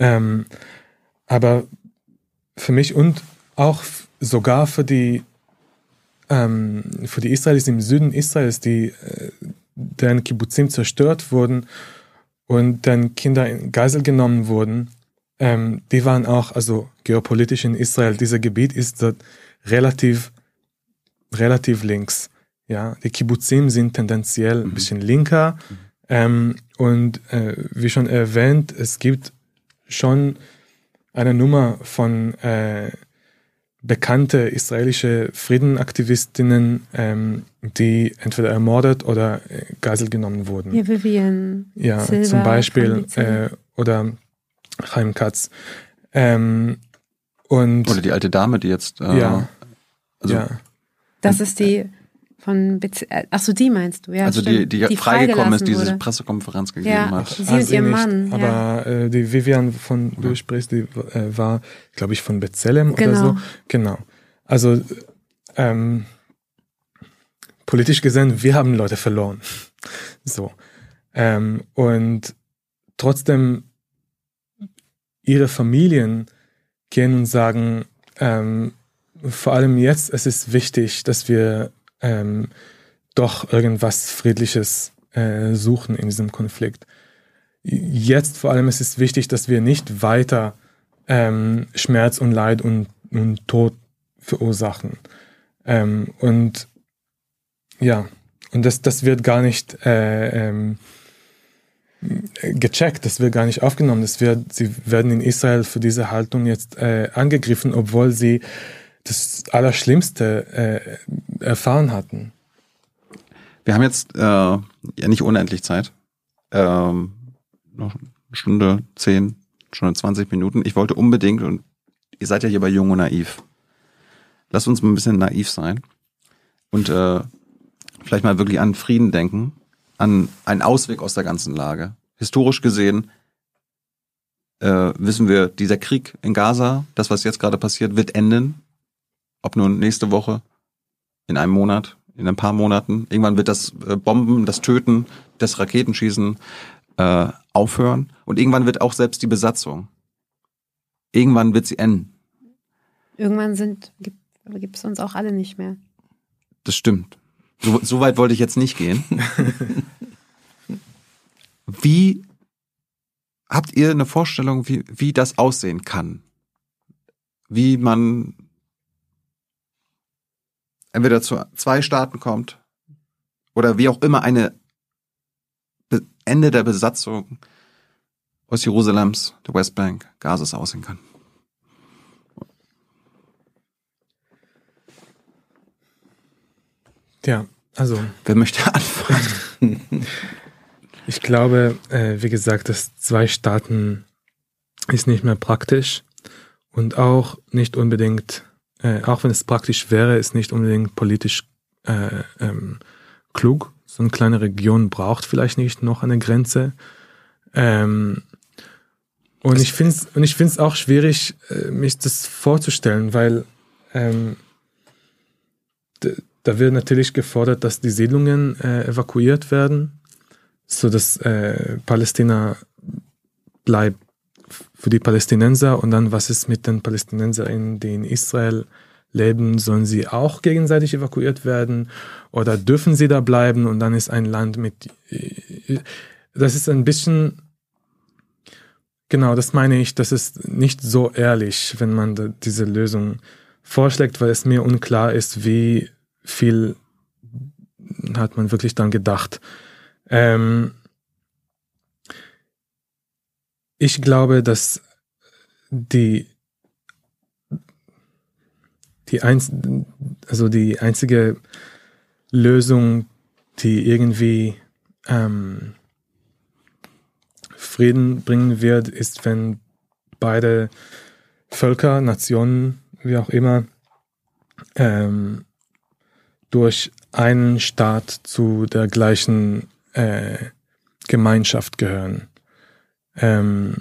Ähm, aber für mich und auch sogar für die ähm, für die Israelis im Süden Israels, die äh, deren Kibbutzim zerstört wurden und dann Kinder in Geisel genommen wurden, ähm, die waren auch, also geopolitisch in Israel, dieser Gebiet ist dort relativ, relativ links. Ja, die Kibbutzim sind tendenziell ein Mhm. bisschen linker. Ähm, und äh, wie schon erwähnt, es gibt schon eine Nummer von äh, bekannte israelische Friedenaktivistinnen, ähm, die entweder ermordet oder äh, Geisel genommen wurden. Hier Vivian. Ja, Silva zum Beispiel äh, oder Chaim Katz. Ähm, und Oder die alte Dame, die jetzt. Äh, ja, also, ja, Das ist die von Bez Ach so, die meinst du, ja. also die, stimmt. die, freigekommen ist, freigelassen diese. Pressekonferenz gegeben Ja. hat. Sie Ah, und ihr nicht, Mann, ja. Aber äh, die Vivian, von du sprichst, die äh, war, glaube ich, von Bezellem oder Genau. so. Genau. Also ähm, politisch gesehen, wir haben Leute verloren. So. Ähm, und trotzdem ihre Familien gehen und sagen, ähm, vor allem jetzt, es ist wichtig, dass wir ähm, doch irgendwas Friedliches äh, suchen in diesem Konflikt. Jetzt vor allem ist es wichtig, dass wir nicht weiter ähm, Schmerz und Leid und, und Tod verursachen. Ähm, und ja, und das, das wird gar nicht äh, ähm, gecheckt, das wird gar nicht aufgenommen. Das wird, sie werden in Israel für diese Haltung jetzt äh, angegriffen, obwohl sie das Allerschlimmste äh, erfahren hatten. Wir haben jetzt äh, ja nicht unendlich Zeit. Ähm, noch eine Stunde zehn, Stunde 20 Minuten. Ich wollte unbedingt, und ihr seid ja hier bei Jung und Naiv. Lasst uns mal ein bisschen naiv sein und äh, vielleicht mal wirklich an Frieden denken, an einen Ausweg aus der ganzen Lage. Historisch gesehen äh, wissen wir, dieser Krieg in Gaza, das, was jetzt gerade passiert, wird enden. Ob nun nächste Woche, in einem Monat, in ein paar Monaten. Irgendwann wird das äh, Bomben, das Töten, das Raketenschießen äh, aufhören. Und irgendwann wird auch selbst die Besatzung. Irgendwann wird sie enden. Irgendwann sind gibt es uns auch alle nicht mehr. Das stimmt. So, so weit wollte ich jetzt nicht gehen. Wie habt ihr eine Vorstellung, wie, wie das aussehen kann? Wie man entweder zu zwei Staaten kommt oder wie auch immer eine Be Ende der Besatzung aus Jerusalems, der Westbank, Gazas aussehen kann. Ja, also Wer möchte anfangen? ich glaube, äh, wie gesagt, das zwei Staaten ist nicht mehr praktisch und auch nicht unbedingt, äh, auch wenn es praktisch wäre, ist nicht unbedingt politisch äh, ähm, klug. So eine kleine Region braucht vielleicht nicht noch eine Grenze. Ähm, und ich finde es und ich finde es auch schwierig, äh, mich das vorzustellen, weil ähm, da wird natürlich gefordert, dass die Siedlungen äh, evakuiert werden, so dass äh, Palästina bleibt für die Palästinenser. Und dann was ist mit den PalästinenserInnen, die in Israel leben, sollen sie auch gegenseitig evakuiert werden? Oder dürfen sie da bleiben? Und dann ist ein Land mit äh, das ist ein bisschen genau, das meine ich, das ist nicht so ehrlich, wenn man diese Lösung vorschlägt, weil es mir unklar ist, wie viel hat man wirklich dann gedacht. Ähm, ich glaube, dass die die einz also die einzige Lösung, die irgendwie ähm, Frieden bringen wird, ist, wenn beide Völker, Nationen, wie auch immer, ähm, durch einen Staat zu der gleichen äh, Gemeinschaft gehören. Ähm,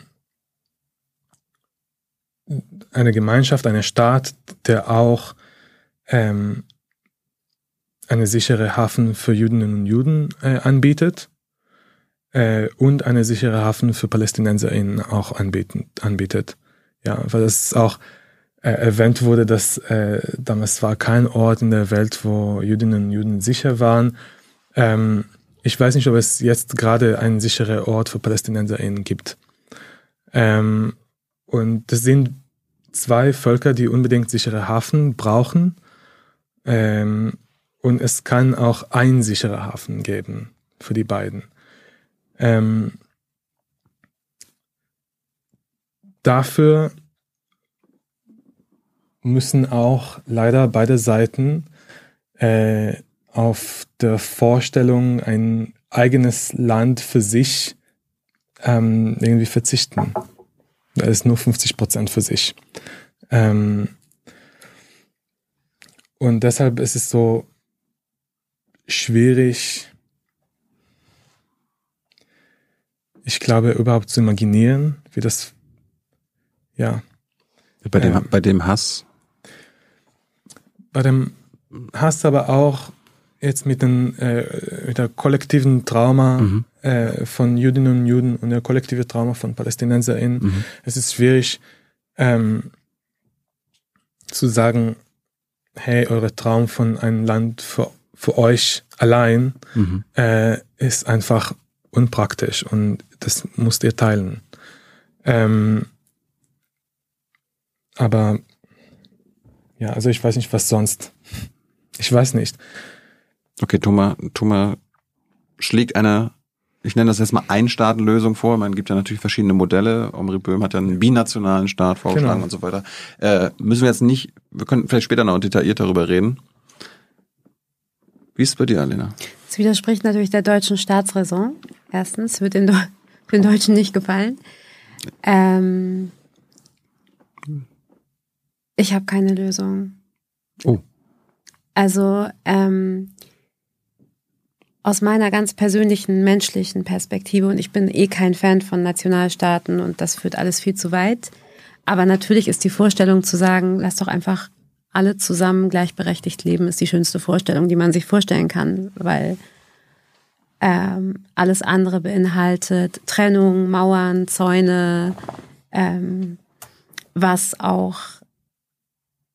eine Gemeinschaft, eine Staat, der auch ähm, eine sichere Hafen für Jüdinnen und Juden äh, anbietet äh, und eine sichere Hafen für PalästinenserInnen auch anbieten, anbietet. Ja, weil es auch äh, erwähnt wurde, dass äh, damals war kein Ort in der Welt, wo Jüdinnen und Juden sicher waren. Ähm, ich weiß nicht, ob es jetzt gerade einen sicheren Ort für PalästinenserInnen gibt. Ähm, und das sind zwei Völker, die unbedingt sichere Hafen brauchen. Ähm, und es kann auch ein sicherer Hafen geben für die beiden. Ähm, dafür müssen auch leider beide Seiten äh, auf der Vorstellung, ein eigenes Land für sich ähm, irgendwie verzichten. Da ist nur 50 Prozent für sich. Ähm, und deshalb ist es so schwierig, ich glaube, überhaupt zu imaginieren, wie das, ja. Bei dem, Ähm. bei dem Hass. Bei dem Hass aber auch jetzt mit, den, äh, mit der kollektiven Trauma Mhm. äh, von Jüdinnen und Juden und der kollektive Trauma von PalästinenserInnen. Mhm. Es ist schwierig ähm, zu sagen, hey, eure Traum von einem Land für, für euch allein Mhm. äh, ist einfach unpraktisch und das musst ihr teilen. Ähm, aber ja, also ich weiß nicht, was sonst. Ich weiß nicht. Okay, Thomas, Thomas schlägt eine, ich nenne das jetzt mal Einstaatenlösung vor. Man gibt ja natürlich verschiedene Modelle. Omri Böhm hat ja einen binationalen Staat vorgeschlagen Genau. und so weiter. Äh, müssen wir jetzt nicht, wir können vielleicht später noch detailliert darüber reden. Wie ist es bei dir, Alena? Das widerspricht natürlich der deutschen Staatsräson. Erstens, wird den, den Deutschen nicht gefallen. Ähm, ich habe keine Lösung. Oh. Also ähm, aus meiner ganz persönlichen menschlichen Perspektive und ich bin eh kein Fan von Nationalstaaten und das führt alles viel zu weit. Aber natürlich ist die Vorstellung zu sagen, lass doch einfach alle zusammen gleichberechtigt leben, ist die schönste Vorstellung, die man sich vorstellen kann, weil ähm, alles andere beinhaltet Trennung, Mauern, Zäune, ähm, was auch,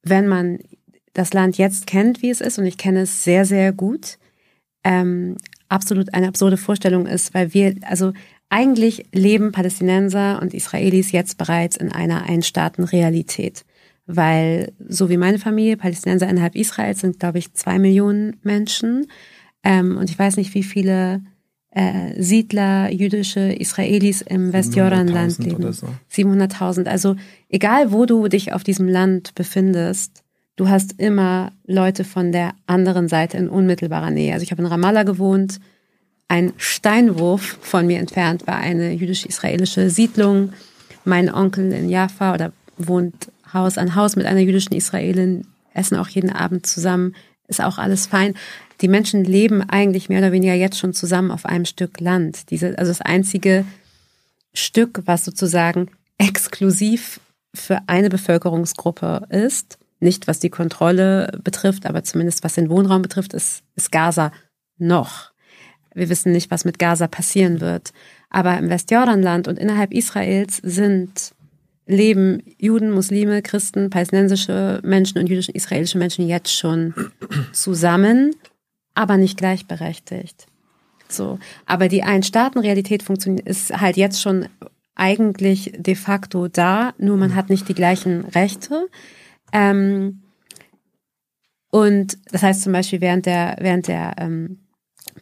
wenn man das Land jetzt kennt, wie es ist, und ich kenne es sehr, sehr gut, ähm, absolut eine absurde Vorstellung ist, weil wir, also eigentlich leben Palästinenser und Israelis jetzt bereits in einer Einstaaten-Realität. Weil, so wie meine Familie, Palästinenser innerhalb Israels sind, glaube ich, zwei Millionen Menschen. Ähm, und ich weiß nicht, wie viele äh, Siedler, jüdische Israelis im Westjordanland 700.000 leben. so. 700.000. Also egal, wo du dich auf diesem Land befindest, du hast immer Leute von der anderen Seite in unmittelbarer Nähe. Also ich habe in Ramallah gewohnt. Ein Steinwurf von mir entfernt war eine jüdisch-israelische Siedlung. Mein Onkel in Jaffa oder wohnt Haus an Haus mit einer jüdischen Israelin, essen auch jeden Abend zusammen, ist auch alles fein. Die Menschen leben eigentlich mehr oder weniger jetzt schon zusammen auf einem Stück Land. Diese, also das einzige Stück, was sozusagen exklusiv für eine Bevölkerungsgruppe ist, nicht was die Kontrolle betrifft, aber zumindest was den Wohnraum betrifft, ist, ist Gaza noch. Wir wissen nicht, was mit Gaza passieren wird. Aber im Westjordanland und innerhalb Israels sind leben Juden, Muslime, Christen, palästinensische Menschen und jüdische israelische Menschen jetzt schon zusammen, aber nicht gleichberechtigt. So, aber die Ein-Staaten-Realität funktioniert ist halt jetzt schon eigentlich de facto da, nur man hat nicht die gleichen Rechte. Ähm, und das heißt zum Beispiel während der während der ähm,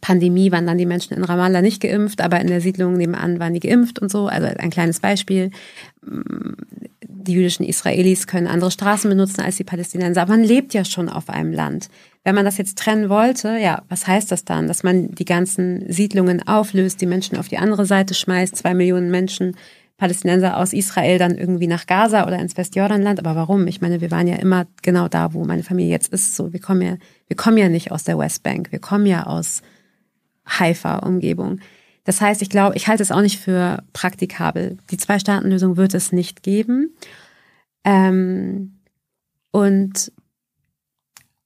Pandemie waren dann die Menschen in Ramallah nicht geimpft, aber in der Siedlung nebenan waren die geimpft und so. Also ein kleines Beispiel. Die jüdischen Israelis können andere Straßen benutzen als die Palästinenser, aber man lebt ja schon auf einem Land. Wenn man das jetzt trennen wollte, ja, was heißt das dann? Dass man die ganzen Siedlungen auflöst, die Menschen auf die andere Seite schmeißt, zwei Millionen Menschen, Palästinenser aus Israel dann irgendwie nach Gaza oder ins Westjordanland. Aber warum? Ich meine, wir waren ja immer genau da, wo meine Familie jetzt ist. So, wir kommen ja, wir kommen ja nicht aus der Westbank, wir kommen ja aus Haifa-Umgebung. Das heißt, ich glaube, ich halte es auch nicht für praktikabel. Die Zwei-Staaten-Lösung wird es nicht geben. Ähm, und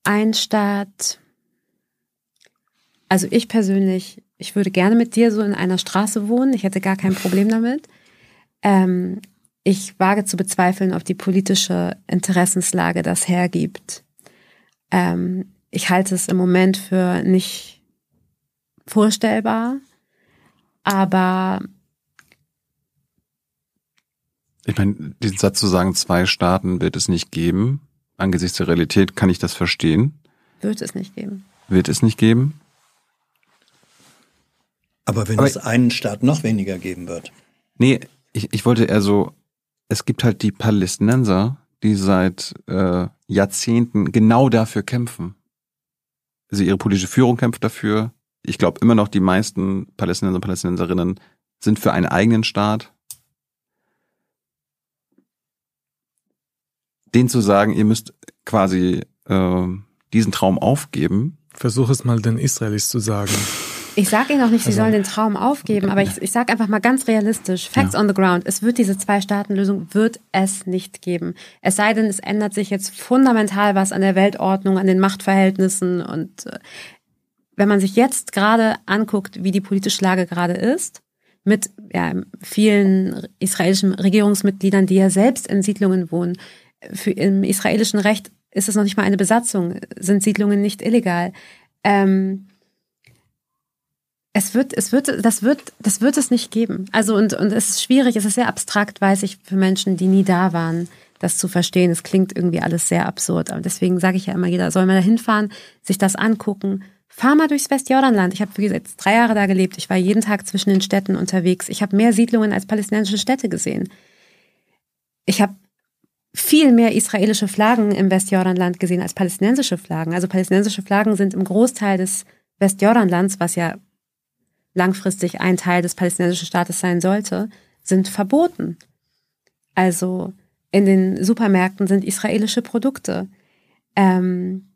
ein Staat, also ich persönlich, ich würde gerne mit dir so in einer Straße wohnen. Ich hätte gar kein Problem damit. Ähm, ich wage zu bezweifeln, ob die politische Interessenslage das hergibt. Ähm, ich halte es im Moment für nicht vorstellbar, aber Ich meine, diesen Satz zu sagen, zwei Staaten wird es nicht geben, angesichts der Realität kann ich das verstehen. Wird es nicht geben. Wird es nicht geben. Aber wenn Aber- es einen Staat noch weniger geben wird. Nee, ich, ich wollte eher so, es gibt halt die Palästinenser, die seit äh, Jahrzehnten genau dafür kämpfen. Also ihre politische Führung kämpft dafür. Ich glaube immer noch, die meisten Palästinenser und Palästinenserinnen sind für einen eigenen Staat. Den zu sagen, ihr müsst quasi äh, diesen Traum aufgeben, Versuch es mal den Israelis zu sagen. Ich sage Ihnen auch nicht, Sie Also- sollen den Traum aufgeben, aber ich, ich sage einfach mal ganz realistisch, Facts on the ground, es wird diese Zwei-Staaten-Lösung, wird es nicht geben. Es sei denn, es ändert sich jetzt fundamental was an der Weltordnung, an den Machtverhältnissen und äh, wenn man sich jetzt gerade anguckt, wie die politische Lage gerade ist, mit ja, vielen israelischen Regierungsmitgliedern, die ja selbst in Siedlungen wohnen, für, im israelischen Recht ist es noch nicht mal eine Besatzung, sind Siedlungen nicht illegal. Ähm, es wird, es wird, das wird, das wird es nicht geben. Also und und es ist schwierig, es ist sehr abstrakt, weiß ich, für Menschen, die nie da waren, das zu verstehen. Es klingt irgendwie alles sehr absurd. Aber deswegen sage ich ja immer, jeder soll mal da hinfahren, sich das angucken. Fahr mal durchs Westjordanland. Ich habe wie gesagt drei Jahre da gelebt. Ich war jeden Tag zwischen den Städten unterwegs. Ich habe mehr Siedlungen als palästinensische Städte gesehen. Ich habe viel mehr israelische Flaggen im Westjordanland gesehen als palästinensische Flaggen. Also palästinensische Flaggen sind im Großteil des Westjordanlands, was ja langfristig ein Teil des palästinensischen Staates sein sollte, sind verboten. Also in den Supermärkten sind israelische Produkte. Ähm,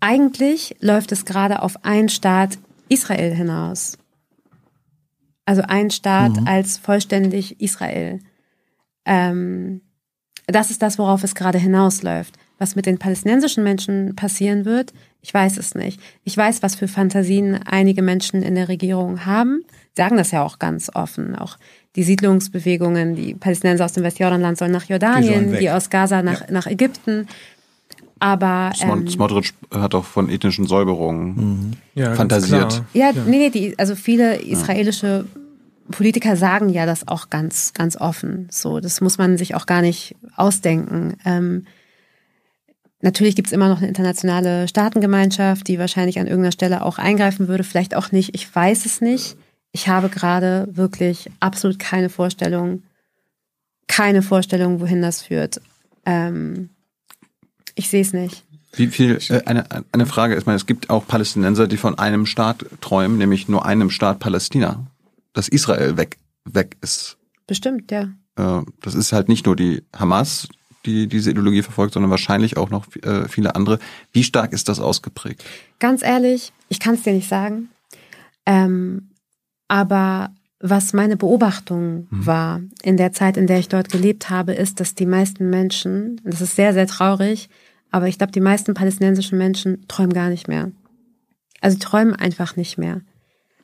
eigentlich läuft es gerade auf ein Staat Israel hinaus. Also ein Staat als vollständig Israel. Ähm, das ist das, worauf es gerade hinausläuft. Was mit den palästinensischen Menschen passieren wird, ich weiß es nicht. Ich weiß, was für Fantasien einige Menschen in der Regierung haben. Sagen das ja auch ganz offen. Auch die Siedlungsbewegungen, die Palästinenser aus dem Westjordanland sollen nach Die sollen Jordanien, weg. die, aus Gaza nach, nach Ägypten. Aber ähm, Smotrich hat auch von ethnischen Säuberungen. Ja, ganz Fantasiert. klar. ja, nee, nee, die, also viele israelische Politiker sagen ja das auch ganz, ganz offen. So, das muss man sich auch gar nicht ausdenken. Ähm, natürlich gibt's immer noch eine internationale Staatengemeinschaft, die wahrscheinlich an irgendeiner Stelle auch eingreifen würde, vielleicht auch nicht. Ich weiß es nicht. Ich habe gerade wirklich absolut keine Vorstellung, keine Vorstellung, wohin das führt. Ähm, ich sehe es nicht. Wie viel, äh, eine, eine Frage ist, es gibt auch Palästinenser, die von einem Staat träumen, nämlich nur einem Staat Palästina, dass Israel weg, weg ist. Bestimmt, ja. Äh, das ist halt nicht nur die Hamas, die diese Ideologie verfolgt, sondern wahrscheinlich auch noch äh, viele andere. Wie stark ist das ausgeprägt? Ganz ehrlich, ich kann es dir nicht sagen. Ähm, aber was meine Beobachtung war in der Zeit, in der ich dort gelebt habe, ist, dass die meisten Menschen, das ist sehr, sehr traurig, aber ich glaube, die meisten palästinensischen Menschen träumen gar nicht mehr. Also träumen einfach nicht mehr.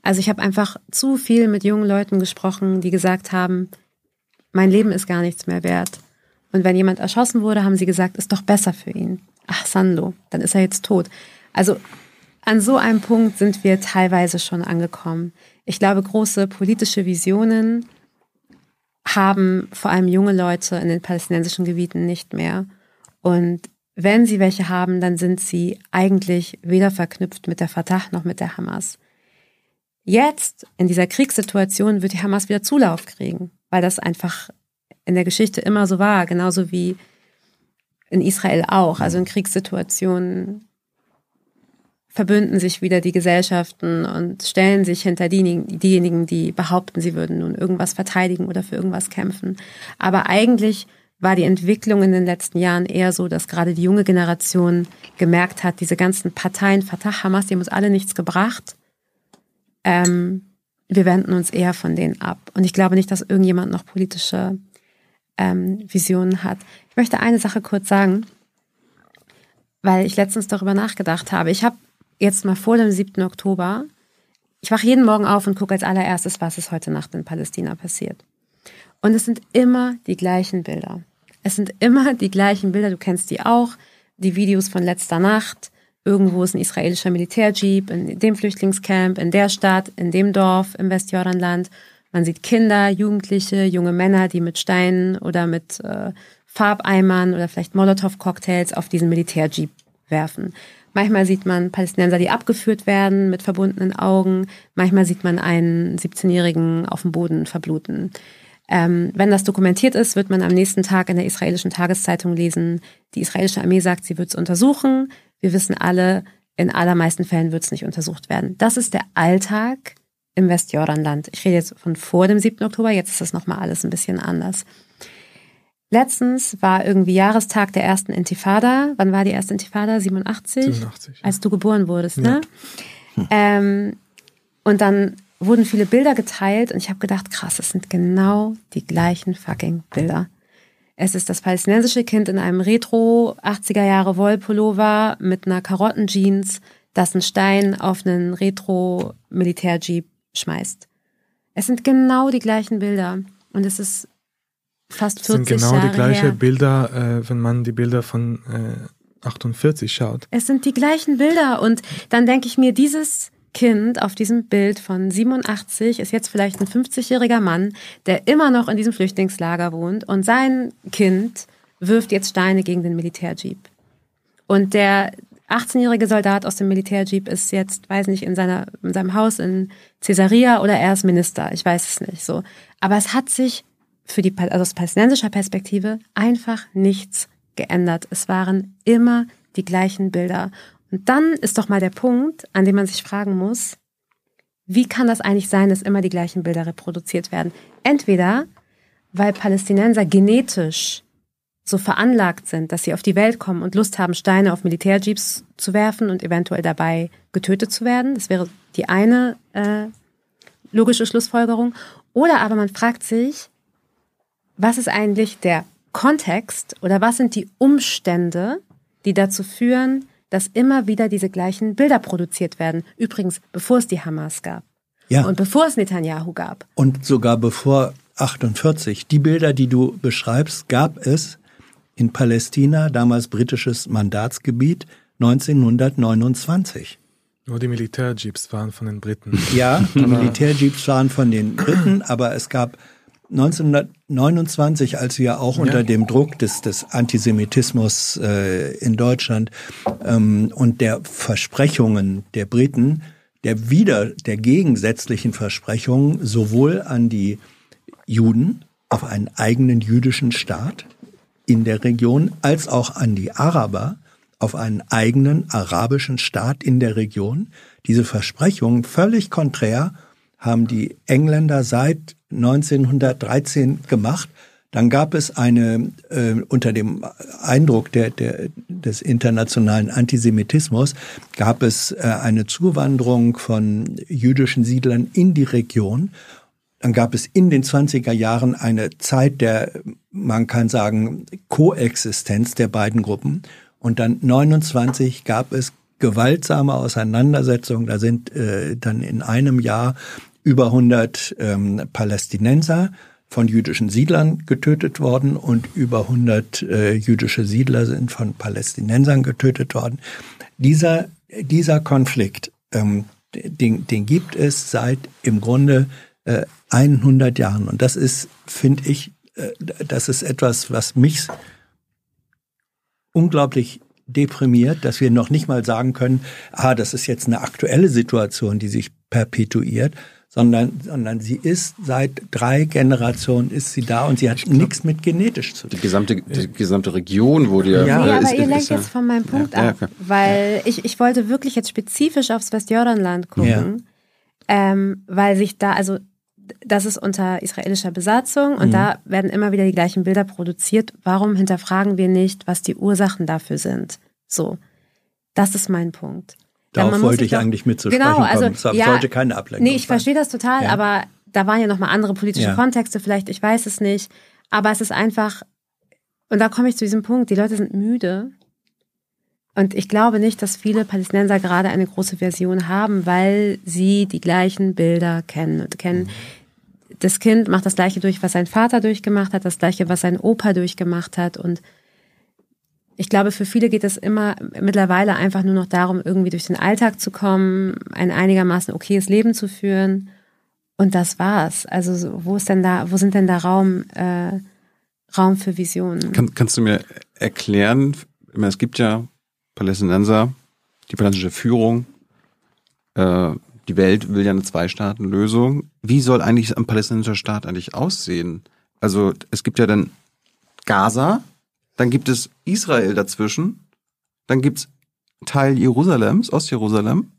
Also ich habe einfach zu viel mit jungen Leuten gesprochen, die gesagt haben, mein Leben ist gar nichts mehr wert. Und wenn jemand erschossen wurde, haben sie gesagt, ist doch besser für ihn. Ach, Sando, dann ist er jetzt tot. Also an so einem Punkt sind wir teilweise schon angekommen. Ich glaube, große politische Visionen haben vor allem junge Leute in den palästinensischen Gebieten nicht mehr. Und wenn sie welche haben, dann sind sie eigentlich weder verknüpft mit der Fatah noch mit der Hamas. Jetzt, in dieser Kriegssituation, wird die Hamas wieder Zulauf kriegen, weil das einfach in der Geschichte immer so war, genauso wie in Israel auch. Also in Kriegssituationen verbünden sich wieder die Gesellschaften und stellen sich hinter diejenigen, die behaupten, sie würden nun irgendwas verteidigen oder für irgendwas kämpfen. Aber eigentlich war die Entwicklung in den letzten Jahren eher so, dass gerade die junge Generation gemerkt hat, diese ganzen Parteien, Fatah, Hamas, die haben uns alle nichts gebracht. Ähm, wir wenden uns eher von denen ab. Und ich glaube nicht, dass irgendjemand noch politische ähm, Visionen hat. Ich möchte eine Sache kurz sagen, weil ich letztens darüber nachgedacht habe. Ich habe jetzt mal vor dem 7. Oktober, ich wache jeden Morgen auf und gucke als allererstes, was ist heute Nacht in Palästina passiert. Und es sind immer die gleichen Bilder. Es sind immer die gleichen Bilder, du kennst die auch, die Videos von letzter Nacht. Irgendwo ist ein israelischer Militärjeep in dem Flüchtlingscamp, in der Stadt, in dem Dorf, im Westjordanland. Man sieht Kinder, Jugendliche, junge Männer, die mit Steinen oder mit äh, Farbeimern oder vielleicht Molotow-Cocktails auf diesen Militärjeep werfen. Manchmal sieht man Palästinenser, die abgeführt werden mit verbundenen Augen. Manchmal sieht man einen 17-Jährigen auf dem Boden verbluten. Ähm, wenn das dokumentiert ist, wird man am nächsten Tag in der israelischen Tageszeitung lesen, die israelische Armee sagt, sie wird es untersuchen. Wir wissen alle, in allermeisten Fällen wird es nicht untersucht werden. Das ist der Alltag im Westjordanland. Ich rede jetzt von vor dem 7. Oktober, jetzt ist das nochmal alles ein bisschen anders. Letztens war irgendwie Jahrestag der ersten Intifada. Wann war die erste Intifada? 87? 87 ja. Als du geboren wurdest, ne? Hm. Ähm, und dann wurden viele Bilder geteilt und ich habe gedacht, krass, es sind genau die gleichen fucking Bilder. Es ist das palästinensische Kind in einem Retro 80er Jahre Wollpullover mit einer Karottenjeans, das einen Stein auf einen Retro Militärjeep schmeißt. Es sind genau die gleichen Bilder und es ist fast 40 Jahre Es sind genau Jahre die gleichen. Bilder, äh, wenn man die Bilder von äh, 48 schaut. Es sind die gleichen Bilder und dann denke ich mir, dieses Kind auf diesem Bild von 87 ist jetzt vielleicht ein 50-jähriger Mann, der immer noch in diesem Flüchtlingslager wohnt und sein Kind wirft jetzt Steine gegen den Militärjeep. Und der 18-jährige Soldat aus dem Militärjeep ist jetzt, weiß nicht, in, seiner, in seinem Haus in Caesarea oder er ist Minister. Ich weiß es nicht so. Aber es hat sich für die, also aus palästinensischer Perspektive einfach nichts geändert. Es waren immer die gleichen Bilder. Und dann ist doch mal der Punkt, an dem man sich fragen muss, wie kann das eigentlich sein, dass immer die gleichen Bilder reproduziert werden? Entweder, weil Palästinenser genetisch so veranlagt sind, dass sie auf die Welt kommen und Lust haben, Steine auf Militärjeeps zu werfen und eventuell dabei getötet zu werden. Das wäre die eine äh, logische Schlussfolgerung. Oder aber man fragt sich, was ist eigentlich der Kontext oder was sind die Umstände, die dazu führen, dass immer wieder diese gleichen Bilder produziert werden. Übrigens, bevor es die Hamas gab. Ja. Und bevor es Netanyahu gab. Und sogar bevor 48. Die Bilder, die du beschreibst, gab es in Palästina, damals britisches Mandatsgebiet, 1929. Nur die Militärjeeps waren von den Briten. Ja, die Militärjeeps waren von den Briten, aber es gab 1929, als wir auch unter dem Druck des, des Antisemitismus äh, in Deutschland ähm, und der Versprechungen der Briten, der wieder der gegensätzlichen Versprechungen sowohl an die Juden auf einen eigenen jüdischen Staat in der Region als auch an die Araber auf einen eigenen arabischen Staat in der Region. Diese Versprechungen völlig konträr haben die Engländer seit 1913 gemacht. Dann gab es eine, äh, unter dem Eindruck der, der, des internationalen Antisemitismus, gab es äh, eine Zuwanderung von jüdischen Siedlern in die Region. Dann gab es in den 20er Jahren eine Zeit der, man kann sagen, Koexistenz der beiden Gruppen. Und dann 29 gab es gewaltsame Auseinandersetzungen. Da sind äh, dann in einem Jahr über 100 ähm, Palästinenser von jüdischen Siedlern getötet worden und über 100 äh, jüdische Siedler sind von Palästinensern getötet worden. Dieser, dieser Konflikt, ähm, den, den gibt es seit im Grunde äh, 100 Jahren. Und das ist, finde ich, äh, das ist etwas, was mich unglaublich deprimiert, dass wir noch nicht mal sagen können, ah, das ist jetzt eine aktuelle Situation, die sich perpetuiert, sondern, sondern sie ist seit drei Generationen ist sie da und sie hat nichts mit genetisch zu tun. Die gesamte, die gesamte Region wurde ja. Ja. Ja, äh, aber ist, ihr lenkt ja- jetzt von meinem Punkt Ja, ja, ab, okay. weil ich, ich wollte wirklich jetzt spezifisch aufs Westjordanland gucken, ähm, weil sich da, also das ist unter israelischer Besatzung und Mhm. da werden immer wieder die gleichen Bilder produziert. Warum hinterfragen wir nicht, was die Ursachen dafür sind? So, das ist mein Punkt. Darauf wollte ich doch- eigentlich mit zu genau, sprechen also, kommen. Es soll- ja, sollte keine Ablenkung Nee, ich sein. verstehe das total, Ja. aber da waren ja nochmal andere politische Ja. Kontexte vielleicht, ich weiß es nicht. Aber es ist einfach, und da komme ich zu diesem Punkt, die Leute sind müde. Und ich glaube nicht, dass viele Palästinenser gerade eine große Version haben, weil sie die gleichen Bilder kennen und kennen. Mhm. Das Kind macht das gleiche durch, was sein Vater durchgemacht hat, das gleiche, was sein Opa durchgemacht hat. Und ich glaube, für viele geht es immer mittlerweile einfach nur noch darum, irgendwie durch den Alltag zu kommen, ein einigermaßen okayes Leben zu führen. und das war's. Also wo ist denn da, wo sind denn da Raum, äh, Raum für Visionen? Kann, kannst du mir erklären, es gibt ja Palästinenser, die palästinensische Führung, äh, die Welt will ja eine Zwei-Staaten-Lösung. Wie soll eigentlich ein palästinensischer Staat eigentlich aussehen? Also es gibt ja dann Gaza, dann gibt es Israel dazwischen, dann gibt es Teil Jerusalems, Ostjerusalem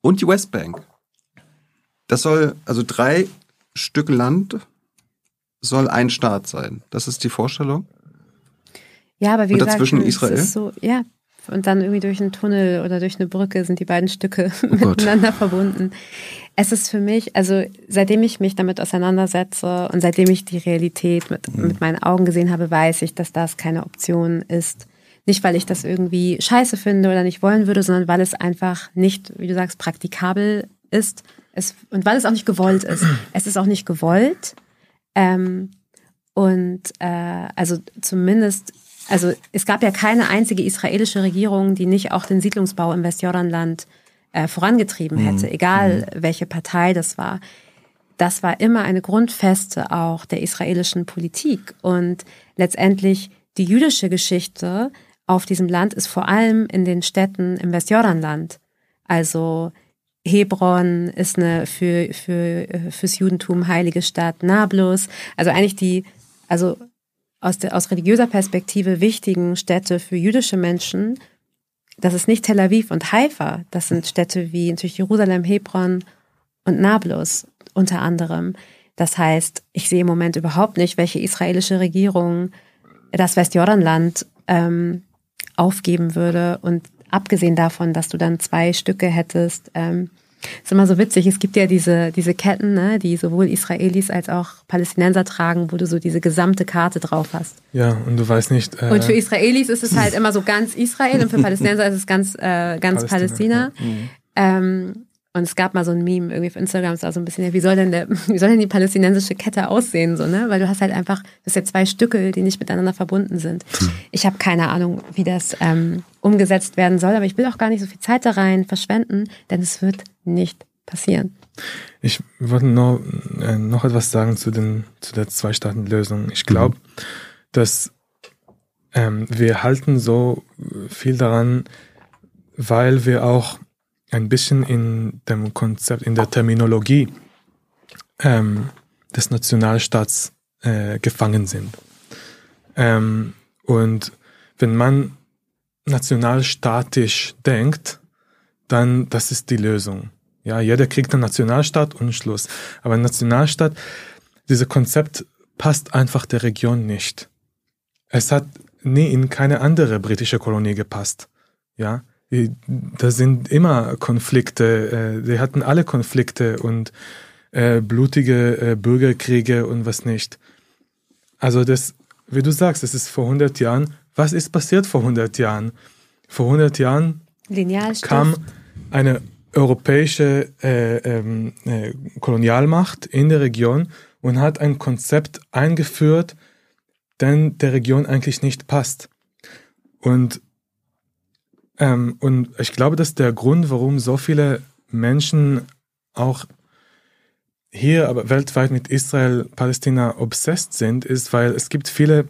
und die Westbank. Das soll, also drei Stück Land soll ein Staat sein. Das ist die Vorstellung. Ja, aber wie und gesagt, dazwischen es Israel? ist so, ja. Und dann irgendwie durch einen Tunnel oder durch eine Brücke sind die beiden Stücke Oh miteinander verbunden. Es ist für mich, also seitdem ich mich damit auseinandersetze und seitdem ich die Realität mit, Mhm. mit meinen Augen gesehen habe, weiß ich, dass das keine Option ist. Nicht, weil ich das irgendwie scheiße finde oder nicht wollen würde, sondern weil es einfach nicht, wie du sagst, praktikabel ist. Es, und weil es auch nicht gewollt ist. Es ist auch nicht gewollt. Ähm, und äh, also zumindest, also es gab ja keine einzige israelische Regierung, die nicht auch den Siedlungsbau im Westjordanland äh, vorangetrieben hätte, egal welche Partei das war. Das war immer eine Grundfeste auch der israelischen Politik. Und letztendlich die jüdische Geschichte auf diesem Land ist vor allem in den Städten im Westjordanland. Also Hebron ist eine für, für, fürs Judentum heilige Stadt, Nablus. Also eigentlich die, also aus, der, aus religiöser Perspektive wichtigen Städte für jüdische Menschen. Das ist nicht Tel Aviv und Haifa. Das sind Städte wie natürlich Jerusalem, Hebron und Nablus unter anderem. Das heißt, ich sehe im Moment überhaupt nicht, welche israelische Regierung das Westjordanland ähm, aufgeben würde. Und abgesehen davon, dass du dann zwei Stücke hättest, ähm, ist immer so witzig. Es gibt ja diese, diese Ketten, ne, die sowohl Israelis als auch Palästinenser tragen, wo du so diese gesamte Karte drauf hast. Ja, und du weißt nicht. Äh, Und für Israelis ist es halt immer so ganz Israel und für Palästinenser ist es ganz, äh, ganz Palästina, Palästina. Ähm, und es gab mal so ein Meme irgendwie auf Instagram, es war so ein bisschen, ja, wie soll denn der, wie soll denn die palästinensische Kette aussehen, so, ne? Weil du hast halt einfach, das sind ja zwei Stücke, die nicht miteinander verbunden sind. Ich habe keine Ahnung, wie das ähm, umgesetzt werden soll, aber ich will auch gar nicht so viel Zeit da rein verschwenden, denn es wird nicht passieren. Ich wollte noch, äh, noch etwas sagen zu, den, zu der Zwei-Staaten-Lösung. Ich glaube, dass ähm, wir halten so viel daran, weil wir auch ein bisschen in dem Konzept, in der Terminologie ähm, des Nationalstaats äh, gefangen sind. Ähm, und wenn man nationalstatisch denkt, dann das ist die Lösung. Ja, jeder kriegt einen Nationalstaat und Schluss. Aber Nationalstaat, dieses Konzept passt einfach der Region nicht. Es hat nie in keine andere britische Kolonie gepasst. Ja, da sind immer Konflikte, äh, die hatten alle Konflikte und äh, blutige äh, Bürgerkriege und was nicht. Also das, wie du sagst, es ist vor 100 Jahren. Was ist passiert vor 100 Jahren? Vor 100 Jahren kam eine europäische äh, ähm, äh, Kolonialmacht in der Region und hat ein Konzept eingeführt, denn der Region eigentlich nicht passt. Und, ähm, und ich glaube, dass der Grund, warum so viele Menschen auch hier, aber weltweit mit Israel, Palästina obsessed sind, ist, weil es gibt viele,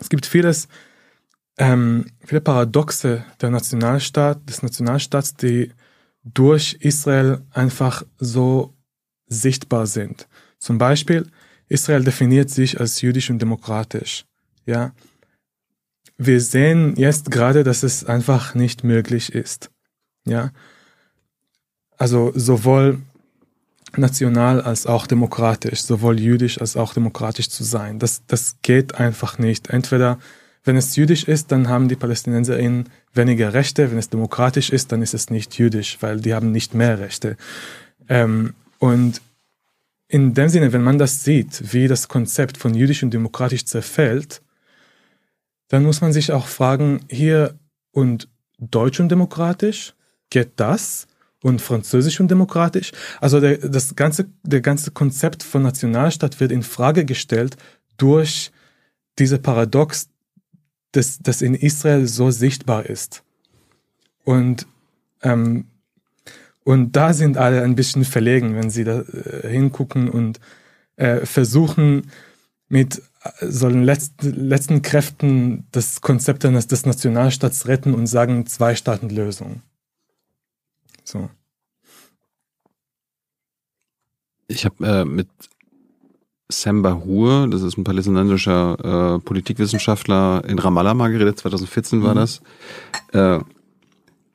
es gibt vieles, ähm, viele Paradoxe der Nationalstaat, des Nationalstaats, die durch Israel einfach so sichtbar sind. Zum Beispiel, Israel definiert sich als jüdisch und demokratisch. Ja. Wir sehen jetzt gerade, dass es einfach nicht möglich ist. Ja. Also sowohl national als auch demokratisch, sowohl jüdisch als auch demokratisch zu sein. Das, das geht einfach nicht. Entweder, wenn es jüdisch ist, dann haben die PalästinenserInnen weniger Rechte. Wenn es demokratisch ist, dann ist es nicht jüdisch, weil die haben nicht mehr Rechte. Ähm, und in dem Sinne, wenn man das sieht, wie das Konzept von jüdisch und demokratisch zerfällt, dann muss man sich auch fragen, hier und deutsch und demokratisch, geht das? Und französisch und demokratisch? Also der, das ganze, der ganze Konzept von Nationalstaat wird in Frage gestellt durch diese Paradox, das, das in Israel so sichtbar ist. Und, ähm, Und da sind alle ein bisschen verlegen, wenn sie da äh, hingucken und äh, versuchen mit äh, solchen letzten, letzten Kräften das Konzept eines des Nationalstaats retten und sagen Zwei-Staaten-Lösung. So. Ich habe äh, mit Sam Bahur, das ist ein palästinensischer äh, Politikwissenschaftler in Ramallah mal geredet, 2014 war mhm. das. Äh,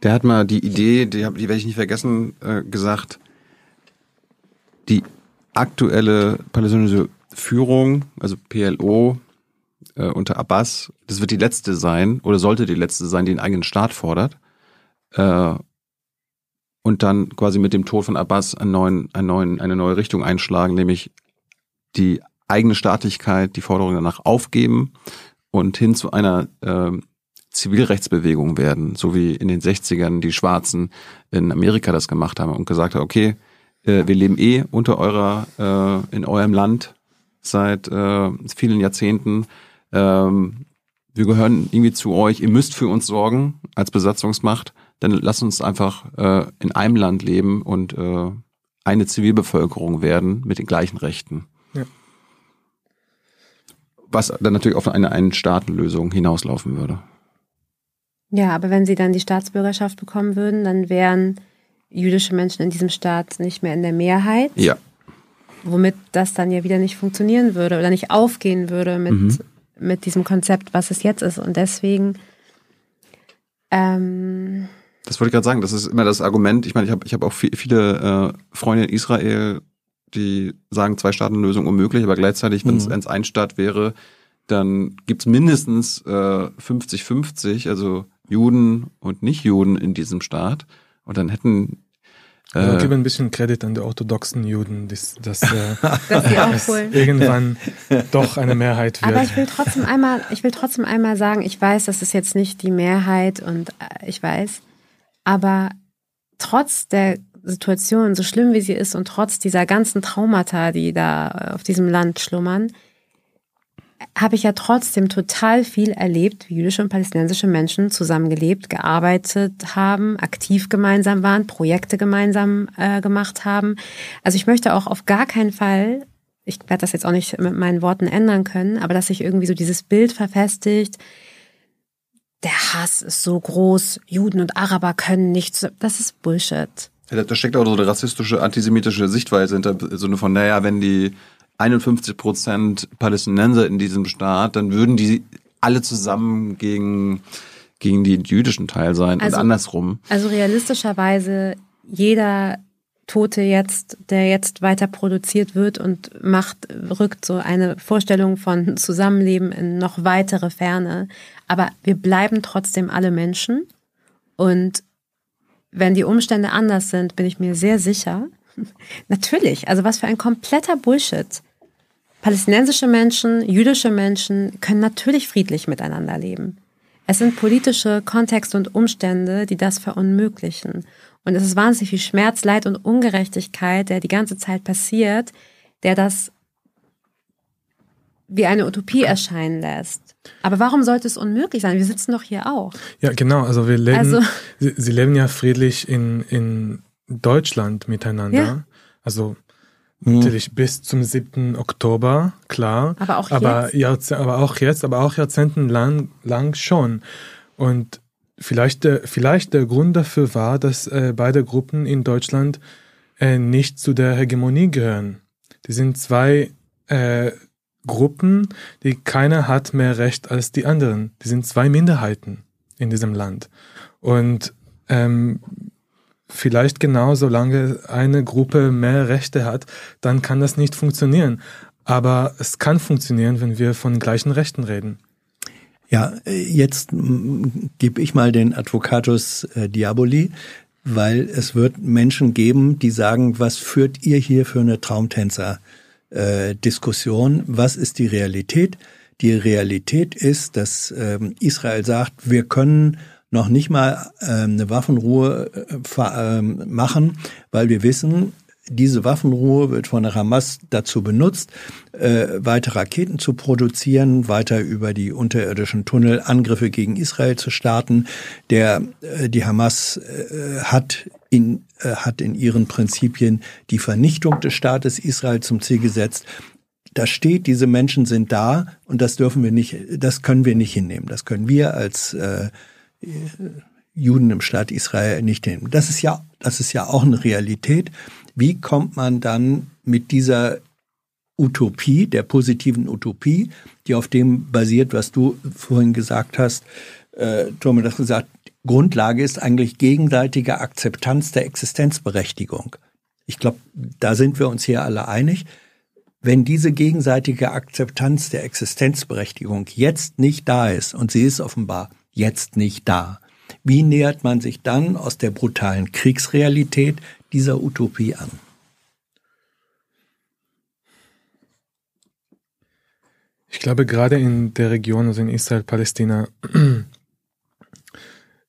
der hat mal die Idee, die, die werde ich nicht vergessen, äh, gesagt, die aktuelle palästinensische Führung, also PLO äh, unter Abbas, das wird die letzte sein oder sollte die letzte sein, die einen eigenen Staat fordert. Äh, und dann quasi mit dem Tod von Abbas einen neuen, einen neuen, eine neue Richtung einschlagen, nämlich die eigene Staatlichkeit, die Forderung danach aufgeben und hin zu einer äh, Zivilrechtsbewegung werden, so wie in den 60ern die Schwarzen in Amerika das gemacht haben und gesagt haben, okay, äh, wir leben eh unter eurer, äh, in eurem Land seit äh, vielen Jahrzehnten. Ähm, wir gehören irgendwie zu euch, ihr müsst für uns sorgen als Besatzungsmacht, dann lasst uns einfach äh, in einem Land leben und äh, eine Zivilbevölkerung werden mit den gleichen Rechten. Ja. Was dann natürlich auf eine Ein-Staaten-Lösung hinauslaufen würde. Ja, aber wenn sie dann die Staatsbürgerschaft bekommen würden, dann wären jüdische Menschen in diesem Staat nicht mehr in der Mehrheit. Ja. Womit das dann ja wieder nicht funktionieren würde oder nicht aufgehen würde mit, mhm. mit diesem Konzept, was es jetzt ist. Und deswegen. Ähm, das wollte ich gerade sagen, das ist immer das Argument. Ich meine, ich habe ich hab auch viele äh, Freunde in Israel, die sagen, Zwei-Staaten-Lösung unmöglich, aber gleichzeitig, wenn es mhm. ein Staat wäre, dann gibt's mindestens 50-50, äh, also Juden und Nicht-Juden in diesem Staat. Und dann hätten äh, gebe ein bisschen Kredit an die orthodoxen Juden, dass, dass, äh, dass irgendwann doch eine Mehrheit wird. Aber ich will trotzdem einmal, ich will trotzdem einmal sagen, ich weiß, das ist jetzt nicht die Mehrheit und äh, ich weiß, aber trotz der Situation, so schlimm wie sie ist und trotz dieser ganzen Traumata, die da auf diesem Land schlummern, habe ich ja trotzdem total viel erlebt, wie jüdische und palästinensische Menschen zusammengelebt, gearbeitet haben, aktiv gemeinsam waren, Projekte gemeinsam äh, gemacht haben. Also ich möchte auch auf gar keinen Fall, ich werde das jetzt auch nicht mit meinen Worten ändern können, aber dass sich irgendwie so dieses Bild verfestigt, der Hass ist so groß, Juden und Araber können nichts, das ist Bullshit. Da steckt auch so eine rassistische, antisemitische Sichtweise hinter, so eine von, naja, wenn die 51 Prozent Palästinenser in diesem Staat, dann würden die alle zusammen gegen, gegen den jüdischen Teil sein also, und andersrum. Also realistischerweise jeder Tote jetzt, der jetzt weiter produziert wird und macht, rückt so eine Vorstellung von Zusammenleben in noch weitere Ferne. Aber wir bleiben trotzdem alle Menschen. Und wenn die Umstände anders sind, bin ich mir sehr sicher, Natürlich, also was für ein kompletter Bullshit. Palästinensische Menschen, jüdische Menschen können natürlich friedlich miteinander leben. Es sind politische Kontexte und Umstände, die das verunmöglichen. Und es ist wahnsinnig viel Schmerz, Leid und Ungerechtigkeit, der die ganze Zeit passiert, der das wie eine Utopie erscheinen lässt. Aber warum sollte es unmöglich sein? Wir sitzen doch hier auch. Ja, genau. Also wir leben, also, sie, sie leben ja friedlich in, in Deutschland miteinander. Ja. Also hm. natürlich bis zum 7. Oktober, klar. Aber auch aber jetzt. aber auch jetzt, aber auch jahrzehntelang lang schon. Und vielleicht, der, vielleicht der Grund dafür war, dass äh, beide Gruppen in Deutschland äh, nicht zu der Hegemonie gehören. Die sind zwei äh, Gruppen, die keiner hat mehr Recht als die anderen. Die sind zwei Minderheiten in diesem Land. Und ähm, vielleicht genau, solange eine Gruppe mehr Rechte hat, dann kann das nicht funktionieren. Aber es kann funktionieren, wenn wir von gleichen Rechten reden. Ja, jetzt gebe ich mal den Advocatus äh, Diaboli, weil es wird Menschen geben, die sagen, was führt ihr hier für eine Traumtänzer-Diskussion? Äh, was ist die Realität? Die Realität ist, dass ähm, Israel sagt, wir können noch nicht mal äh, eine Waffenruhe äh, äh, machen, weil wir wissen, diese Waffenruhe wird von der Hamas dazu benutzt, äh, weiter Raketen zu produzieren, weiter über die unterirdischen Tunnel Angriffe gegen Israel zu starten. Der äh, die Hamas äh, hat in äh, hat in ihren Prinzipien die Vernichtung des Staates Israel zum Ziel gesetzt. Da steht, diese Menschen sind da und das dürfen wir nicht, das können wir nicht hinnehmen. Das können wir als äh, Juden im Staat Israel nicht hinnehmen. Das ist ja, das ist ja auch eine Realität. Wie kommt man dann mit dieser Utopie, der positiven Utopie, die auf dem basiert, was du vorhin gesagt hast, äh, Thomas hat gesagt, Grundlage ist eigentlich gegenseitige Akzeptanz der Existenzberechtigung. Ich glaube, da sind wir uns hier alle einig. Wenn diese gegenseitige Akzeptanz der Existenzberechtigung jetzt nicht da ist, und sie ist offenbar jetzt nicht da, wie nähert man sich dann aus der brutalen Kriegsrealität dieser Utopie an? Ich glaube, gerade in der Region, also in Israel, Palästina,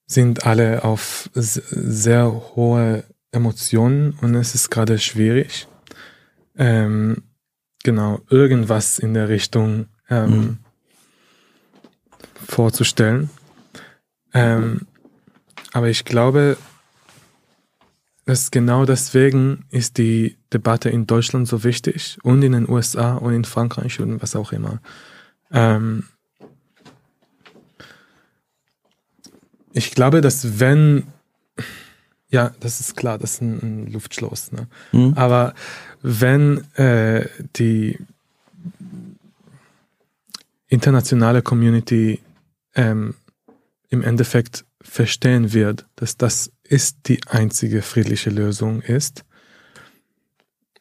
sind alle auf sehr hohe Emotionen und es ist gerade schwierig, ähm, genau irgendwas in der Richtung ähm, mhm. vorzustellen. Ähm, aber ich glaube, dass genau deswegen ist die Debatte in Deutschland so wichtig und in den USA und in Frankreich und was auch immer. Ähm ich glaube, dass wenn, ja, das ist klar, das ist ein, ein Luftschloss, ne? Mhm. aber wenn äh, die internationale Community ähm, im Endeffekt verstehen wird, dass das ist die einzige friedliche Lösung ist,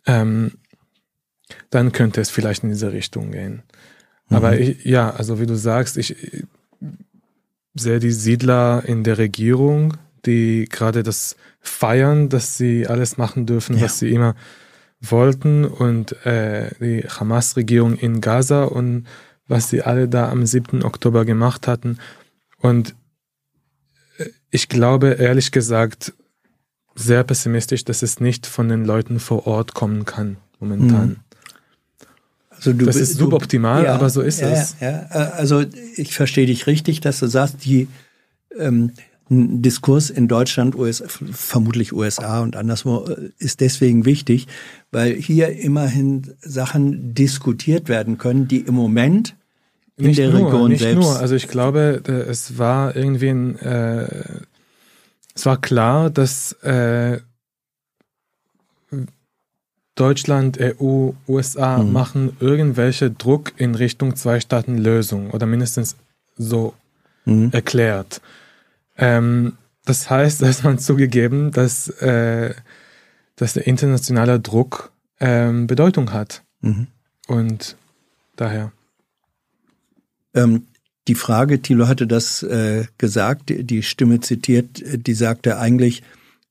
ähm, dann könnte es vielleicht in diese Richtung gehen. Mhm. Aber ich, ja, also wie du sagst, ich, ich sehe die Siedler in der Regierung, die gerade das feiern, dass sie alles machen dürfen, ja. was sie immer wollten und äh, die Hamas-Regierung in Gaza und was sie alle da am 7. Oktober gemacht hatten. Und ich glaube ehrlich gesagt sehr pessimistisch, dass es nicht von den Leuten vor Ort kommen kann momentan. Mhm. Also du, das ist suboptimal, ja, aber so ist ja, es. Ja, also ich verstehe dich richtig, dass du sagst, die ähm, Diskurs in Deutschland, US, vermutlich USA und anderswo äh, ist deswegen wichtig, weil hier immerhin Sachen diskutiert werden können, die im Moment in nicht der nur, Region nicht selbst. Nur. Also ich glaube, es war irgendwie ein, äh, es war klar, dass äh, Deutschland, EU, USA mhm. machen irgendwelche Druck in Richtung Zwei-Staaten-Lösung oder mindestens so mhm. erklärt. Ähm, das heißt, dass man zugegeben, dass, äh, dass der internationale Druck ähm, Bedeutung hat. Mhm. Und daher. Ähm, die Frage, Thilo hatte das äh, gesagt, die Stimme zitiert, die sagte, eigentlich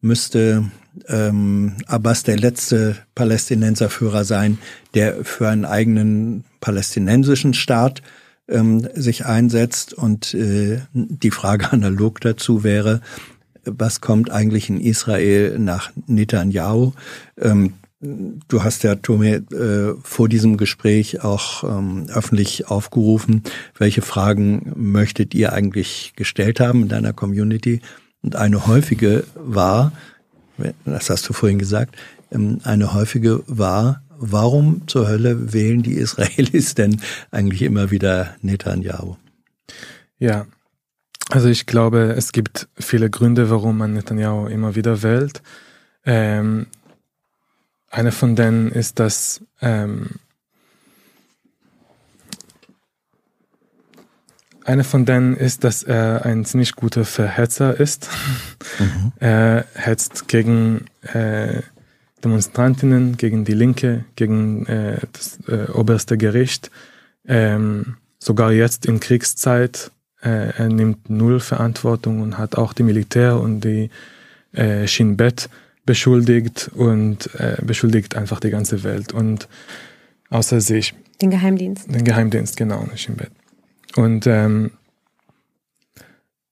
müsste ähm, Abbas der letzte Palästinenserführer sein, der für einen eigenen palästinensischen Staat ähm, sich einsetzt. Und äh, die Frage analog dazu wäre, was kommt eigentlich in Israel nach Netanyahu? Ähm, Du hast ja, Tome, äh, vor diesem Gespräch auch ähm, öffentlich aufgerufen, welche Fragen möchtet ihr eigentlich gestellt haben in deiner Community? Und eine häufige war, das hast du vorhin gesagt, ähm, eine häufige war, warum zur Hölle wählen die Israelis denn eigentlich immer wieder Netanyahu? Ja, also ich glaube, es gibt viele Gründe, warum man Netanyahu immer wieder wählt. Ähm, eine von denen ist, dass ähm, eine von denen ist, dass er ein ziemlich guter Verhetzer ist. Mhm. er hetzt gegen äh, Demonstrantinnen, gegen die Linke, gegen äh, das äh, oberste Gericht. Ähm, sogar jetzt in Kriegszeit. Äh, er nimmt null Verantwortung und hat auch die Militär und die äh, Shin Bet beschuldigt und äh, beschuldigt einfach die ganze Welt und außer sich. Den Geheimdienst. Den Geheimdienst, genau, nicht im Bett. Und, ähm,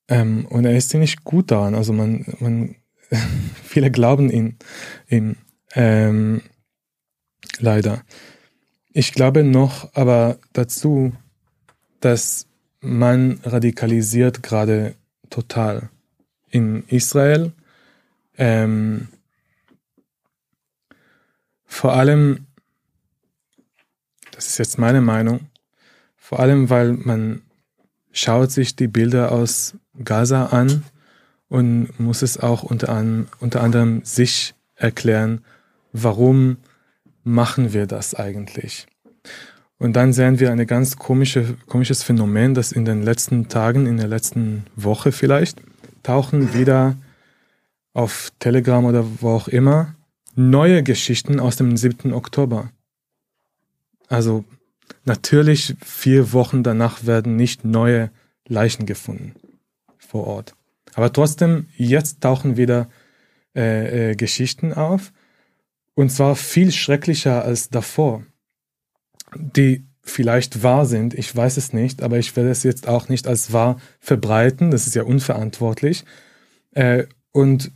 ähm, und er ist ziemlich gut daran. Also man, man viele glauben ihn, ihm. Ähm, leider. Ich glaube noch aber dazu, dass man radikalisiert gerade total in Israel. Ähm, vor allem, das ist jetzt meine Meinung, vor allem weil man schaut sich die Bilder aus Gaza an und muss es auch unter, an, unter anderem sich erklären, warum machen wir das eigentlich? Und dann sehen wir ein ganz komische, komisches Phänomen, das in den letzten Tagen, in der letzten Woche vielleicht, tauchen wieder auf Telegram oder wo auch immer neue Geschichten aus dem 7. Oktober. Also natürlich vier Wochen danach werden nicht neue Leichen gefunden vor Ort. Aber trotzdem, jetzt tauchen wieder äh, äh, Geschichten auf und zwar viel schrecklicher als davor, die vielleicht wahr sind, ich weiß es nicht, aber ich werde es jetzt auch nicht als wahr verbreiten, das ist ja unverantwortlich. Äh, und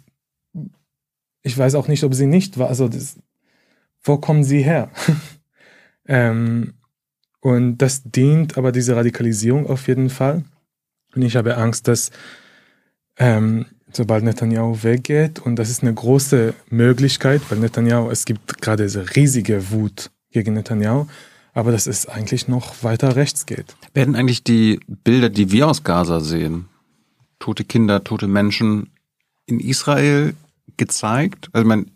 ich weiß auch nicht, ob sie nicht war. Also, das, wo kommen sie her? ähm, und das dient aber diese Radikalisierung auf jeden Fall. Und ich habe Angst, dass ähm, sobald Netanyahu weggeht, und das ist eine große Möglichkeit, weil Netanyahu, es gibt gerade diese riesige Wut gegen Netanyahu, aber dass es eigentlich noch weiter rechts geht. Werden eigentlich die Bilder, die wir aus Gaza sehen, tote Kinder, tote Menschen in Israel gezeigt. Also man,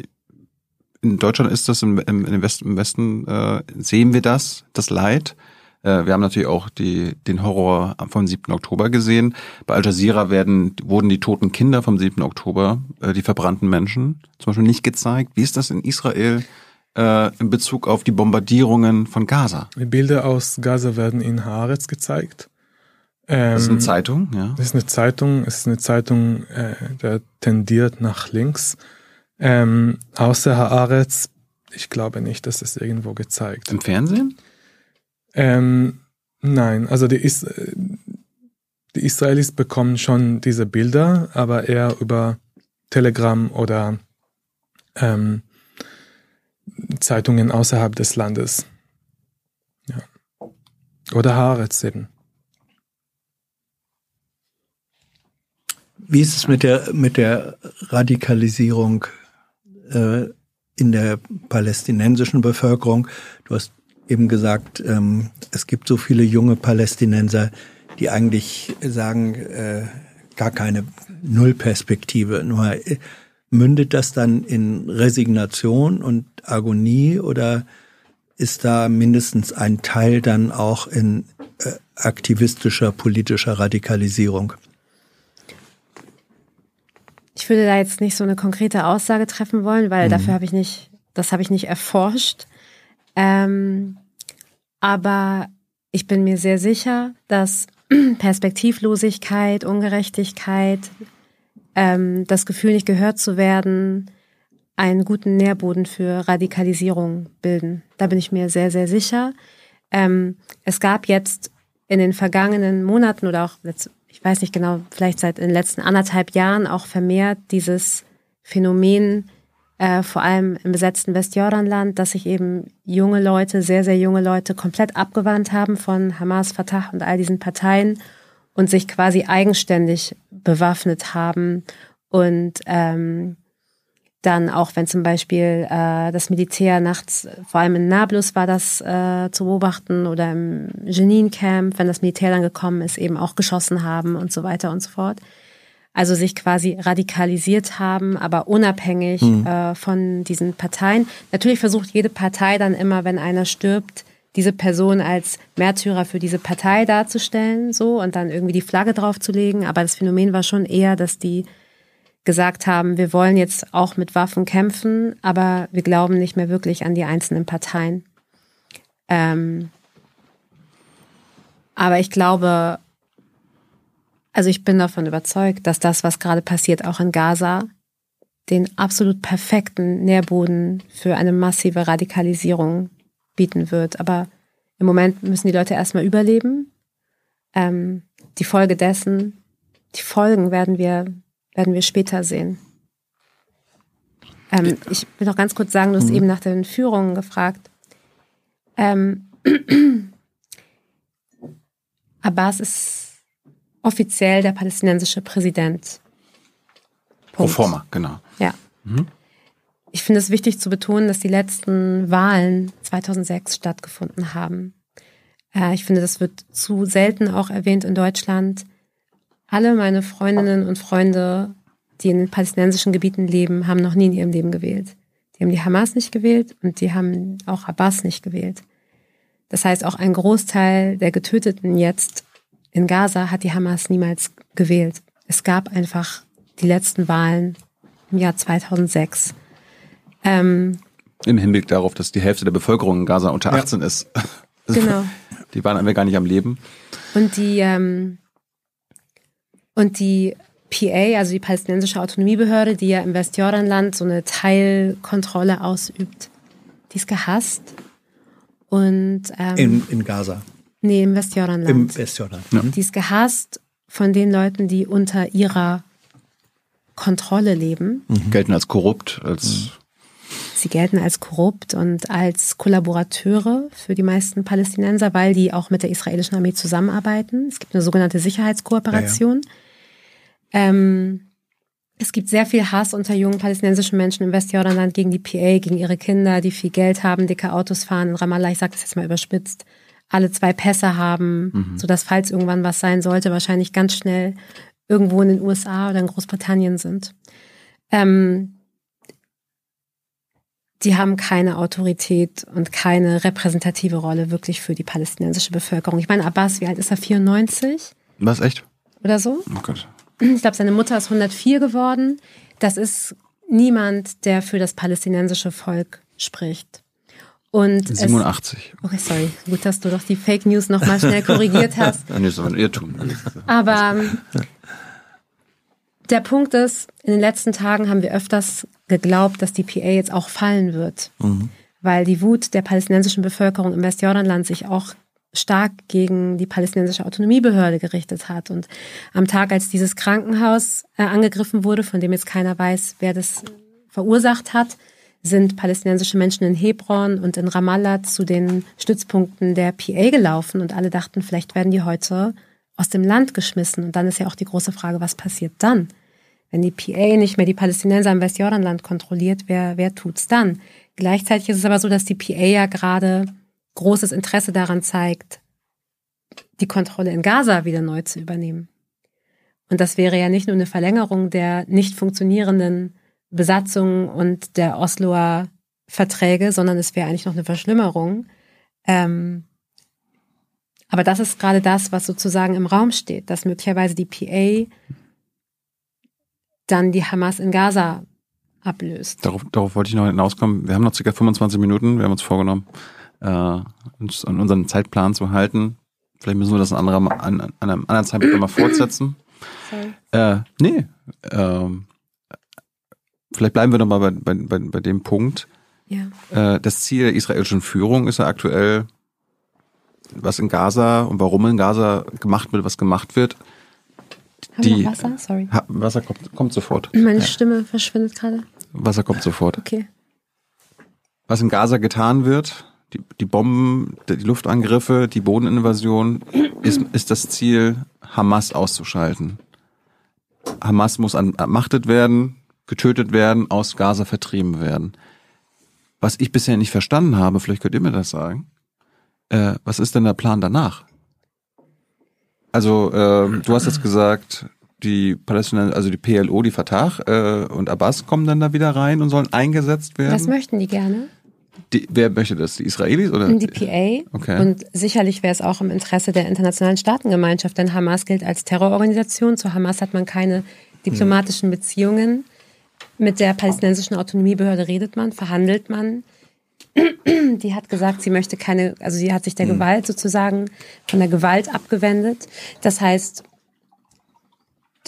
in Deutschland ist das im, im, im Westen, im Westen äh, sehen wir das, das Leid. Äh, wir haben natürlich auch die, den Horror vom 7. Oktober gesehen. Bei Al Jazeera werden, wurden die toten Kinder vom 7. Oktober, äh, die verbrannten Menschen, zum Beispiel nicht gezeigt. Wie ist das in Israel äh, in Bezug auf die Bombardierungen von Gaza? Die Bilder aus Gaza werden in Haaretz gezeigt. Ähm, das ist eine Zeitung, ja. Das ist eine Zeitung, es ist eine Zeitung, äh, der tendiert nach links. Ähm, außer Haaretz, ich glaube nicht, dass es irgendwo gezeigt. Im Fernsehen? Ähm, nein, also die, Is die Israelis bekommen schon diese Bilder, aber eher über Telegram oder ähm, Zeitungen außerhalb des Landes. Ja. Oder Haaretz eben. Wie ist es mit der, mit der Radikalisierung äh, in der palästinensischen Bevölkerung? Du hast eben gesagt, ähm, es gibt so viele junge Palästinenser, die eigentlich sagen, äh, gar keine Nullperspektive. Nur äh, mündet das dann in Resignation und Agonie oder ist da mindestens ein Teil dann auch in äh, aktivistischer, politischer Radikalisierung? Ich würde da jetzt nicht so eine konkrete Aussage treffen wollen, weil mhm. dafür habe ich nicht, das habe ich nicht erforscht. Ähm, aber ich bin mir sehr sicher, dass Perspektivlosigkeit, Ungerechtigkeit, ähm, das Gefühl, nicht gehört zu werden, einen guten Nährboden für Radikalisierung bilden. Da bin ich mir sehr, sehr sicher. Ähm, es gab jetzt in den vergangenen Monaten oder auch ich weiß nicht genau, vielleicht seit den letzten anderthalb Jahren auch vermehrt dieses Phänomen, äh, vor allem im besetzten Westjordanland, dass sich eben junge Leute, sehr, sehr junge Leute komplett abgewandt haben von Hamas, Fatah und all diesen Parteien und sich quasi eigenständig bewaffnet haben und ähm, dann auch, wenn zum Beispiel äh, das Militär nachts, vor allem in Nablus war das äh, zu beobachten oder im Jenin-Camp, wenn das Militär dann gekommen ist, eben auch geschossen haben und so weiter und so fort. Also sich quasi radikalisiert haben, aber unabhängig mhm. äh, von diesen Parteien. Natürlich versucht jede Partei dann immer, wenn einer stirbt, diese Person als Märtyrer für diese Partei darzustellen, so und dann irgendwie die Flagge draufzulegen. Aber das Phänomen war schon eher, dass die gesagt haben, wir wollen jetzt auch mit Waffen kämpfen, aber wir glauben nicht mehr wirklich an die einzelnen Parteien. Ähm, aber ich glaube, also ich bin davon überzeugt, dass das, was gerade passiert, auch in Gaza, den absolut perfekten Nährboden für eine massive Radikalisierung bieten wird. Aber im Moment müssen die Leute erstmal überleben. Ähm, die Folge dessen, die Folgen werden wir werden wir später sehen. Ähm, ich will noch ganz kurz sagen, du hast eben nach den Führungen gefragt. Ähm, Abbas ist offiziell der palästinensische Präsident. Pro Punkt. forma, genau. Ja. Ich finde es wichtig zu betonen, dass die letzten Wahlen 2006 stattgefunden haben. Äh, ich finde, das wird zu selten auch erwähnt in Deutschland. Alle meine Freundinnen und Freunde, die in den palästinensischen Gebieten leben, haben noch nie in ihrem Leben gewählt. Die haben die Hamas nicht gewählt und die haben auch Abbas nicht gewählt. Das heißt, auch ein Großteil der Getöteten jetzt in Gaza hat die Hamas niemals gewählt. Es gab einfach die letzten Wahlen im Jahr 2006. Ähm, Im Hinblick darauf, dass die Hälfte der Bevölkerung in Gaza unter Ja. 18 ist. genau. Die waren einfach gar nicht am Leben. Und die, ähm, und die PA, also die palästinensische Autonomiebehörde, die ja im Westjordanland so eine Teilkontrolle ausübt, die ist gehasst. Und ähm, In, in Gaza, nee, im Westjordanland. im Westjordan. Mhm. Die ist gehasst von den Leuten, die unter ihrer Kontrolle leben. Gelten als korrupt, als Sie gelten als korrupt und als Kollaborateure für die meisten Palästinenser, weil die auch mit der israelischen Armee zusammenarbeiten. Es gibt eine sogenannte Sicherheitskooperation. Ähm, es gibt sehr viel Hass unter jungen palästinensischen Menschen im Westjordanland gegen die PA, gegen ihre Kinder, die viel Geld haben, dicke Autos fahren in Ramallah. Ich sage das jetzt mal überspitzt. Alle zwei Pässe haben, sodass falls irgendwann was sein sollte, wahrscheinlich ganz schnell irgendwo in den USA oder in Großbritannien sind. Ähm, die haben keine Autorität und keine repräsentative Rolle wirklich für die palästinensische Bevölkerung. Ich meine, Abbas, wie alt ist er? 94 was echt? oder so? Oh Gott. Ich glaube, seine Mutter ist 104 geworden. Das ist niemand, der für das palästinensische Volk spricht. Und es, 87. okay, sorry, gut, dass du doch die Fake News nochmal schnell korrigiert hast. Nee, ist aber ein Irrtum. Aber ähm, der Punkt ist, in den letzten Tagen haben wir öfters geglaubt, dass die PA jetzt auch fallen wird, weil die Wut der palästinensischen Bevölkerung im Westjordanland sich auch stark gegen die palästinensische Autonomiebehörde gerichtet hat. Und am Tag, als dieses Krankenhaus äh, angegriffen wurde, von dem jetzt keiner weiß, wer das verursacht hat, sind palästinensische Menschen in Hebron und in Ramallah zu den Stützpunkten der PA gelaufen und alle dachten, vielleicht werden die heute aus dem Land geschmissen. Und dann ist ja auch die große Frage, was passiert dann? Wenn die PA nicht mehr die Palästinenser im Westjordanland kontrolliert, wer, wer tut's dann? Gleichzeitig ist es aber so, dass die PA ja gerade großes Interesse daran zeigt, die Kontrolle in Gaza wieder neu zu übernehmen. Und das wäre ja nicht nur eine Verlängerung der nicht funktionierenden Besatzung und der Osloer Verträge, sondern es wäre eigentlich noch eine Verschlimmerung. Ähm, aber das ist gerade das, was sozusagen im Raum steht, dass möglicherweise die PA dann die Hamas in Gaza ablöst. Darauf, darauf wollte ich noch hinauskommen. Wir haben noch circa 25 Minuten. Wir haben uns vorgenommen, äh, uns an unseren Zeitplan zu halten. Vielleicht müssen wir das an, anderer, an, an einem anderen Zeitpunkt mal fortsetzen. Sorry. Äh, nee. Ähm, vielleicht bleiben wir noch mal bei, bei, bei, dem Punkt. Ja. Äh, das Ziel der israelischen Führung ist ja aktuell, was in Gaza und warum in Gaza gemacht wird, was gemacht wird. Haben Die- wir noch Wasser? Sorry. Ha, Wasser kommt, kommt sofort. Meine Stimme verschwindet gerade. Wasser kommt sofort. Okay. was in Gaza getan wird, die, die Bomben, die Luftangriffe, die Bodeninvasion, ist, ist das Ziel, Hamas auszuschalten. Hamas muss ermachtet werden, getötet werden, aus Gaza vertrieben werden. Was ich bisher nicht verstanden habe, vielleicht könnt ihr mir das sagen, äh, was ist denn der Plan danach? Also, äh, du hast jetzt gesagt, die Palästinenser, also die PLO, die Fatah äh, und Abbas kommen dann da wieder rein und sollen eingesetzt werden. Das möchten die gerne. Die, wer möchte das? Die Israelis oder? Die PA. Okay. Und sicherlich wäre es auch im Interesse der internationalen Staatengemeinschaft, denn Hamas gilt als Terrororganisation. Zu Hamas hat man keine diplomatischen Beziehungen. Mit der palästinensischen Autonomiebehörde redet man, verhandelt man. Die hat gesagt, sie möchte keine, also sie hat sich der Gewalt sozusagen von der Gewalt abgewendet. Das heißt,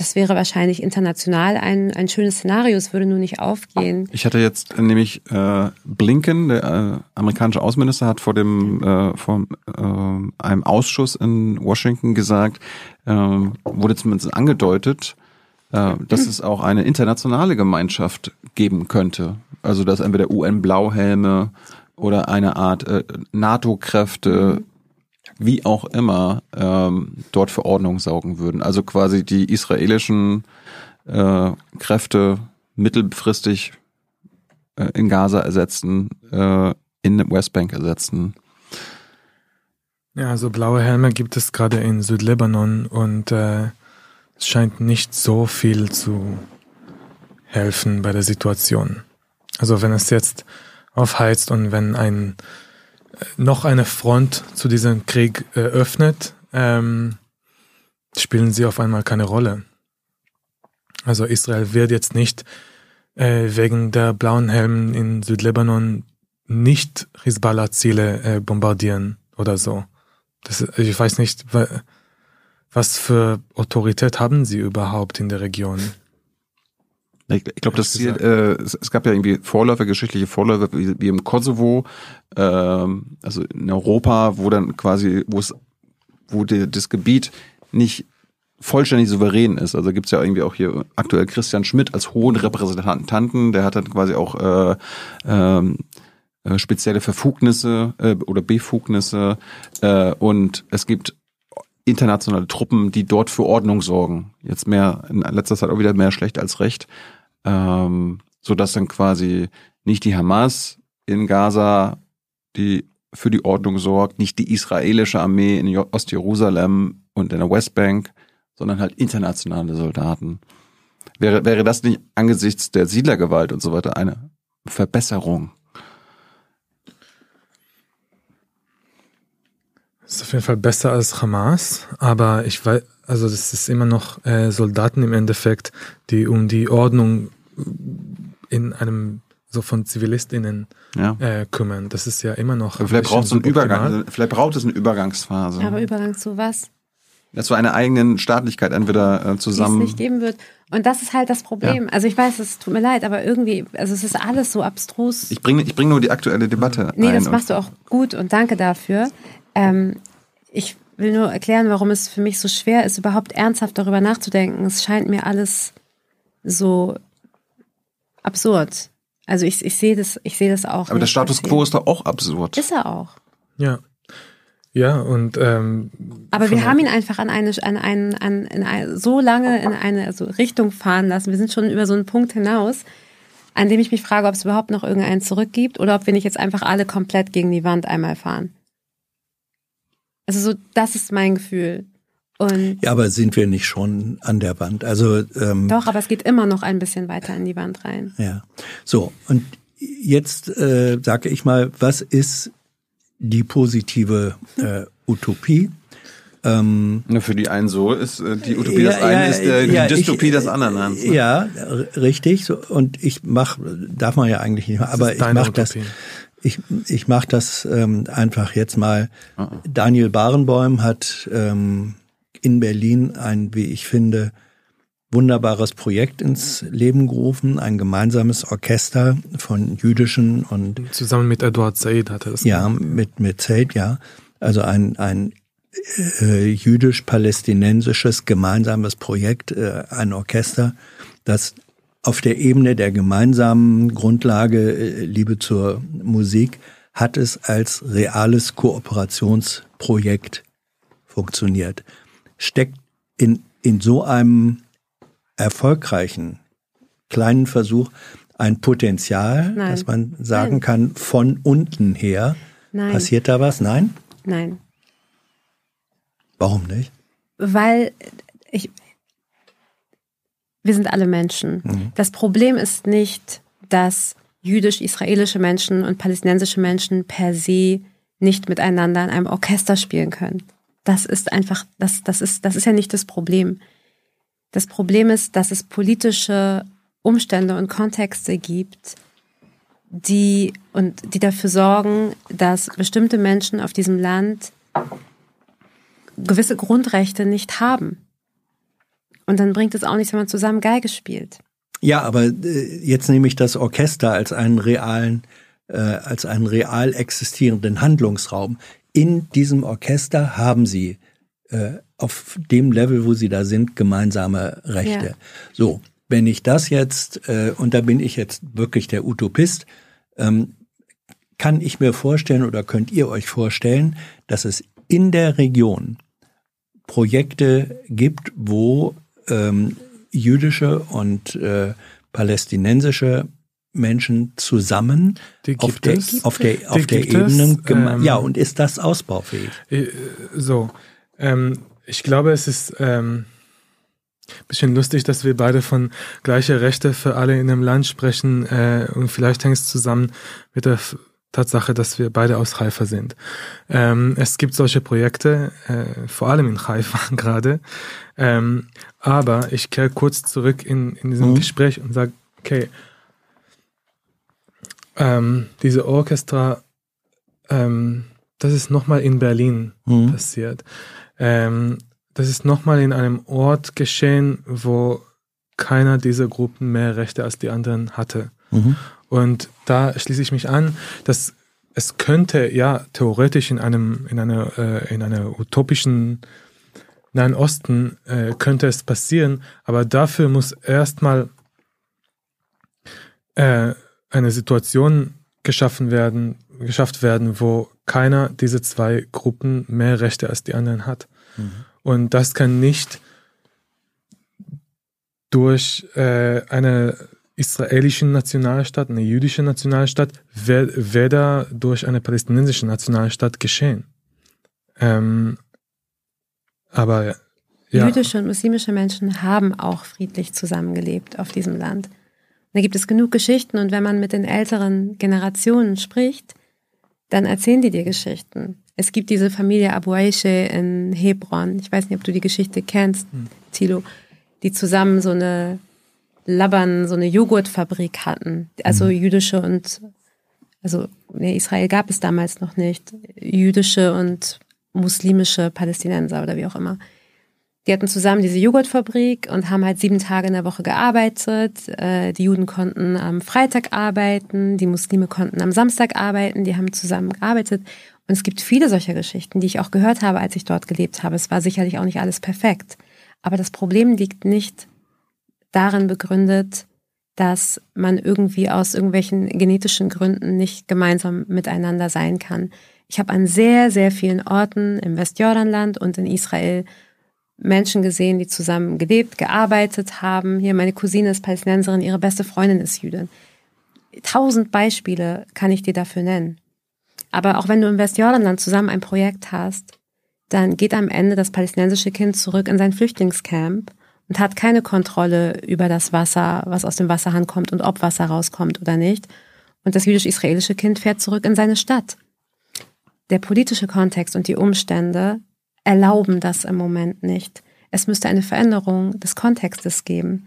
das wäre wahrscheinlich international ein, ein schönes Szenario. Es würde nur nicht aufgehen. Ich hatte jetzt äh, nämlich äh, Blinken, der äh, amerikanische Außenminister, hat vor dem äh, vor äh, einem Ausschuss in Washington gesagt, äh, wurde zumindest angedeutet, äh, dass es auch eine internationale Gemeinschaft geben könnte, Also dass entweder UN-Blauhelme oder eine Art äh, NATO-Kräfte, wie auch immer, ähm, dort für Ordnung saugen würden. Also quasi die israelischen äh, Kräfte mittelfristig äh, in Gaza ersetzen, äh, in der Westbank ersetzen. Ja, also blaue Helme gibt es gerade in Südlibanon und äh, es scheint nicht so viel zu helfen bei der Situation. Also wenn es jetzt aufheizt und wenn ein noch eine Front zu diesem Krieg äh, öffnet, ähm, spielen sie auf einmal keine Rolle. Also Israel wird jetzt nicht äh, wegen der blauen Helmen in Südlibanon nicht Hisbollah-Ziele äh, bombardieren oder so. Das, ich weiß nicht, was für Autorität haben sie überhaupt in der Region? Ich, ich glaube, das Ziel, äh, es, es, gab ja irgendwie Vorläufer, geschichtliche Vorläufer wie, wie im Kosovo, ähm, also in Europa, wo dann quasi, wo es, wo die, das Gebiet nicht vollständig souverän ist. Also gibt's ja irgendwie auch hier aktuell Christian Schmidt als hohen Repräsentanten, der hat dann quasi auch äh, ähm, äh, spezielle Verfugnisse äh, oder Befugnisse äh, und es gibt internationale Truppen, die dort für Ordnung sorgen. Jetzt mehr in letzter Zeit auch wieder mehr schlecht als recht, ähm, so dass dann quasi nicht die Hamas in Gaza die für die Ordnung sorgt, nicht die israelische Armee in Ostjerusalem und in der Westbank, sondern halt internationale Soldaten. Wäre, wäre das nicht angesichts der Siedlergewalt und so weiter eine Verbesserung? Ist auf jeden Fall besser als Hamas, aber ich weiß, also das ist immer noch äh, Soldaten im Endeffekt, die um die Ordnung in einem so von ZivilistInnen ja. äh, kümmern. Das ist ja immer noch. vielleicht braucht es einen Übergang, vielleicht braucht es eine Übergangsphase. Aber Übergang zu was? Dass zu einer eigenen Staatlichkeit entweder äh, zusammen. Die es nicht geben wird. Und das ist halt das Problem. Ja. Also ich weiß, es tut mir leid, aber irgendwie, also es ist alles so abstrus. Ich bringe ich bring nur die aktuelle Debatte. Nee, ein das machst du auch gut und danke dafür. Ähm, ich will nur erklären, warum es für mich so schwer ist, überhaupt ernsthaft darüber nachzudenken. Es scheint mir alles so absurd. Also ich, ich sehe das, ich sehe das auch. Aber der Status quo ist doch auch absurd. Ist er auch. Ja. Ja, und ähm, aber wir haben ihn einfach an eine, an einen, an, in eine, so lange in eine also Richtung fahren lassen. Wir sind schon über so einen Punkt hinaus, an dem ich mich frage, ob es überhaupt noch irgendeinen zurück gibt oder ob wir nicht jetzt einfach alle komplett gegen die Wand einmal fahren. Also so, das ist mein Gefühl. Und ja, aber sind wir nicht schon an der Wand? Also ähm, doch, aber es geht immer noch ein bisschen weiter in die Wand rein. Ja, so und jetzt äh, sage ich mal, was ist die positive äh, Utopie? Ähm, Na, für die einen so ist äh, die Utopie ja, das eine, ja, ist äh, die ja, Dystopie ich, des anderen. Hans, ne? Ja, richtig. So, und ich mach, darf man ja eigentlich nicht, aber ich mache das. Ich, ich mache das ähm, einfach jetzt mal. Uh -uh. Daniel Barenboim hat ähm, in Berlin ein, wie ich finde, wunderbares Projekt ins Leben gerufen, ein gemeinsames Orchester von jüdischen und zusammen mit Eduard Said hatte es. Ja, mit mit Said, ja. Also ein ein äh, jüdisch-palästinensisches gemeinsames Projekt, äh, ein Orchester, das auf der Ebene der gemeinsamen Grundlage äh, Liebe zur Musik hat es als reales Kooperationsprojekt funktioniert. Steckt in, in so einem erfolgreichen kleinen Versuch ein Potenzial, Nein. dass man sagen Nein. kann, von unten her Nein. passiert da was? Nein? Nein. Warum nicht? Weil ich, wir sind alle Menschen. Mhm. Das Problem ist nicht, dass jüdisch-israelische Menschen und palästinensische Menschen per se nicht miteinander in einem Orchester spielen können. Das ist einfach, das, das ist, das ist ja nicht das Problem. Das Problem ist, dass es politische Umstände und Kontexte gibt, die und die dafür sorgen, dass bestimmte Menschen auf diesem Land gewisse Grundrechte nicht haben. Und dann bringt es auch nichts, wenn man zusammen Geige spielt. Ja, aber äh, jetzt nehme ich das Orchester als einen realen, äh, als einen real existierenden Handlungsraum. In diesem Orchester haben sie äh, auf dem Level, wo sie da sind, gemeinsame Rechte. Ja. So, wenn ich das jetzt, äh, und da bin ich jetzt wirklich der Utopist, ähm, kann ich mir vorstellen oder könnt ihr euch vorstellen, dass es in der Region Projekte gibt, wo ähm, jüdische und äh, palästinensische Menschen zusammen auf der, auf der, auf der Ebene, ähm, ja, und ist das ausbaufähig? Äh, so, ähm, ich glaube, es ist ähm, bisschen lustig, dass wir beide von gleiche Rechte für alle in einem Land sprechen äh, und vielleicht hängt es zusammen mit der Tatsache, dass wir beide aus Haifa sind. Ähm, es gibt solche Projekte, äh, vor allem in Haifa gerade. Ähm, aber ich kehre kurz zurück in, in diesem mhm. Gespräch und sage, okay, ähm, diese Orchestra, ähm, das ist nochmal in Berlin mhm. passiert. Ähm, das ist nochmal in einem Ort geschehen, wo keiner dieser Gruppen mehr Rechte als die anderen hatte. Mhm. Und da schließe ich mich an, dass es könnte ja theoretisch in einem in einer äh, in einer utopischen Nahen Osten äh, könnte es passieren, aber dafür muss erstmal äh, eine Situation geschaffen werden, geschafft werden, wo keiner dieser zwei Gruppen mehr Rechte als die anderen hat. Mhm. Und das kann nicht durch äh, eine israelische Nationalstaat, eine jüdische Nationalstaat, weder durch eine palästinensische Nationalstaat geschehen. Ähm, aber ja. Jüdische und muslimische Menschen haben auch friedlich zusammengelebt auf diesem Land. Da gibt es genug Geschichten und wenn man mit den älteren Generationen spricht, dann erzählen die dir Geschichten. Es gibt diese Familie Abu Aishe in Hebron. Ich weiß nicht, ob du die Geschichte kennst, hm. Tilo, die zusammen so eine Laban, so eine Joghurtfabrik hatten. Also hm. jüdische und, also nee, Israel gab es damals noch nicht. Jüdische und muslimische Palästinenser oder wie auch immer. Die hatten zusammen diese Joghurtfabrik und haben halt sieben Tage in der Woche gearbeitet. Äh, die Juden konnten am Freitag arbeiten, die Muslime konnten am Samstag arbeiten, die haben zusammen gearbeitet. Und es gibt viele solcher Geschichten, die ich auch gehört habe, als ich dort gelebt habe. Es war sicherlich auch nicht alles perfekt. Aber das Problem liegt nicht darin begründet, dass man irgendwie aus irgendwelchen genetischen Gründen nicht gemeinsam miteinander sein kann. Ich habe an sehr, sehr vielen Orten im Westjordanland und in Israel Menschen gesehen, die zusammen gelebt, gearbeitet haben. Hier meine Cousine ist Palästinenserin, ihre beste Freundin ist Jüdin. Tausend Beispiele kann ich dir dafür nennen. Aber auch wenn du im Westjordanland zusammen ein Projekt hast, dann geht am Ende das palästinensische Kind zurück in sein Flüchtlingscamp und hat keine Kontrolle über das Wasser, was aus dem Wasserhahn kommt und ob Wasser rauskommt oder nicht. Und das jüdisch-israelische Kind fährt zurück in seine Stadt. Der politische Kontext und die Umstände erlauben das im Moment nicht. Es müsste eine Veränderung des Kontextes geben.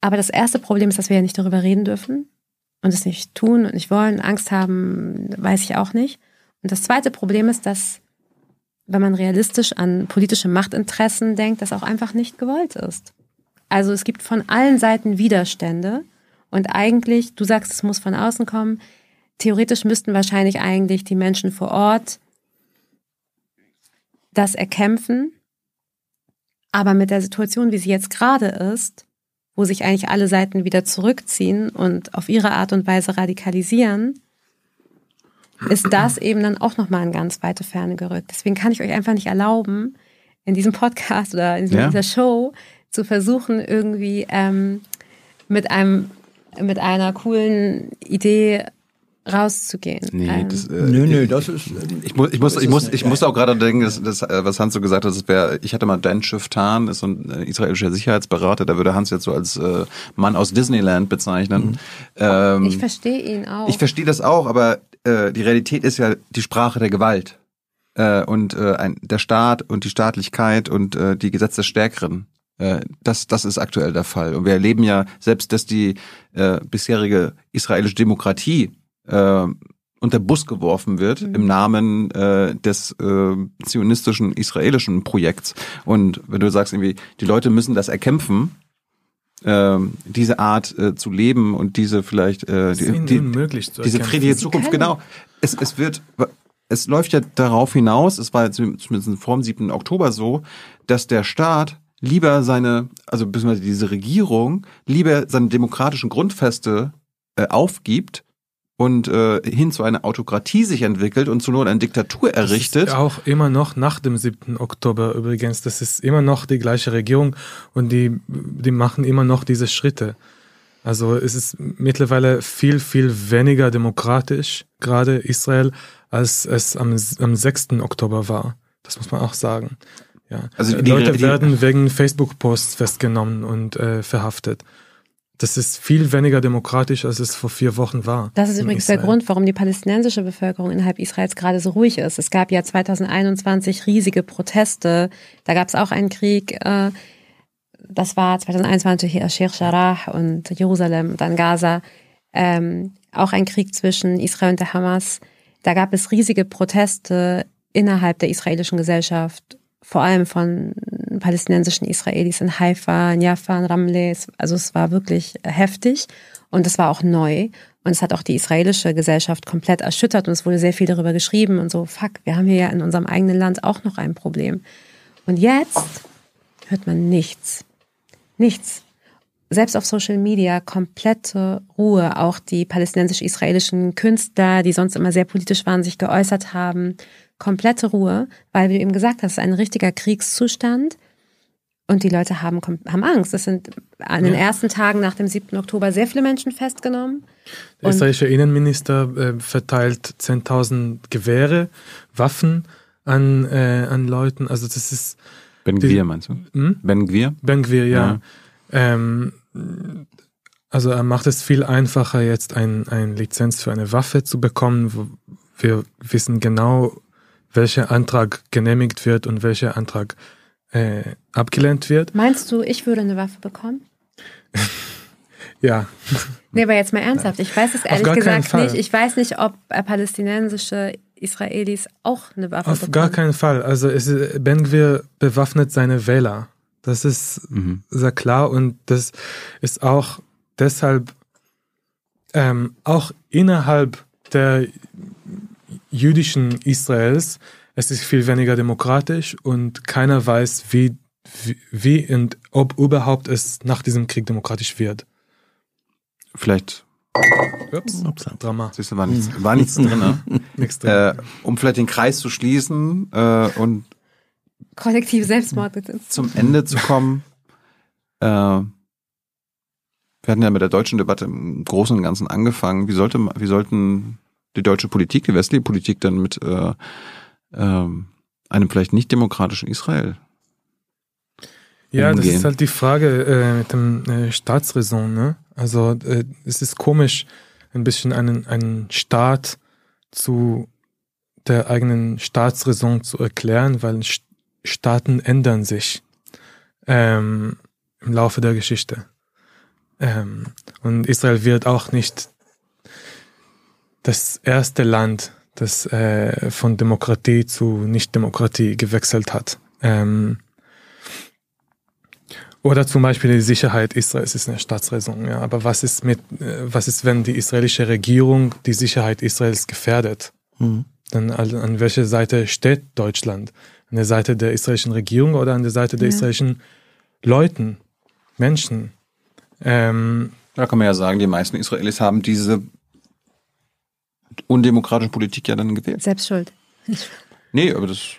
Aber das erste Problem ist, dass wir ja nicht darüber reden dürfen und es nicht tun und nicht wollen, Angst haben, weiß ich auch nicht. Und das zweite Problem ist, dass wenn man realistisch an politische Machtinteressen denkt, das auch einfach nicht gewollt ist. Also es gibt von allen Seiten Widerstände und eigentlich, du sagst, es muss von außen kommen, theoretisch müssten wahrscheinlich eigentlich die Menschen vor Ort das erkämpfen. Aber mit der Situation, wie sie jetzt gerade ist, wo sich eigentlich alle Seiten wieder zurückziehen und auf ihre Art und Weise radikalisieren, ist das eben dann auch nochmal in ganz weite Ferne gerückt. Deswegen kann ich euch einfach nicht erlauben, in diesem Podcast oder in dieser ja. Show zu versuchen, irgendwie ähm, mit einem mit einer coolen Idee rauszugehen. Nee, ähm. das, äh, nö, nö, das ist. Ich muss, ich muss, ich muss, ich muss auch gerade denken, dass, dass, äh, was Hans so gesagt hat, das wäre, ich hatte mal Dan Shiftan, ist so ein äh, israelischer Sicherheitsberater, da würde Hans jetzt so als äh, Mann aus Disneyland bezeichnen. Mhm. Ähm, ich verstehe ihn auch. Ich verstehe das auch, aber äh, die Realität ist ja die Sprache der Gewalt äh, und äh, ein, der Staat und die Staatlichkeit und äh, die Gesetze des Stärkeren. Äh, das, das ist aktuell der Fall. Und wir erleben ja selbst, dass die äh, bisherige israelische Demokratie äh, unter Bus geworfen wird mhm. im Namen äh, des äh, zionistischen israelischen Projekts. Und wenn du sagst irgendwie, die Leute müssen das erkämpfen, äh, diese Art äh, zu leben und diese vielleicht äh, die, die, diese friedliche Zukunft, genau. Es, es wird es läuft ja darauf hinaus, es war zumindest vor dem 7. Oktober so, dass der Staat lieber seine, also beziehungsweise diese Regierung, lieber seine demokratischen Grundfeste äh, aufgibt und äh, hin zu einer Autokratie sich entwickelt und zu nur eine Diktatur errichtet. Auch immer noch nach dem 7. Oktober übrigens. Das ist immer noch die gleiche Regierung und die, die machen immer noch diese Schritte. Also es ist mittlerweile viel, viel weniger demokratisch, gerade Israel, als es am, am 6. Oktober war. Das muss man auch sagen. Ja. Also die Leute die, werden wegen Facebook-Posts festgenommen und äh, verhaftet. Das ist viel weniger demokratisch, als es vor vier Wochen war. Das ist übrigens Israel. der Grund, warum die palästinensische Bevölkerung innerhalb Israels gerade so ruhig ist. Es gab ja 2021 riesige Proteste. Da gab es auch einen Krieg. Äh, das war 2021 hier Sheikh Jarrah und Jerusalem, dann Gaza. Ähm, auch ein Krieg zwischen Israel und der Hamas. Da gab es riesige Proteste innerhalb der israelischen Gesellschaft vor allem von palästinensischen Israelis in Haifa, in Jaffa, in Ramleh. Also es war wirklich heftig und es war auch neu. Und es hat auch die israelische Gesellschaft komplett erschüttert und es wurde sehr viel darüber geschrieben und so, fuck, wir haben hier ja in unserem eigenen Land auch noch ein Problem. Und jetzt hört man nichts. Nichts. Selbst auf Social Media komplette Ruhe. Auch die palästinensisch-israelischen Künstler, die sonst immer sehr politisch waren, sich geäußert haben komplette Ruhe, weil wie du eben gesagt hast, ein richtiger Kriegszustand. Und die Leute haben, haben Angst. Es sind an den ja. ersten Tagen nach dem 7. Oktober sehr viele Menschen festgenommen. Der israelische Innenminister äh, verteilt 10.000 Gewehre, Waffen an, äh, an Leuten. Also das ist... Ben Gwir meinst du? Hm? Ben Gwir? Ben Gwir, ja. ja. Ähm, also er macht es viel einfacher, jetzt ein, eine Lizenz für eine Waffe zu bekommen. Wir wissen genau, welcher Antrag genehmigt wird und welcher Antrag äh, abgelehnt wird. Meinst du, ich würde eine Waffe bekommen? ja. Nee, aber jetzt mal ernsthaft. Ich weiß es ehrlich gesagt nicht. Ich weiß nicht, ob äh, palästinensische Israelis auch eine Waffe Auf bekommen. gar keinen Fall. Also es, Ben Gvir bewaffnet seine Wähler. Das ist mhm. sehr klar und das ist auch deshalb ähm, auch innerhalb der jüdischen Israels, es ist viel weniger demokratisch und keiner weiß, wie, wie, wie und ob überhaupt es nach diesem Krieg demokratisch wird. Vielleicht. Ups, Upsa. Drama. Siehst du, war nichts, war nichts drin. Ne? nichts drin. Äh, um vielleicht den Kreis zu schließen äh, und kollektiv Selbstmord bitte. Zum Ende zu kommen. Äh, wir hatten ja mit der deutschen Debatte im Großen und Ganzen angefangen. Wie sollte, wie sollten die deutsche Politik, die westliche Politik dann mit äh, ähm, einem vielleicht nicht demokratischen Israel? Ja, umgehen? das ist halt die Frage äh, mit dem äh, Staatsräson. Ne? Also äh, es ist komisch, ein bisschen einen, einen Staat zu der eigenen Staatsräson zu erklären, weil Staaten ändern sich ähm, im Laufe der Geschichte. Ähm, und Israel wird auch nicht das erste Land, das äh, von Demokratie zu Nicht-Demokratie gewechselt hat. Ähm, oder zum Beispiel die Sicherheit Israels ist eine Staatsräson. Ja. Aber was ist mit, äh, was ist, wenn die israelische Regierung die Sicherheit Israels gefährdet? Mhm. Dann an, an welcher Seite steht Deutschland? An der Seite der israelischen Regierung oder an der Seite der ja. israelischen Leuten, Menschen? Ähm, da kann man ja sagen, die meisten Israelis haben diese undemokratische Politik ja dann gewählt. Selbst schuld. Nee, aber das.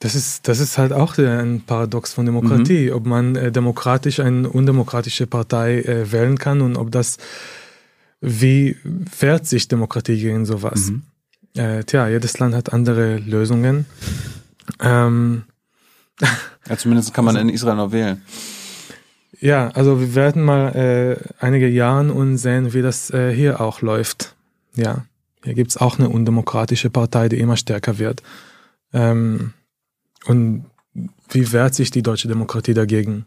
Das ist, das ist halt auch ein Paradox von Demokratie, mhm. ob man äh, demokratisch eine undemokratische Partei äh, wählen kann und ob das, wie fährt sich Demokratie gegen sowas? Mhm. Äh, tja, jedes Land hat andere Lösungen. Ähm, ja, zumindest kann man also, in Israel noch wählen. Ja, also wir werden mal äh, einige Jahre und sehen, wie das äh, hier auch läuft. Ja. Hier gibt es auch eine undemokratische Partei, die immer stärker wird. Ähm, und wie wehrt sich die deutsche Demokratie dagegen?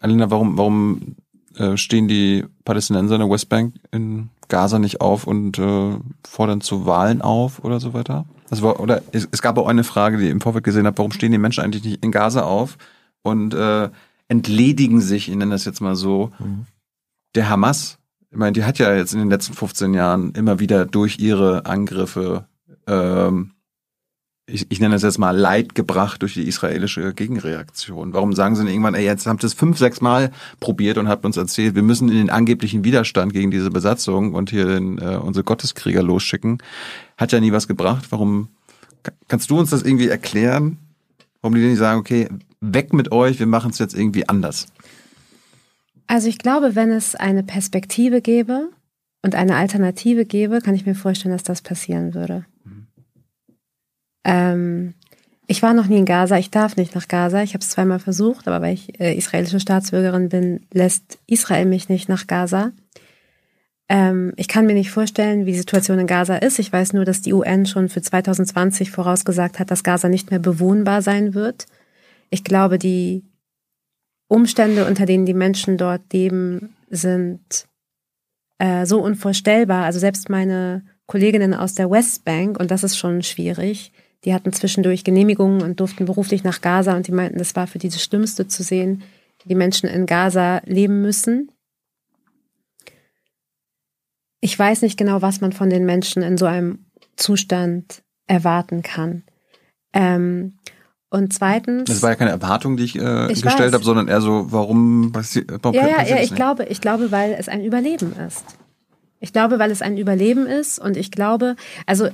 Alina, warum, warum äh, stehen die Palästinenser in der Westbank in Gaza nicht auf und äh, fordern zu Wahlen auf oder so weiter? Also, oder es, es gab auch eine Frage, die ich im Vorfeld gesehen habe, warum stehen die Menschen eigentlich nicht in Gaza auf und äh, entledigen sich, ich nenne das jetzt mal so, mhm. der Hamas ich meine, die hat ja jetzt in den letzten 15 Jahren immer wieder durch ihre Angriffe ähm, ich, ich nenne das jetzt mal Leid gebracht durch die israelische Gegenreaktion? Warum sagen sie denn irgendwann, ey, jetzt habt ihr es fünf, sechs Mal probiert und habt uns erzählt, wir müssen in den angeblichen Widerstand gegen diese Besatzung und hier den, äh, unsere Gotteskrieger losschicken? Hat ja nie was gebracht. Warum kannst du uns das irgendwie erklären? Warum die nicht sagen, okay, weg mit euch, wir machen es jetzt irgendwie anders? Also ich glaube, wenn es eine Perspektive gäbe und eine Alternative gäbe, kann ich mir vorstellen, dass das passieren würde. Ähm, ich war noch nie in Gaza, ich darf nicht nach Gaza. Ich habe es zweimal versucht, aber weil ich äh, israelische Staatsbürgerin bin, lässt Israel mich nicht nach Gaza. Ähm, ich kann mir nicht vorstellen, wie die Situation in Gaza ist. Ich weiß nur, dass die UN schon für 2020 vorausgesagt hat, dass Gaza nicht mehr bewohnbar sein wird. Ich glaube, die Umstände, unter denen die Menschen dort leben, sind äh, so unvorstellbar. Also selbst meine Kolleginnen aus der Westbank, und das ist schon schwierig, die hatten zwischendurch Genehmigungen und durften beruflich nach Gaza und die meinten, das war für die das Schlimmste zu sehen, wie die Menschen in Gaza leben müssen. Ich weiß nicht genau, was man von den Menschen in so einem Zustand erwarten kann. Ähm, und zweitens. Das war ja keine Erwartung, die ich, äh, ich gestellt habe, sondern eher so, warum, was, warum ja, ja, ja, ich glaube, ich glaube, weil es ein Überleben ist. Ich glaube, weil es ein Überleben ist und ich glaube, also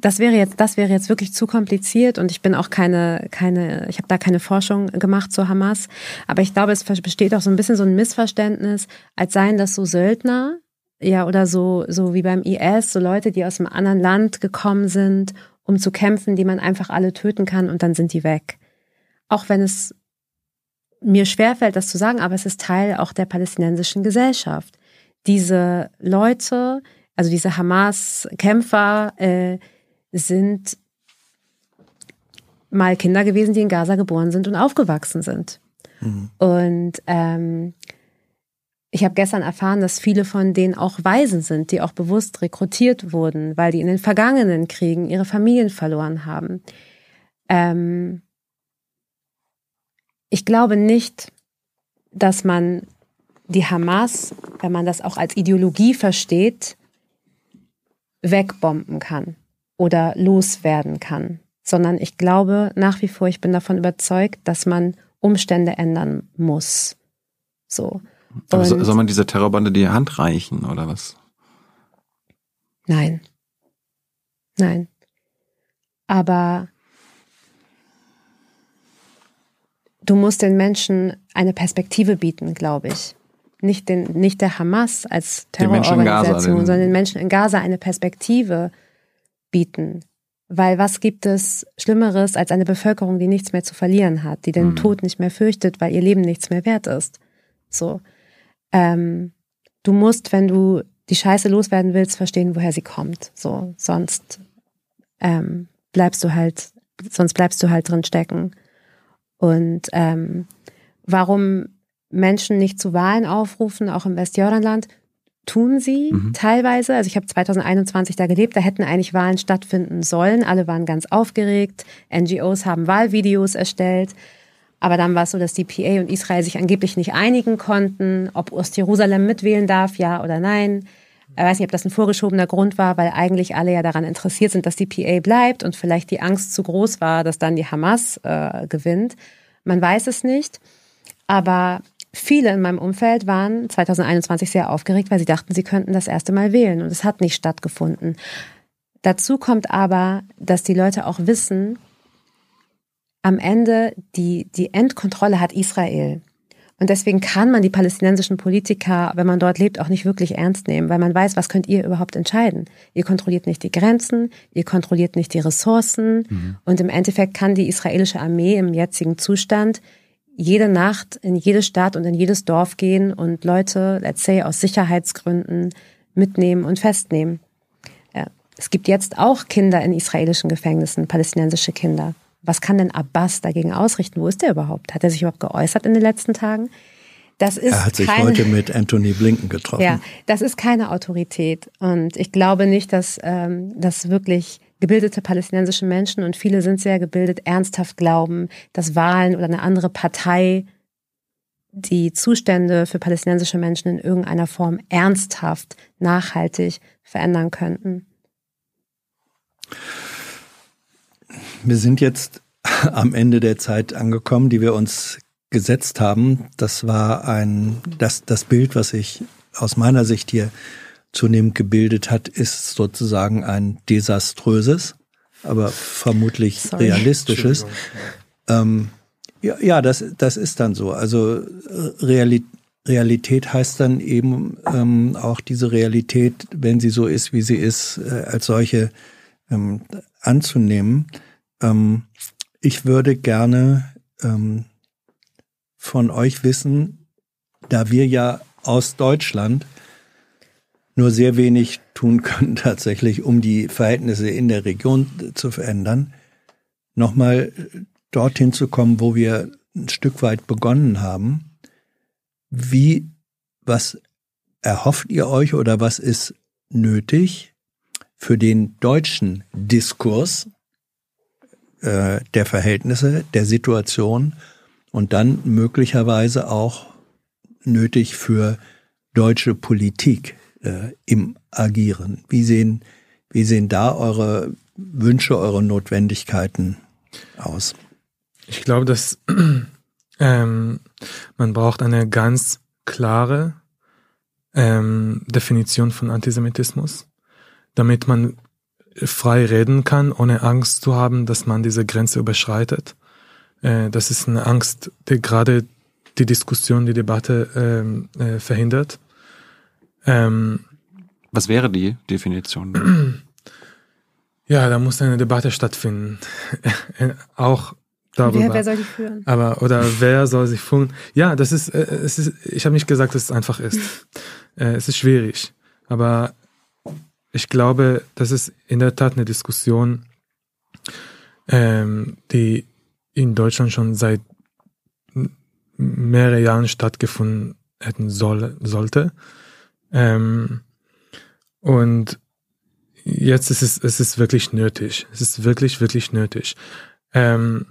das wäre jetzt, das wäre jetzt wirklich zu kompliziert und ich bin auch keine, keine, ich habe da keine Forschung gemacht zu Hamas. Aber ich glaube, es besteht auch so ein bisschen so ein Missverständnis, als seien das so Söldner, ja, oder so, so wie beim IS, so Leute, die aus einem anderen Land gekommen sind, um zu kämpfen, die man einfach alle töten kann und dann sind die weg. Auch wenn es mir schwerfällt, das zu sagen, aber es ist Teil auch der palästinensischen Gesellschaft. Diese Leute, also diese Hamas-Kämpfer, äh, sind mal Kinder gewesen, die in Gaza geboren sind und aufgewachsen sind. Mhm. Und ähm, ich habe gestern erfahren, dass viele von denen auch Waisen sind, die auch bewusst rekrutiert wurden, weil die in den vergangenen Kriegen ihre Familien verloren haben. Ähm ich glaube nicht, dass man die Hamas, wenn man das auch als Ideologie versteht, wegbomben kann oder loswerden kann, sondern ich glaube nach wie vor, ich bin davon überzeugt, dass man Umstände ändern muss. So. Aber Und soll man dieser Terrorbande die Hand reichen oder was? Nein. Nein. Aber du musst den Menschen eine Perspektive bieten, glaube ich. Nicht, den, nicht der Hamas als Terrororganisation, sondern den Menschen in Gaza eine Perspektive bieten. Weil was gibt es Schlimmeres als eine Bevölkerung, die nichts mehr zu verlieren hat, die den mhm. Tod nicht mehr fürchtet, weil ihr Leben nichts mehr wert ist? So. Ähm, du musst, wenn du die Scheiße loswerden willst, verstehen, woher sie kommt. So, sonst ähm, bleibst du halt, sonst bleibst du halt drin stecken. Und ähm, warum Menschen nicht zu Wahlen aufrufen, auch im Westjordanland, tun sie mhm. teilweise. Also ich habe 2021 da gelebt, da hätten eigentlich Wahlen stattfinden sollen. Alle waren ganz aufgeregt. NGOs haben Wahlvideos erstellt. Aber dann war es so, dass die PA und Israel sich angeblich nicht einigen konnten, ob Ostjerusalem mitwählen darf, ja oder nein. Ich weiß nicht, ob das ein vorgeschobener Grund war, weil eigentlich alle ja daran interessiert sind, dass die PA bleibt und vielleicht die Angst zu groß war, dass dann die Hamas äh, gewinnt. Man weiß es nicht. Aber Viele in meinem Umfeld waren 2021 sehr aufgeregt, weil sie dachten, sie könnten das erste Mal wählen und es hat nicht stattgefunden. Dazu kommt aber, dass die Leute auch wissen, am Ende die, die Endkontrolle hat Israel. Und deswegen kann man die palästinensischen Politiker, wenn man dort lebt, auch nicht wirklich ernst nehmen, weil man weiß, was könnt ihr überhaupt entscheiden. Ihr kontrolliert nicht die Grenzen, ihr kontrolliert nicht die Ressourcen mhm. und im Endeffekt kann die israelische Armee im jetzigen Zustand jede Nacht in jede Stadt und in jedes Dorf gehen und Leute, let's say, aus Sicherheitsgründen mitnehmen und festnehmen. Ja. Es gibt jetzt auch Kinder in israelischen Gefängnissen, palästinensische Kinder. Was kann denn Abbas dagegen ausrichten? Wo ist der überhaupt? Hat er sich überhaupt geäußert in den letzten Tagen? Das ist er hat sich keine, heute mit Anthony Blinken getroffen. Ja, das ist keine Autorität. Und ich glaube nicht, dass ähm, das wirklich gebildete palästinensische Menschen und viele sind sehr gebildet, ernsthaft glauben, dass Wahlen oder eine andere Partei die Zustände für palästinensische Menschen in irgendeiner Form ernsthaft, nachhaltig verändern könnten. Wir sind jetzt am Ende der Zeit angekommen, die wir uns gesetzt haben. Das war ein, das, das Bild, was sich aus meiner Sicht hier zunehmend gebildet hat, ist sozusagen ein desaströses, aber vermutlich Sorry. realistisches. Ähm, ja, ja, das, das ist dann so. Also Realität, Realität heißt dann eben ähm, auch diese Realität, wenn sie so ist, wie sie ist, äh, als solche ähm, anzunehmen. Ähm, ich würde gerne ähm, von euch wissen, da wir ja aus Deutschland nur sehr wenig tun können tatsächlich, um die Verhältnisse in der Region zu verändern, nochmal dorthin zu kommen, wo wir ein Stück weit begonnen haben. Wie, was erhofft ihr euch oder was ist nötig für den deutschen Diskurs äh, der Verhältnisse, der Situation und dann möglicherweise auch nötig für deutsche Politik äh, im Agieren. Wie sehen, wie sehen da eure Wünsche, eure Notwendigkeiten aus? Ich glaube, dass ähm, man braucht eine ganz klare ähm, Definition von Antisemitismus, damit man frei reden kann, ohne Angst zu haben, dass man diese Grenze überschreitet. Äh, das ist eine Angst, die gerade die Diskussion, die Debatte ähm, äh, verhindert. Ähm, Was wäre die Definition? Ja, da muss eine Debatte stattfinden. Auch darüber. Wer, wer soll die führen? Aber oder wer soll sich führen? Ja, das ist, äh, es ist. Ich habe nicht gesagt, dass es einfach ist. äh, es ist schwierig, aber ich glaube, das ist in der Tat eine Diskussion, ähm, die in Deutschland schon seit mehreren Jahren stattgefunden hätten soll, sollte. Ähm, und jetzt ist es, es ist wirklich nötig. Es ist wirklich, wirklich nötig. Ähm,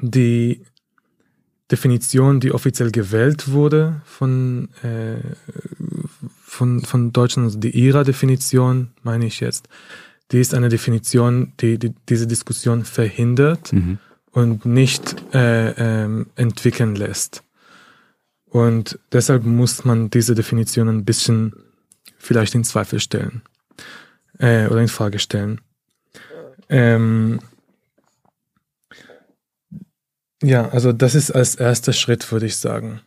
die Definition, die offiziell gewählt wurde von, äh, von, von Deutschland, also die IRA-Definition, meine ich jetzt, die ist eine Definition, die, die diese Diskussion verhindert mhm. und nicht äh, ähm, entwickeln lässt. Und deshalb muss man diese Definition ein bisschen vielleicht in Zweifel stellen äh, oder in Frage stellen. Ähm, ja, also das ist als erster Schritt, würde ich sagen.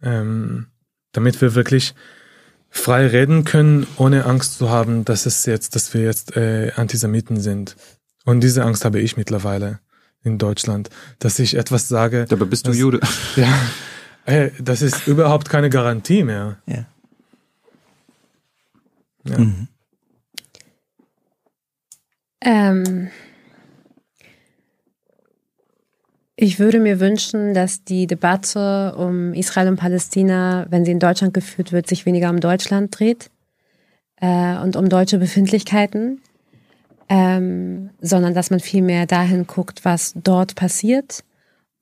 Ähm, damit wir wirklich frei reden können, ohne Angst zu haben, dass es jetzt, dass wir jetzt äh, Antisemiten sind. Und diese Angst habe ich mittlerweile in Deutschland, dass ich etwas sage. Aber bist du dass, Jude? Ja, Hey, das ist überhaupt keine Garantie mehr. Ja. ja. Mhm. Ähm, ich würde mir wünschen, dass die Debatte um Israel und Palästina, wenn sie in Deutschland geführt wird, sich weniger um Deutschland dreht äh, und um deutsche Befindlichkeiten, ähm, sondern dass man viel mehr dahin guckt, was dort passiert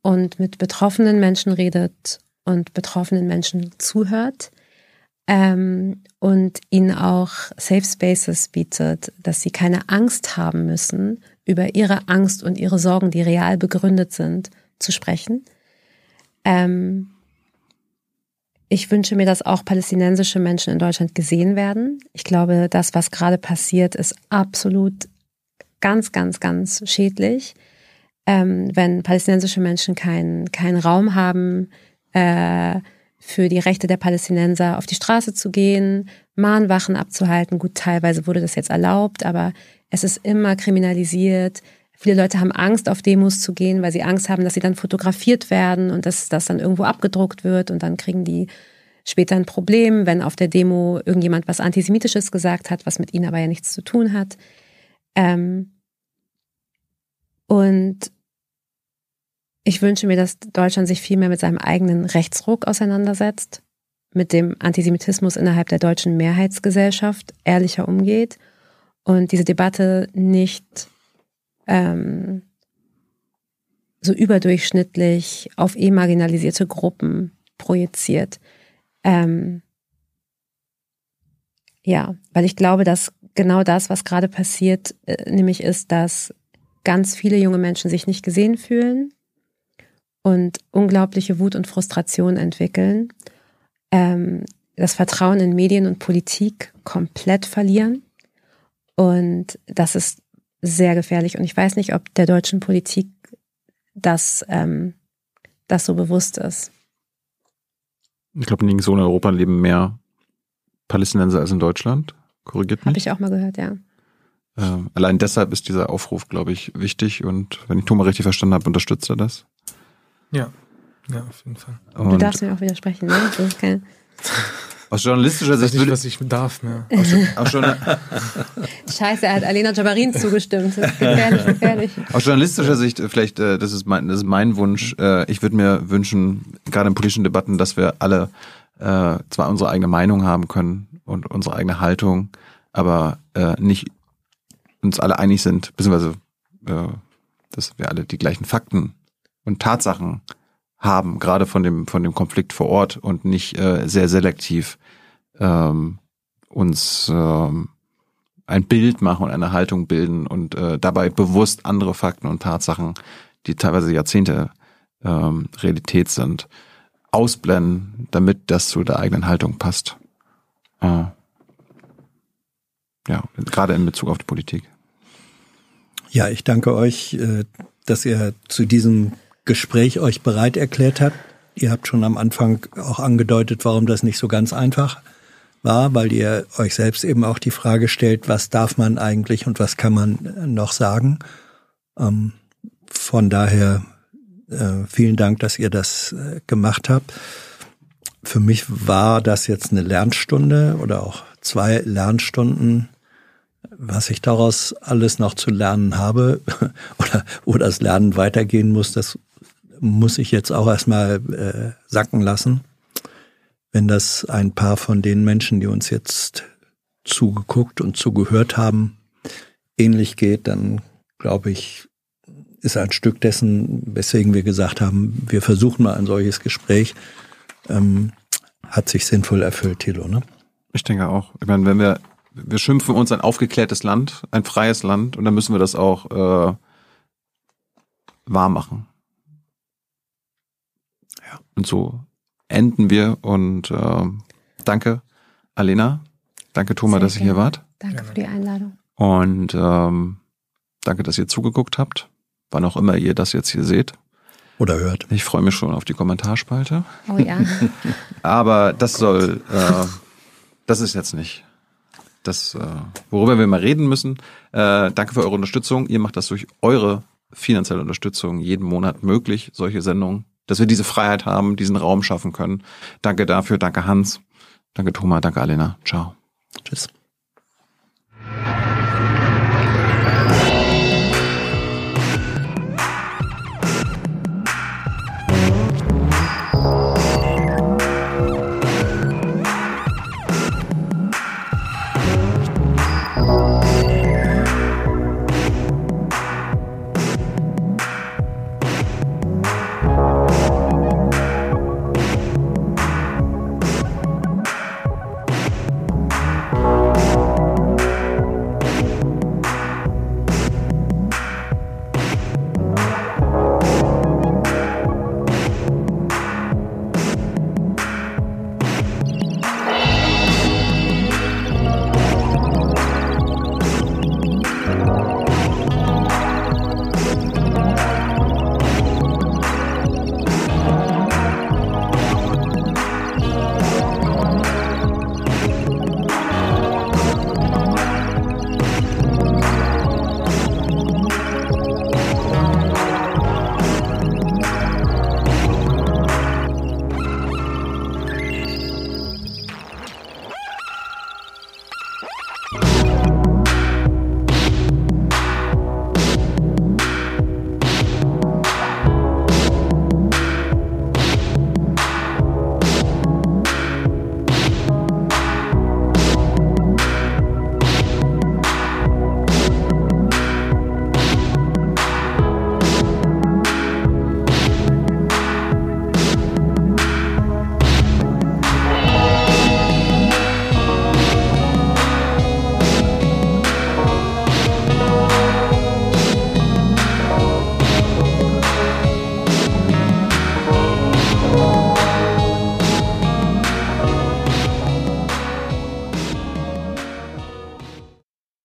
und mit betroffenen Menschen redet und betroffenen Menschen zuhört ähm, und ihnen auch Safe Spaces bietet, dass sie keine Angst haben müssen, über ihre Angst und ihre Sorgen, die real begründet sind, zu sprechen. Ähm, ich wünsche mir, dass auch palästinensische Menschen in Deutschland gesehen werden. Ich glaube, das, was gerade passiert, ist absolut ganz, ganz, ganz schädlich. Ähm, wenn palästinensische Menschen keinen keinen Raum haben, äh, für die Rechte der Palästinenser auf die Straße zu gehen, Mahnwachen abzuhalten. Gut, teilweise wurde das jetzt erlaubt, aber es ist immer kriminalisiert. Viele Leute haben Angst, auf Demos zu gehen, weil sie Angst haben, dass sie dann fotografiert werden und dass das dann irgendwo abgedruckt wird und dann kriegen die später ein Problem, wenn auf der Demo irgendjemand was Antisemitisches gesagt hat, was mit ihnen aber ja nichts zu tun hat. Ähm und ich wünsche mir, dass Deutschland sich viel mehr mit seinem eigenen Rechtsruck auseinandersetzt, mit dem Antisemitismus innerhalb der deutschen Mehrheitsgesellschaft ehrlicher umgeht und diese Debatte nicht ähm, so überdurchschnittlich auf eh marginalisierte Gruppen projiziert. Ähm, ja, weil ich glaube, dass genau das, was gerade passiert, äh, nämlich ist, dass ganz viele junge Menschen sich nicht gesehen fühlen und unglaubliche Wut und Frustration entwickeln, ähm, das Vertrauen in Medien und Politik komplett verlieren. Und das ist sehr gefährlich. Und ich weiß nicht, ob der deutschen Politik das, ähm, das so bewusst ist. Ich glaube, nirgendwo in Europa leben mehr Palästinenser als in Deutschland. Korrigiert mich. Habe ich auch mal gehört, ja. Äh, allein deshalb ist dieser Aufruf, glaube ich, wichtig. Und wenn ich Thomas richtig verstanden habe, unterstützt er das. Ja, ja, auf jeden Fall. Und du darfst mir auch widersprechen, ne? Das ist kein aus journalistischer Sicht. Ich nicht, was ich darf mehr. Aus, aus Scheiße, er hat Alena Jabarin zugestimmt. Das ist gefährlich, gefährlich. Aus journalistischer Sicht, äh, vielleicht, äh, das ist mein, das ist mein Wunsch. Äh, ich würde mir wünschen, gerade in politischen Debatten, dass wir alle äh, zwar unsere eigene Meinung haben können und unsere eigene Haltung, aber äh, nicht uns alle einig sind, beziehungsweise äh, dass wir alle die gleichen Fakten und Tatsachen haben, gerade von dem, von dem Konflikt vor Ort und nicht äh, sehr selektiv ähm, uns ähm, ein Bild machen und eine Haltung bilden und äh, dabei bewusst andere Fakten und Tatsachen, die teilweise Jahrzehnte ähm, Realität sind, ausblenden, damit das zu der eigenen Haltung passt. Äh, ja, gerade in Bezug auf die Politik. Ja, ich danke euch, äh, dass ihr zu diesem Gespräch euch bereit erklärt habt. Ihr habt schon am Anfang auch angedeutet, warum das nicht so ganz einfach war, weil ihr euch selbst eben auch die Frage stellt, was darf man eigentlich und was kann man noch sagen. Ähm, von daher äh, vielen Dank, dass ihr das äh, gemacht habt. Für mich war das jetzt eine Lernstunde oder auch zwei Lernstunden was ich daraus alles noch zu lernen habe oder wo das Lernen weitergehen muss, das muss ich jetzt auch erstmal äh, sacken lassen. Wenn das ein paar von den Menschen, die uns jetzt zugeguckt und zugehört haben, ähnlich geht, dann glaube ich, ist ein Stück dessen, weswegen wir gesagt haben, wir versuchen mal ein solches Gespräch, ähm, hat sich sinnvoll erfüllt, Thilo, ne? Ich denke auch. Ich meine, wenn wir, wir schimpfen uns ein aufgeklärtes Land, ein freies Land, und dann müssen wir das auch äh, wahr machen. Und so enden wir und äh, danke, Alena. Danke, Thomas, dass ihr hier wart. Danke für die Einladung. Und ähm, danke, dass ihr zugeguckt habt, wann auch immer ihr das jetzt hier seht. Oder hört. Ich freue mich schon auf die Kommentarspalte. Oh ja. Aber das soll, äh, das ist jetzt nicht das, äh, worüber wir mal reden müssen. Äh, danke für eure Unterstützung. Ihr macht das durch eure finanzielle Unterstützung jeden Monat möglich, solche Sendungen dass wir diese Freiheit haben, diesen Raum schaffen können. Danke dafür, danke Hans, danke Thomas, danke Alena. Ciao. Tschüss.